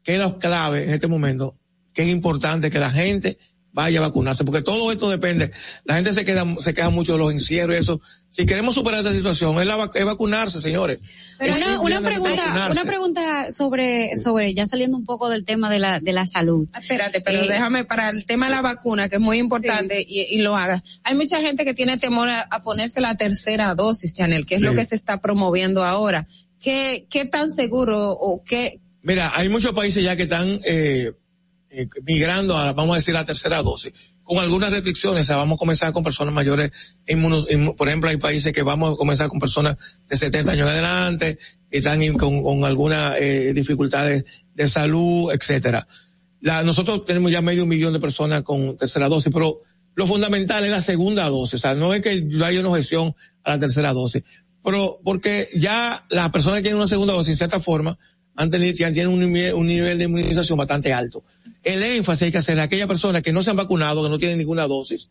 [SPEAKER 13] que es la clave en este momento, que es importante que la gente vaya a vacunarse, porque todo esto depende. La gente se queda, se queja mucho de los encierros y eso. Si queremos superar esta situación, es, la, es vacunarse, señores.
[SPEAKER 4] Pero
[SPEAKER 13] Es
[SPEAKER 4] una, una pregunta,
[SPEAKER 13] vacunarse.
[SPEAKER 4] una pregunta sobre, sobre, ya saliendo un poco del tema de la, de la salud.
[SPEAKER 5] Espérate, pero
[SPEAKER 4] Eh,
[SPEAKER 5] déjame para el tema de la vacuna, que es muy importante, y, y lo haga. Hay mucha gente que tiene temor a, a ponerse la tercera dosis, Chanel, que es lo que se está promoviendo ahora. ¿Qué, qué tan seguro o qué?
[SPEAKER 13] Mira, hay muchos países ya que están eh, eh, migrando a, vamos a decir, la tercera dosis, con algunas restricciones, o sea, vamos a comenzar con personas mayores, inmunos, inmu- por ejemplo, hay países que vamos a comenzar con personas de 70 años adelante, que están con, algunas eh, dificultades de salud, etcétera. La, nosotros tenemos ya medio millón de personas con tercera dosis, pero lo fundamental es la segunda dosis, o sea, no es que haya una objeción a la tercera dosis, pero porque ya las personas que tienen una segunda dosis, en cierta forma, han tenido, tienen un nivel de inmunización bastante alto. El énfasis hay que hacer en aquellas personas que no se han vacunado, que no tienen ninguna dosis.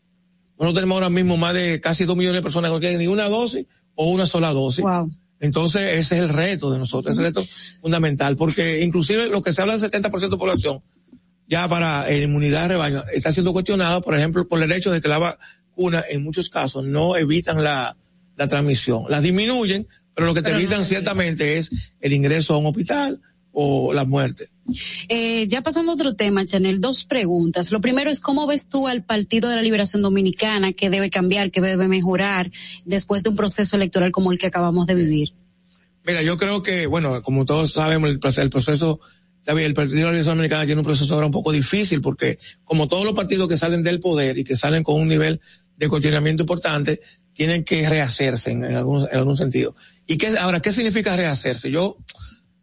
[SPEAKER 13] Nosotros tenemos ahora mismo más de casi dos millones de personas que no tienen ninguna dosis o una sola dosis. Entonces, ese es el reto de nosotros, es el reto fundamental, porque inclusive lo que se habla del 70% de población, ya para eh, inmunidad de rebaño, está siendo cuestionado, por ejemplo, por el hecho de que la vacuna en muchos casos no evitan la, la transmisión. La disminuyen, pero lo que te
[SPEAKER 4] Pero
[SPEAKER 13] evitan ciertamente es el ingreso a un hospital o la muerte.
[SPEAKER 4] Eh, ya pasando a otro tema, Chanel, dos preguntas. Lo primero es cómo ves tú al Partido de la Liberación Dominicana, que debe cambiar, que debe mejorar después de un proceso electoral como el que acabamos de vivir.
[SPEAKER 13] Mira, yo creo que, bueno, como todos sabemos, el, el proceso, el Partido de la Liberación Dominicana tiene un proceso ahora un poco difícil porque, como todos los partidos que salen del poder y que salen con un nivel de cuestionamiento importante, tienen que rehacerse en, en algún, en algún sentido. ¿Y qué, ahora, qué significa rehacerse? Yo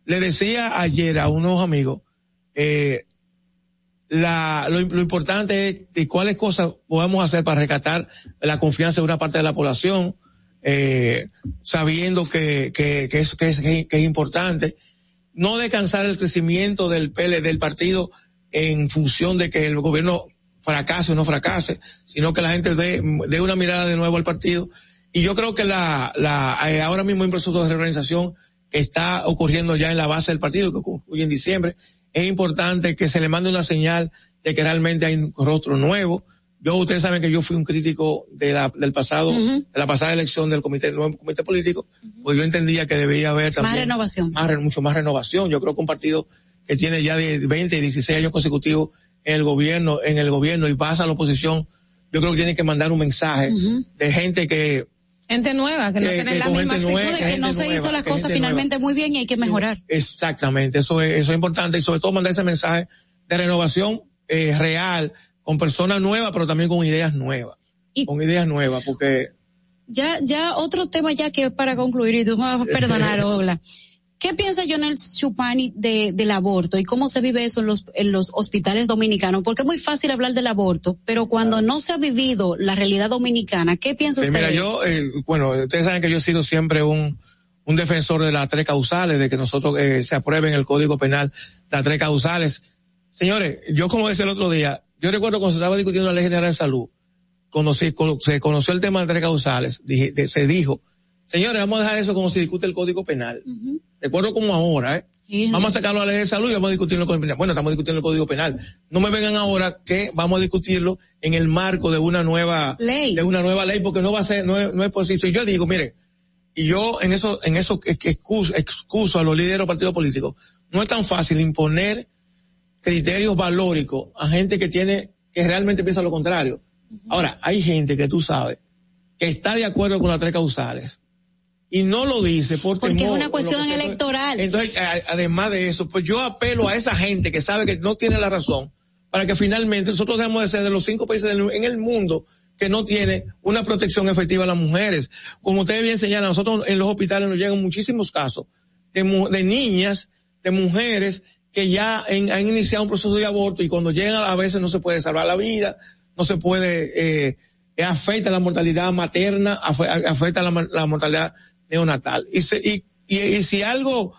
[SPEAKER 13] le decía ayer a unos amigos, eh, la, lo, importante es de cuáles cosas podemos hacer para rescatar la confianza de una parte de la población, eh, sabiendo que, que, que, es, que, es, que es importante. No descansar el crecimiento del PL, del partido en función de que el gobierno fracase o no fracase, sino que la gente dé, dé una mirada de nuevo al partido. Y yo creo que la, la, eh, ahora mismo hay un proceso de reorganización que está ocurriendo ya en la base del partido, que concluye en diciembre. Es importante que se le mande una señal de que realmente hay un rostro nuevo. Yo, ustedes saben que yo fui un crítico de la, del pasado, de la pasada elección del comité, nuevo comité político, pues yo entendía que debía haber también
[SPEAKER 4] Más renovación.
[SPEAKER 13] más mucho más renovación. Yo creo que un partido que tiene ya de 20 y 16 años consecutivos en el gobierno, en el gobierno y pasa a la oposición, yo creo que tiene que mandar un mensaje de gente que
[SPEAKER 5] Gente nueva, que no
[SPEAKER 13] Que-
[SPEAKER 5] tienen la misma
[SPEAKER 13] nueva,
[SPEAKER 5] actitud.
[SPEAKER 4] de que no se
[SPEAKER 13] nueva,
[SPEAKER 4] hizo las cosas finalmente muy bien y hay que mejorar.
[SPEAKER 13] Exactamente, eso es, eso es importante y sobre todo mandar ese mensaje de renovación eh, real con personas nuevas, pero también con ideas nuevas, con ideas nuevas, porque
[SPEAKER 4] Ya, ya otro tema ya que para concluir, y tú me vas a perdonar, Ola. ¿Qué piensa Jonel Chupani de, del aborto y cómo se vive eso en los, en los hospitales dominicanos? Porque es muy fácil hablar del aborto, pero cuando no se ha vivido la realidad dominicana, ¿qué piensa
[SPEAKER 13] Eh,
[SPEAKER 4] usted?
[SPEAKER 13] mira, yo, eh, bueno, ustedes saben que yo he sido siempre un, un defensor de las tres causales, de que nosotros eh, se aprueben el Código Penal las tres causales. Señores, yo como decía el otro día, yo recuerdo cuando se estaba discutiendo la Ley General de Salud, cuando se, cuando se conoció el tema de las tres causales, dije- de- se dijo, señores, vamos a dejar eso como se discute el Código Penal. Recuerdo como ahora, ¿eh? Vamos a sacarlo a la ley de salud y vamos a discutirlo con el penal. Bueno, estamos discutiendo el Código Penal. No me vengan ahora que vamos a discutirlo en el marco de una nueva
[SPEAKER 4] ley,
[SPEAKER 13] de una nueva ley, porque no va a ser, no es, no es posible. Y yo digo, miren, y yo en eso, en eso excuso, excuso a los líderes de los partidos políticos, no es tan fácil imponer criterios valóricos a gente que tiene, que realmente piensa lo contrario. Ahora, hay gente que tú sabes, que está de acuerdo con las tres causales, y no lo dice por
[SPEAKER 4] Porque es una cuestión
[SPEAKER 13] que
[SPEAKER 4] electoral.
[SPEAKER 13] Entonces, además de eso, pues yo apelo a esa gente que sabe que no tiene la razón para que finalmente nosotros dejemos de ser de los cinco países del- en el mundo que no tiene una protección efectiva a las mujeres. Como ustedes bien señalan, nosotros en los hospitales nos llegan muchísimos casos de, mu- de niñas, de mujeres que ya en- han iniciado un proceso de aborto y cuando llegan a veces no se puede salvar la vida, no se puede, eh, eh, afecta la mortalidad materna, afe- afecta la mortalidad neonatal. Y, se- y, y, y si algo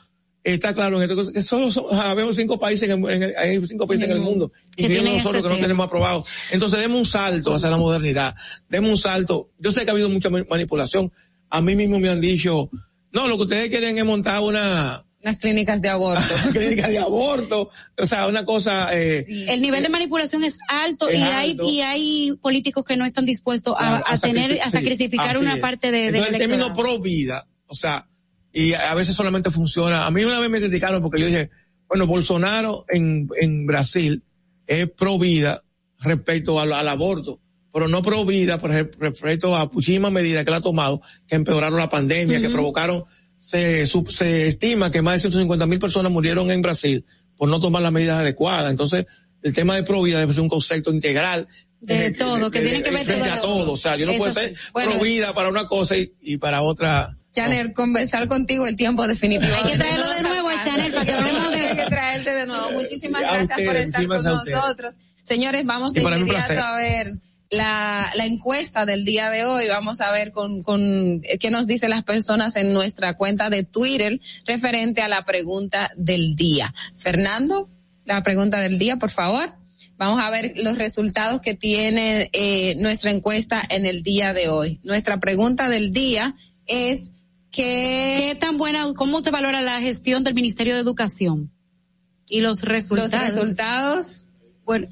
[SPEAKER 13] está claro en esto, que solo son, habemos cinco países en, el- en el- hay cinco países en el mundo,
[SPEAKER 4] Que
[SPEAKER 13] incluyendo nosotros
[SPEAKER 4] este
[SPEAKER 13] que no tenemos aprobado. Entonces demos un salto hacia la modernidad, demos un salto. Yo sé que ha habido mucha ma- manipulación. A mí mismo me han dicho, no, lo que ustedes quieren es montar una,
[SPEAKER 5] Las clínicas de aborto.
[SPEAKER 13] clínica de aborto, o sea, una cosa, eh,
[SPEAKER 4] El nivel de manipulación es alto
[SPEAKER 13] Es
[SPEAKER 4] y
[SPEAKER 13] alto.
[SPEAKER 4] hay y hay políticos que no están dispuestos a, tener
[SPEAKER 13] sacrific-
[SPEAKER 4] a sacrificar una
[SPEAKER 13] es.
[SPEAKER 4] parte de, del
[SPEAKER 13] Entonces, el término pro vida, o sea, y a veces solamente funciona. A mí una vez me criticaron porque yo dije, bueno, Bolsonaro en, en Brasil es pro vida respecto al, al aborto, pero no pro vida por ejemplo, respecto a muchísimas medidas que él ha tomado que empeoraron la pandemia, que provocaron, se, su- se estima que más de 150 mil personas murieron en Brasil por no tomar las medidas adecuadas. Entonces, el tema de pro vida debe ser un concepto integral.
[SPEAKER 4] De, todo, que tiene que ver
[SPEAKER 13] frente a todo. O sea, yo no puedo ser pro vida para una cosa y, y para otra.
[SPEAKER 5] Chanel, conversar contigo el tiempo definitivo.
[SPEAKER 4] Hay que traerlo de nuevo a Chanel para que hablemos de
[SPEAKER 5] Hay que traerte de nuevo. Muchísimas gracias por estar con nosotros. Señores, vamos de inmediato a ver la, la encuesta del día de hoy. Vamos a ver con, con qué nos dicen las personas en nuestra cuenta de Twitter referente a la pregunta del día. Fernando, la pregunta del día, por favor. Vamos a ver los resultados que tiene eh, nuestra encuesta en el día de hoy. Nuestra pregunta del día es que...
[SPEAKER 4] ¿Qué tan buena, cómo te valora la gestión del Ministerio de Educación? Y los resultados.
[SPEAKER 5] Los resultados.
[SPEAKER 4] Bueno,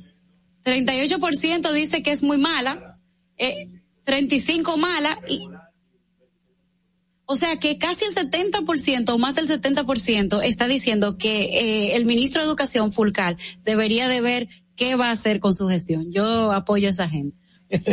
[SPEAKER 4] 38% dice que es muy mala, eh, 35 mala y o sea que casi el 70% o más del 70% está diciendo que eh, el ministro de Educación Fulcal debería de ver qué va a hacer con su gestión. Yo apoyo a esa gente.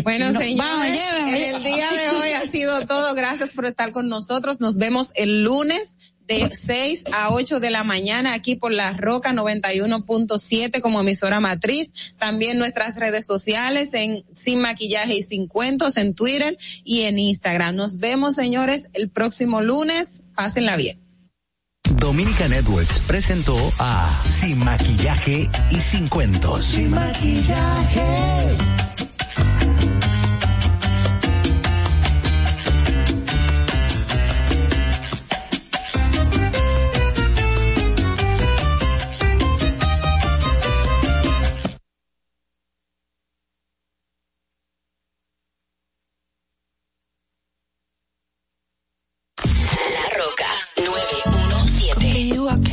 [SPEAKER 5] Bueno, señores, el día de hoy ha sido todo. Gracias por estar con nosotros. Nos vemos el lunes de 6 a 8 de la mañana aquí por la Roca 91.7 como emisora matriz. También nuestras redes sociales en Sin Maquillaje y Sin Cuentos en Twitter y en Instagram. Nos vemos, señores, el próximo lunes. Pásenla bien.
[SPEAKER 2] Dominica Networks presentó a Sin Maquillaje y Sin Cuentos.
[SPEAKER 1] Sin Maquillaje.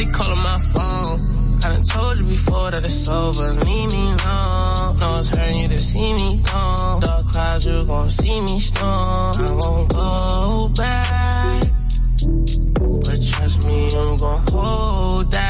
[SPEAKER 14] Steady calling my phone. I done told you before that it's over. Leave me alone. No, it's hurting you to see me gone. Dark clouds, you gon' see me storm. I won't go back. But trust me, I'm gon' hold that.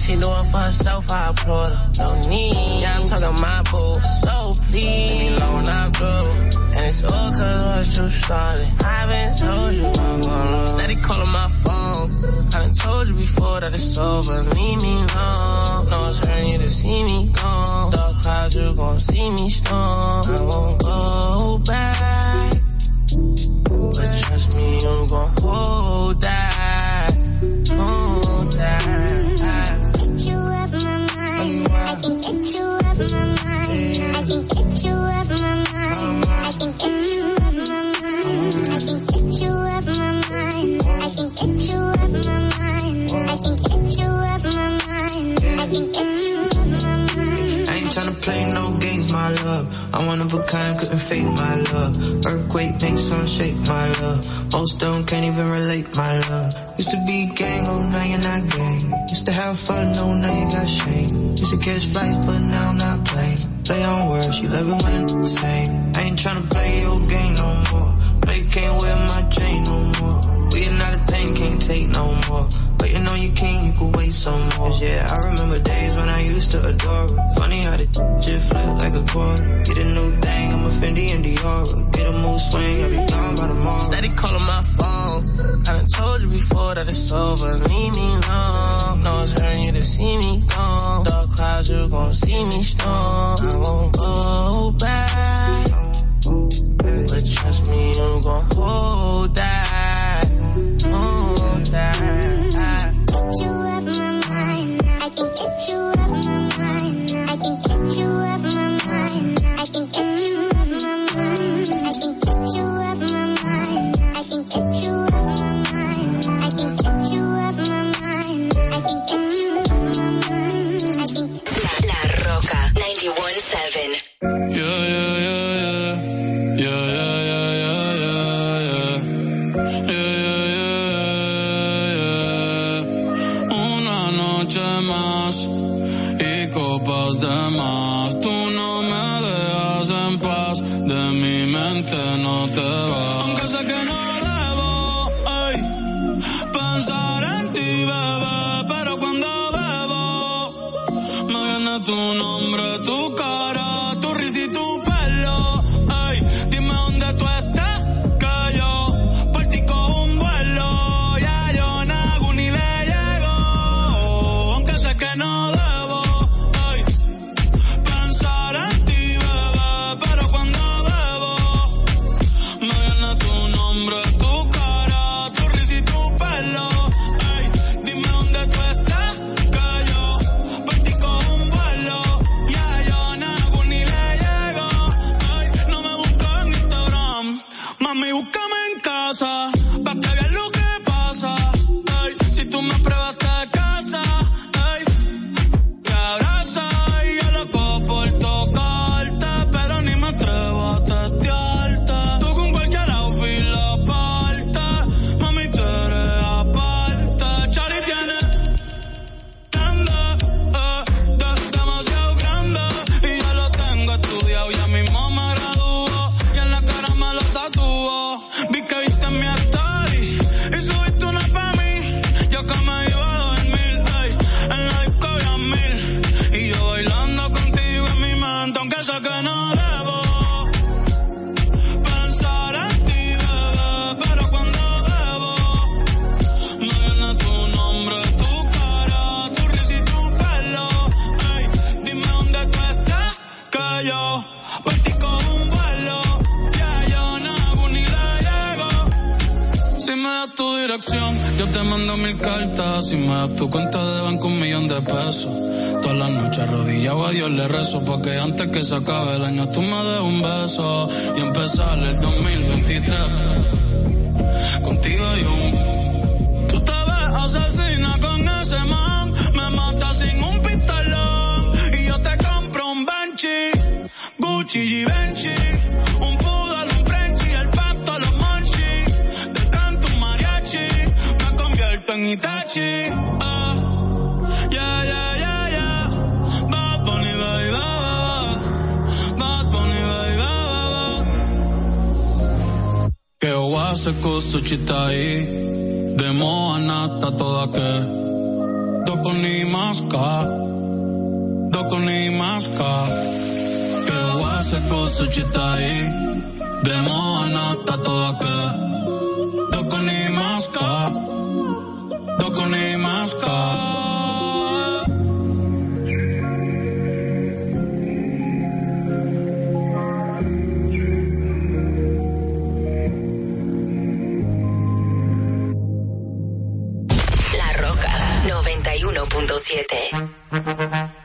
[SPEAKER 14] she doing for herself, I applaud her. No need, yeah, I'm talking my boo. So please, me alone, I'm through. And it's all cause I was too started. I've been told you I'm Steady calling my phone. I done told you before that it's over. Leave me alone. No, it's hurting you to see me gone. Dark clouds, you gon' see me storm. I won't go back. But trust me, I'm gon' hold that.
[SPEAKER 15] I'm one of a kind, couldn't fake my love. Earthquake makes some shake, my love. Most them can't even relate, my love. Used to be gang, oh now you're not gang. Used to have fun, oh now you got shame. Used to catch flights, but now I'm not playing. Play on words, you love it when it's same. I ain't tryna play your game no more. No, you can't wear my chain no more. We are not a thing, can't take no more. King, you could wait some more. yeah, I remember days when I used to adore her. Funny how the just flip like a quarter. Get a new thing, I'm a Fendi and Dior. Get a mood swing, I'll be gone by tomorrow.
[SPEAKER 14] Steady calling my phone. I done told you before that it's over. Leave me alone. No, it's hurting you to see me gone. Dark clouds, you gon' see me storm. I won't go back. But trust me, I'm gon' hold that.
[SPEAKER 16] I can get you up my mind. I can get you
[SPEAKER 1] te mando mil cartas. Si me das tu cuenta de banco, un millón de pesos. Todas las noches arrodillado a Dios le rezo. Porque antes que se acabe el año, tú me des un beso. Y empezar el 2023. Contigo yo. Un... Tú te ves asesina con ese man. Me mata sin un pistolón. Y yo te compro un Benchis. Gucci y en Itachi. Ah, yeah, yeah, yeah, yeah. Que hace chita ahí. De moa nata toda que. Doco ni masca. Doco ni masca. Que o hace cosa chita ahí. De moa nata toda que. Doco ni solo con Emascar. Punto siete.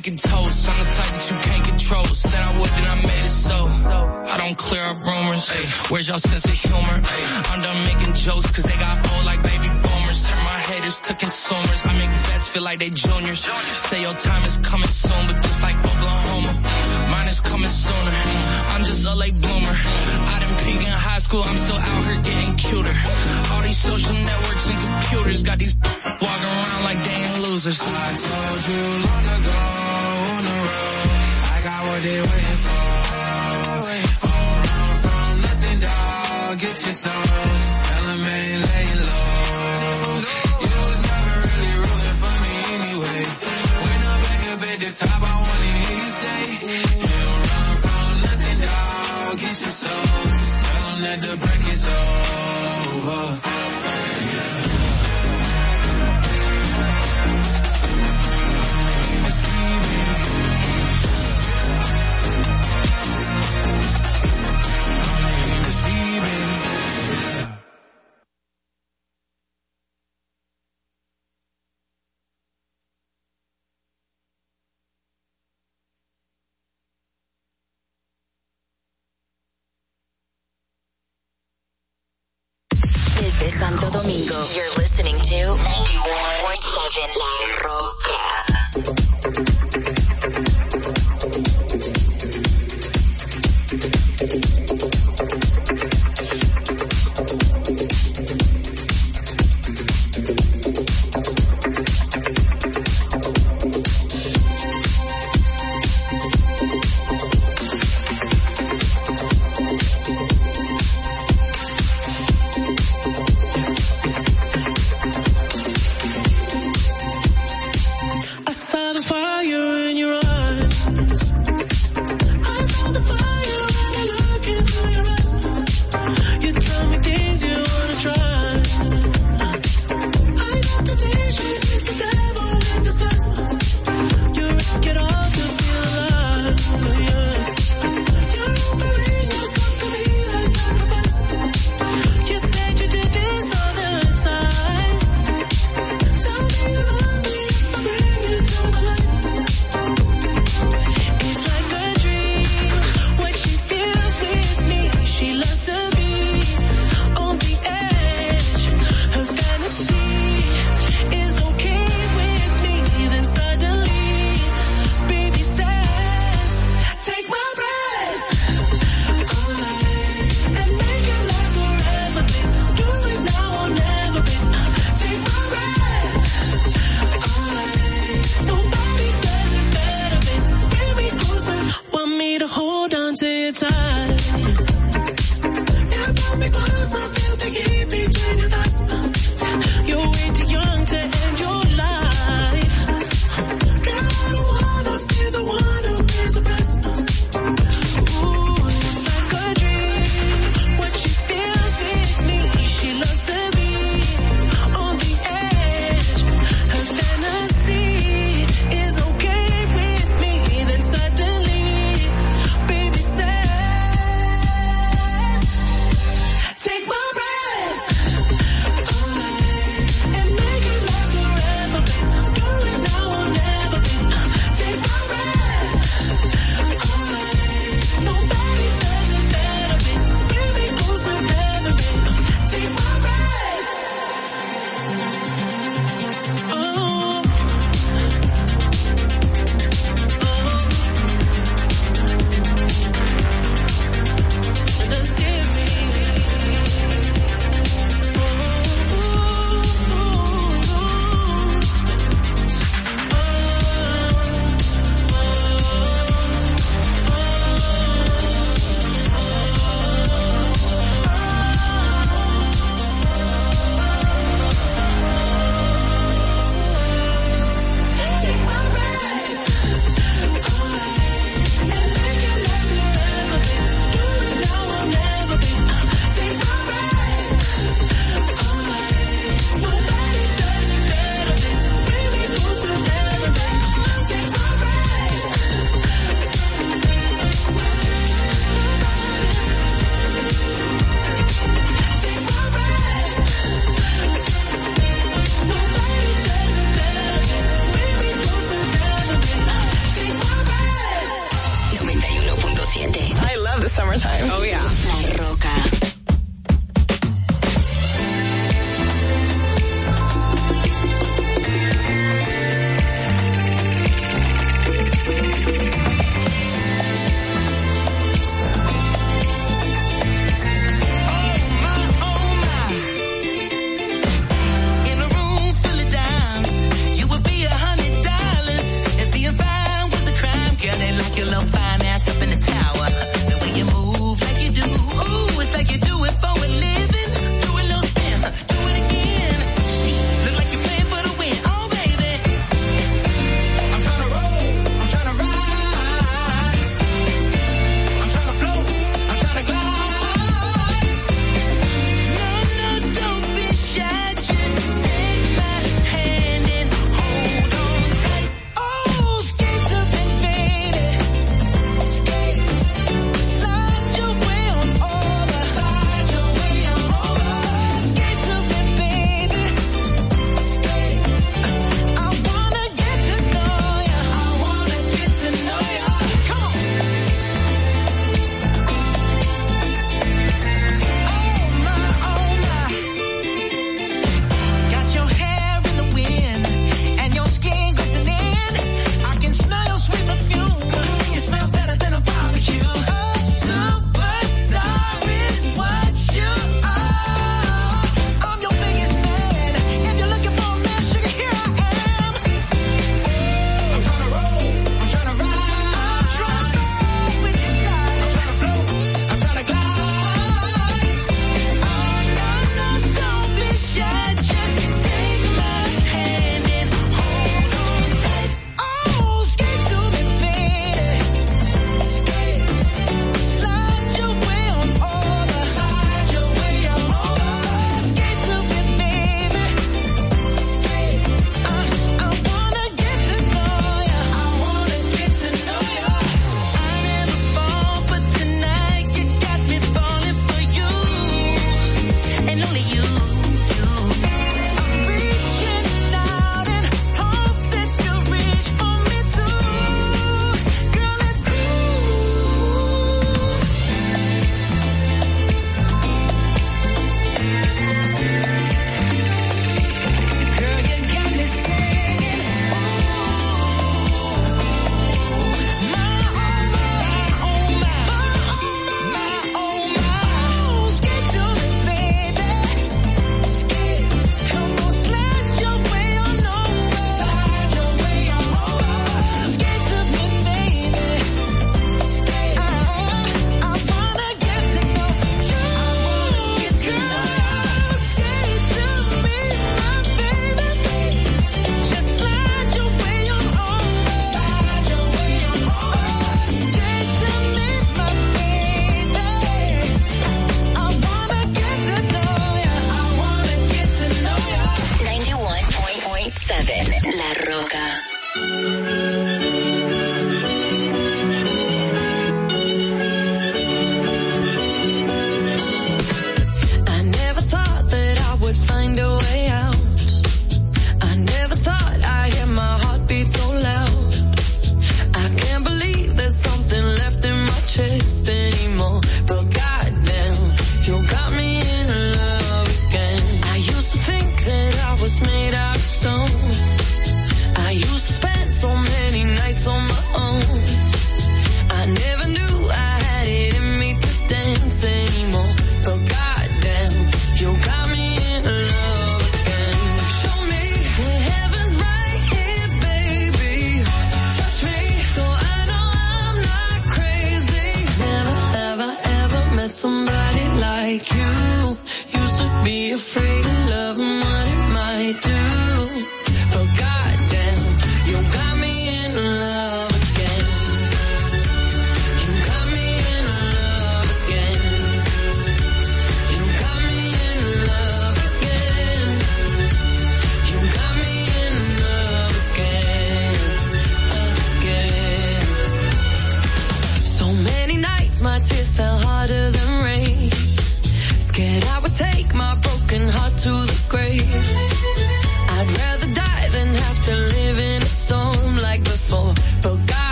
[SPEAKER 1] Making
[SPEAKER 17] toast. I'm the type that you can't control. Said I would, then I made it so. I don't clear up rumors. Ay, where's y'all sense of humor? Ay, I'm done making jokes cause they got old like baby boomers. Turn my haters to consumers. I make vets feel like they juniors. Say your time is coming soon, but just like Oklahoma, mine is coming sooner. I'm just a late bloomer. I didn't peak in high school, I'm still out here getting cuter. All these social networks and computers got these walking around like they ain't losers.
[SPEAKER 18] I told you long You was never really rooting for me anyway. Back up at the top,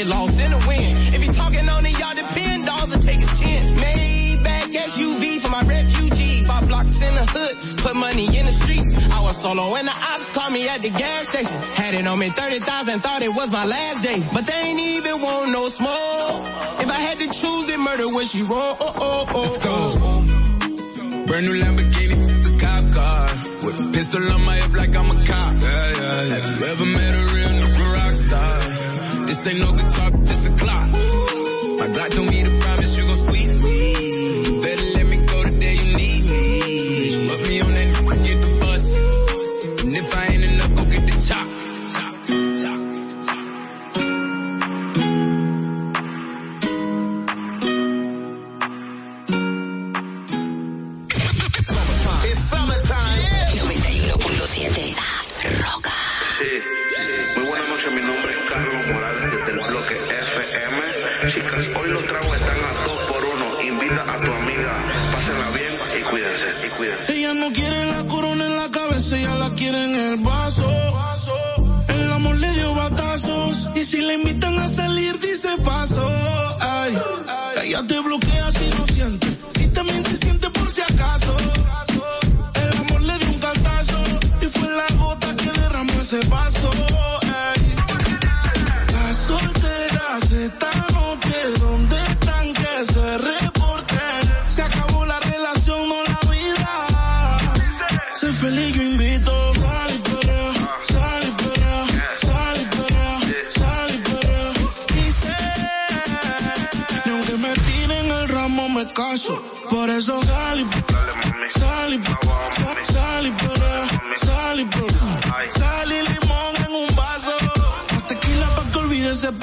[SPEAKER 18] get
[SPEAKER 9] lost in the wind. If he talking on it, y'all depend, dolls and take his chin. Maybach SUV for my refugees. Five blocks in the hood, put money in the streets. I was solo and the ops called me at the gas station. Had it on me 30,000, thought it was my last day. But they ain't even want no smoke. If I had to choose it, murder would she roll? Oh, oh, oh,
[SPEAKER 13] Let's go. Oh. Brand new Lamborghini, the cop car. With a pistol on my hip like I'm a cop. Yeah, yeah, yeah. Have you ever met a this ain't no guitar, just a clock. My Glock told me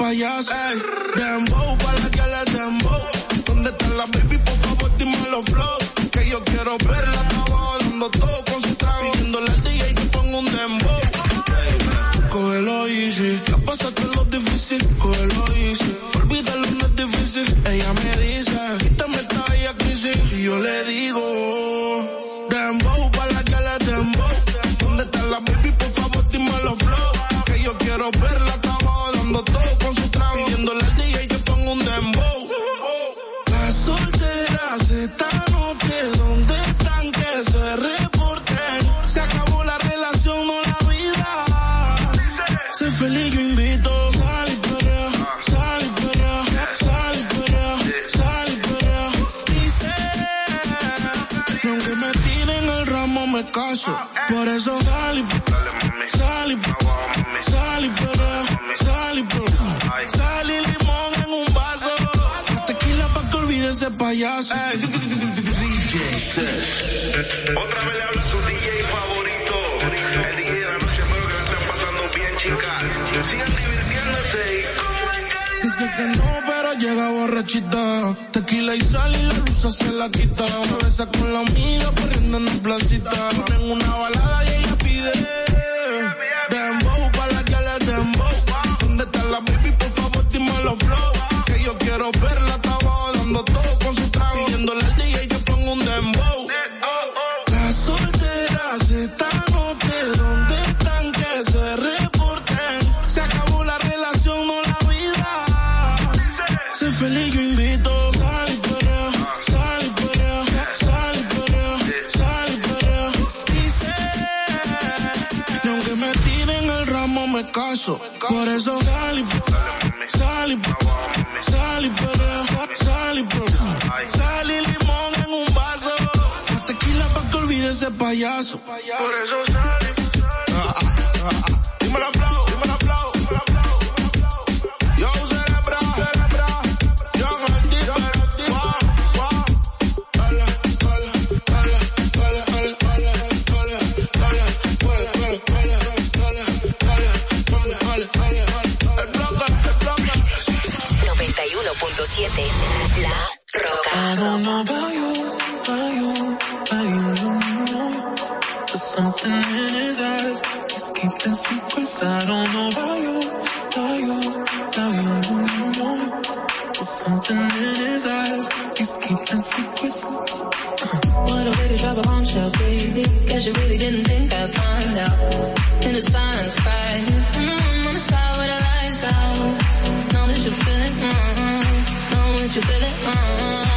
[SPEAKER 19] my ass. Por eso sal y sal y sal y perrea, sal y perrea. Sal y limón en un vaso. La tequila pa' que olvide ese payaso.
[SPEAKER 20] Otra vez le habla su DJ favorito. El DJ de la noche, espero que la estén pasando bien, chicas. Sigan divirtiéndose y
[SPEAKER 19] Dice que no, pero llega borrachita. Tequila y sal y la luz se la quita. Besa con la amiga corriendo en la placita. Ponen una balada y ella pide. Dembow para la que le dembow. ¿Dónde está la baby? Por favor, dime los flow. Que yo quiero verla, me caso. Por eso sal y sal y sal y perrea, sal y perrea. Sal y limón en un vaso. La tequila pa' que olvide ese payaso. Por eso sal y Dímelo, flow, dímelo,
[SPEAKER 21] Roca.
[SPEAKER 22] I don't know about you, about you, about you. There's something in his eyes. He's keeping secrets. I don't know about you, about you, about you. There's something in his eyes. He's keeping secrets.
[SPEAKER 17] What a way to drop a bombshell, baby. Guess you really didn't think I'd find out. In the silence, cry. Mm, on you feel it?
[SPEAKER 23] Mm-hmm.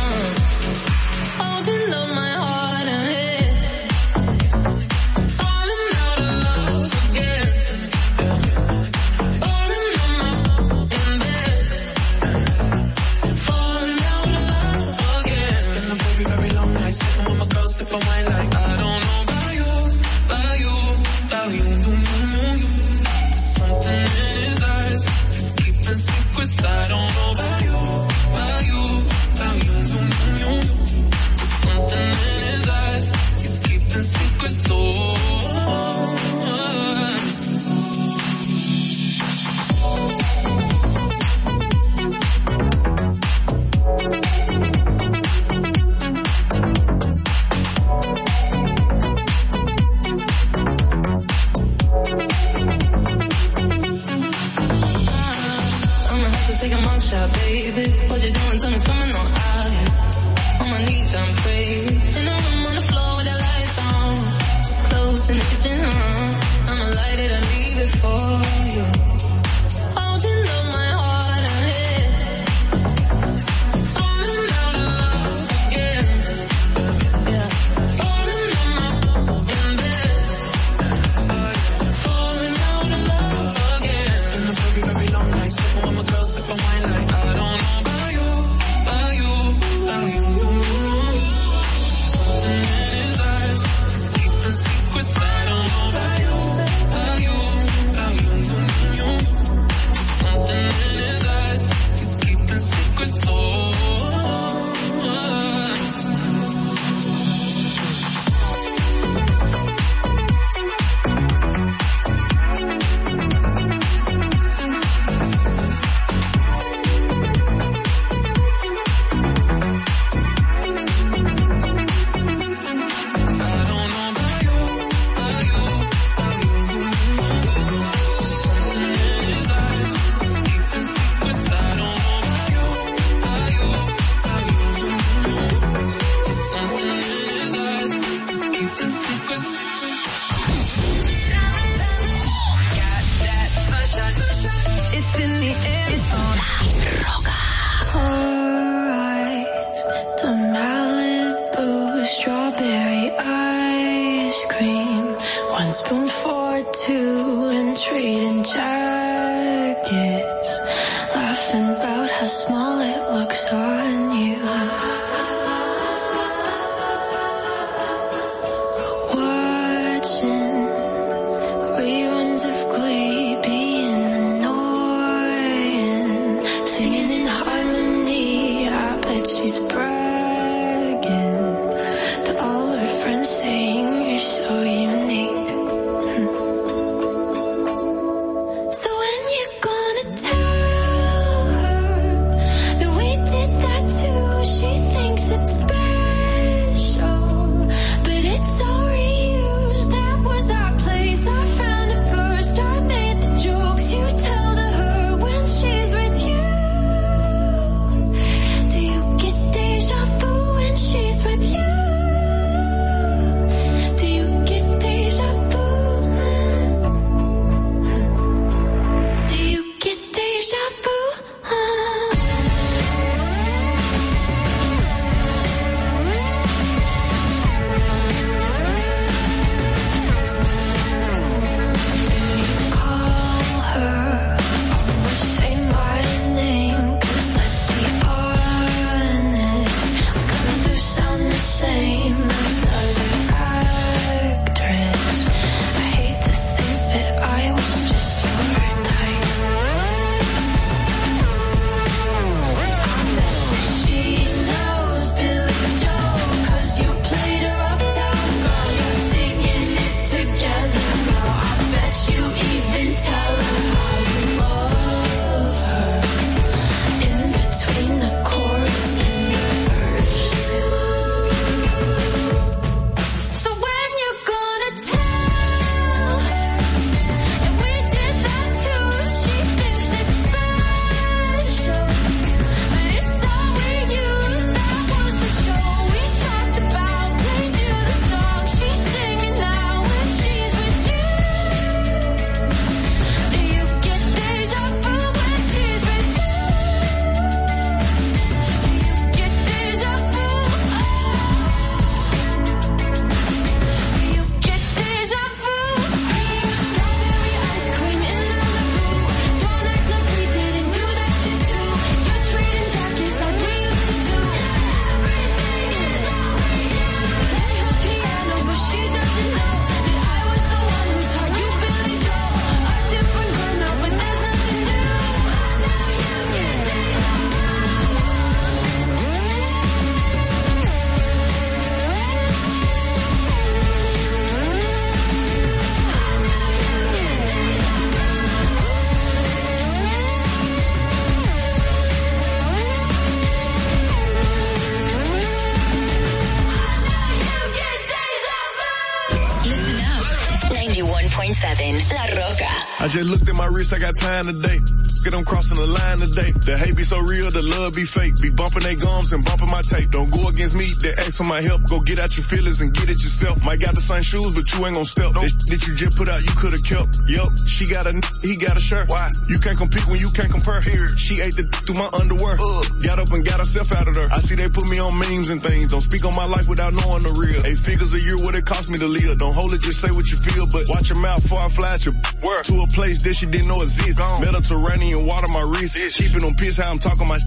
[SPEAKER 23] Wrist, I got time today. Get them crossing the line today. The hate be so real, the love be fake. Be bumping they gums and bumping my tape. Don't go against me, they ask for my help. Go get out your feelings and get it yourself. Might got the same shoes, but you ain't gon' step. That, that you just put out, you could've kept. Yup, she got a, n- he got a shirt. Why? You can't compete when you can't compare. Here, she ate the through my underwear. Got up and got herself out of there. I see they put me on memes and things. Don't speak on my life without knowing the real. Eight figures a year, what it cost me to live. Don't hold it, just say what you feel, but watch your mouth before I fly at you. Where? To a place that she didn't know exists. Mediterranean water, my wrist. Keeping them pissed how I'm talking my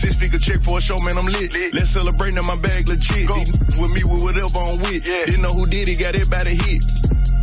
[SPEAKER 23] Six figure check for a show, man, I'm lit. Let's celebrate now, my bag legit. These with me with whatever I'm with. Didn't know who did it, got everybody hit.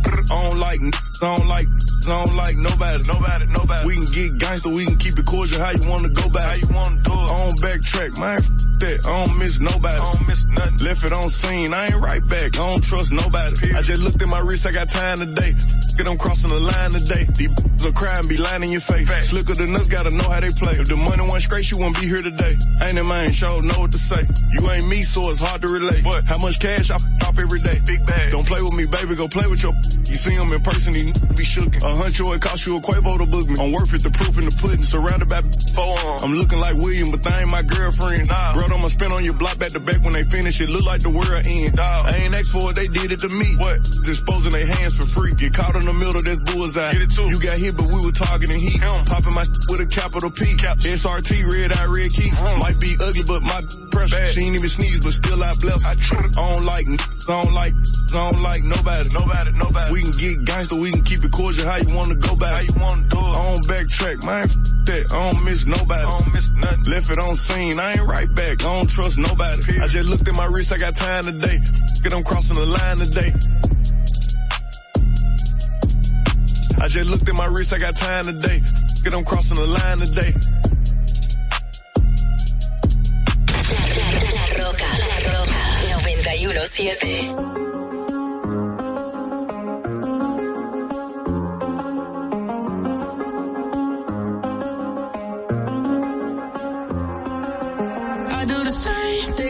[SPEAKER 23] I don't like, I don't like, I don't like nobody. Nobody, nobody. We can get gangster, we can keep it cordial. How you wanna go back? How you wanna do it? I don't backtrack, man. F- that. I don't miss nobody. I don't miss nothing. Left it on scene. I ain't right back. I don't trust nobody. I just looked at my wrist. I got time today. Them crossing the line today. These will cry and be lying in your face. Slicker than us, gotta know how they play. If the money went straight, you wouldn't be here today. Ain't a man, sure know what to say. You ain't me, so it's hard to relate. But how much cash I f- off every day? Big bag. Don't play with me, baby. Go play with your. You see him in person, he be shookin'. A huncho, it cost you a Quavo to book me. I'm worth it, the proof in the pudding. Surrounded by four. I'm looking like William, but they ain't my girlfriends. Nah. Bro, I'ma spin on your block back to back when they finish. It look like the world end. I ain't asked for it, they did it to me. What? Disposing their hands for free. Get caught in the middle, that's bullseye. Get it too. You got hit, but we were targeting heat. Popping my with a capital P. SRT, red eye, red key. Might be ugly, but my pressure. She ain't even sneeze, but still I bless. I, I don't like, I don't like, I don't like nobody. Nobody, nobody. We can get gangster, we can keep it cordial. How you wanna go back? How you wanna do it? I don't backtrack, man. That. I don't miss nobody. I don't miss nothing. Left it on scene. I ain't right back. I don't trust nobody. I just looked at my wrist. I got time today. Get them crossing the line today. I just looked at my wrist. I got time today. Get them crossing the line today.
[SPEAKER 21] La Roca, La Roca, 917.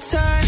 [SPEAKER 24] time.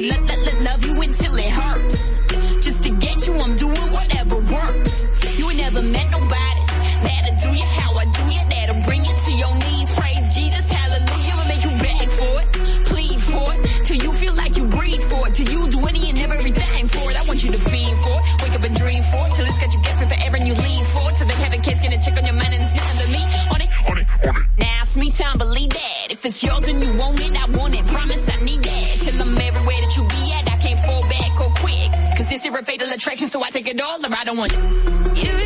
[SPEAKER 21] la,
[SPEAKER 25] la, la attraction, so I take it all or I don't want
[SPEAKER 16] you.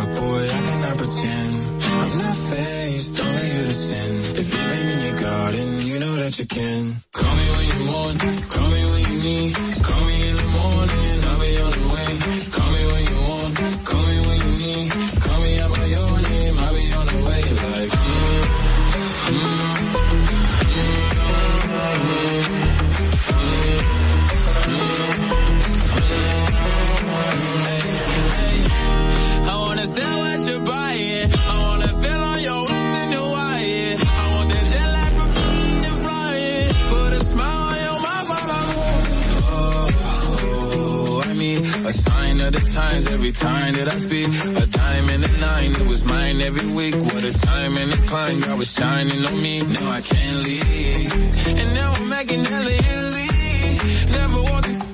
[SPEAKER 1] again. lines every time that I speak. A diamond and a nine, it was mine every week. What a time and a climb, God was shining on me. Now I can't leave. And now I'm making hella Never
[SPEAKER 12] walking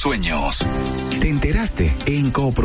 [SPEAKER 12] sueños.
[SPEAKER 26] ¿Te enteraste? En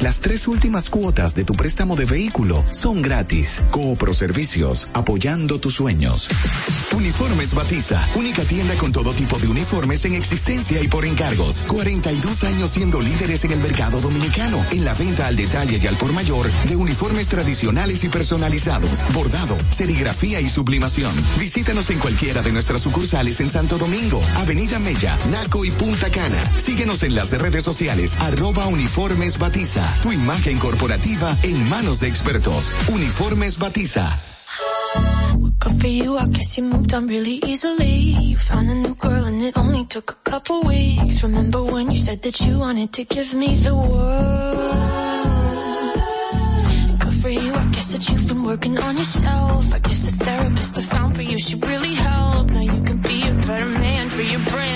[SPEAKER 26] las tres últimas cuotas de tu préstamo de vehículo son gratis. Coopro Servicios, apoyando tus sueños.
[SPEAKER 12] Uniformes Batiza, única tienda con todo tipo de uniformes en existencia y por encargos. 42 años siendo líderes en el mercado dominicano, en la venta al detalle y al por mayor de uniformes tradicionales y personalizados, bordado, serigrafía y sublimación. Visítanos en cualquiera de nuestras sucursales en Santo Domingo, Avenida Mella, Naco y Punta Cana. Síguenos en las redes sociales, arroba uniformes batiza. Tu imagen corporativa en manos de expertos. Uniformes Batiza.
[SPEAKER 24] Good for you, I guess you moved on really easily. You found a new girl and it only took a couple weeks. Remember when you said that you wanted to give me the world? Good for you, I guess that you've been working on yourself. I guess the therapist I found for you should really help. Now you can be a better man for your brand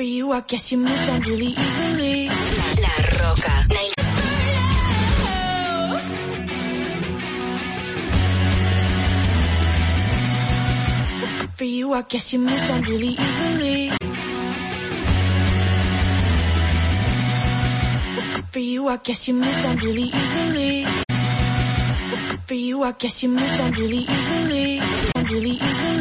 [SPEAKER 24] for you, I guess you moved on really easily.
[SPEAKER 21] La Roca.
[SPEAKER 24] For you, I guess you moved on really easily. For you, I guess you moved on really easily. For you, I guess you moved on really easily. Really easily.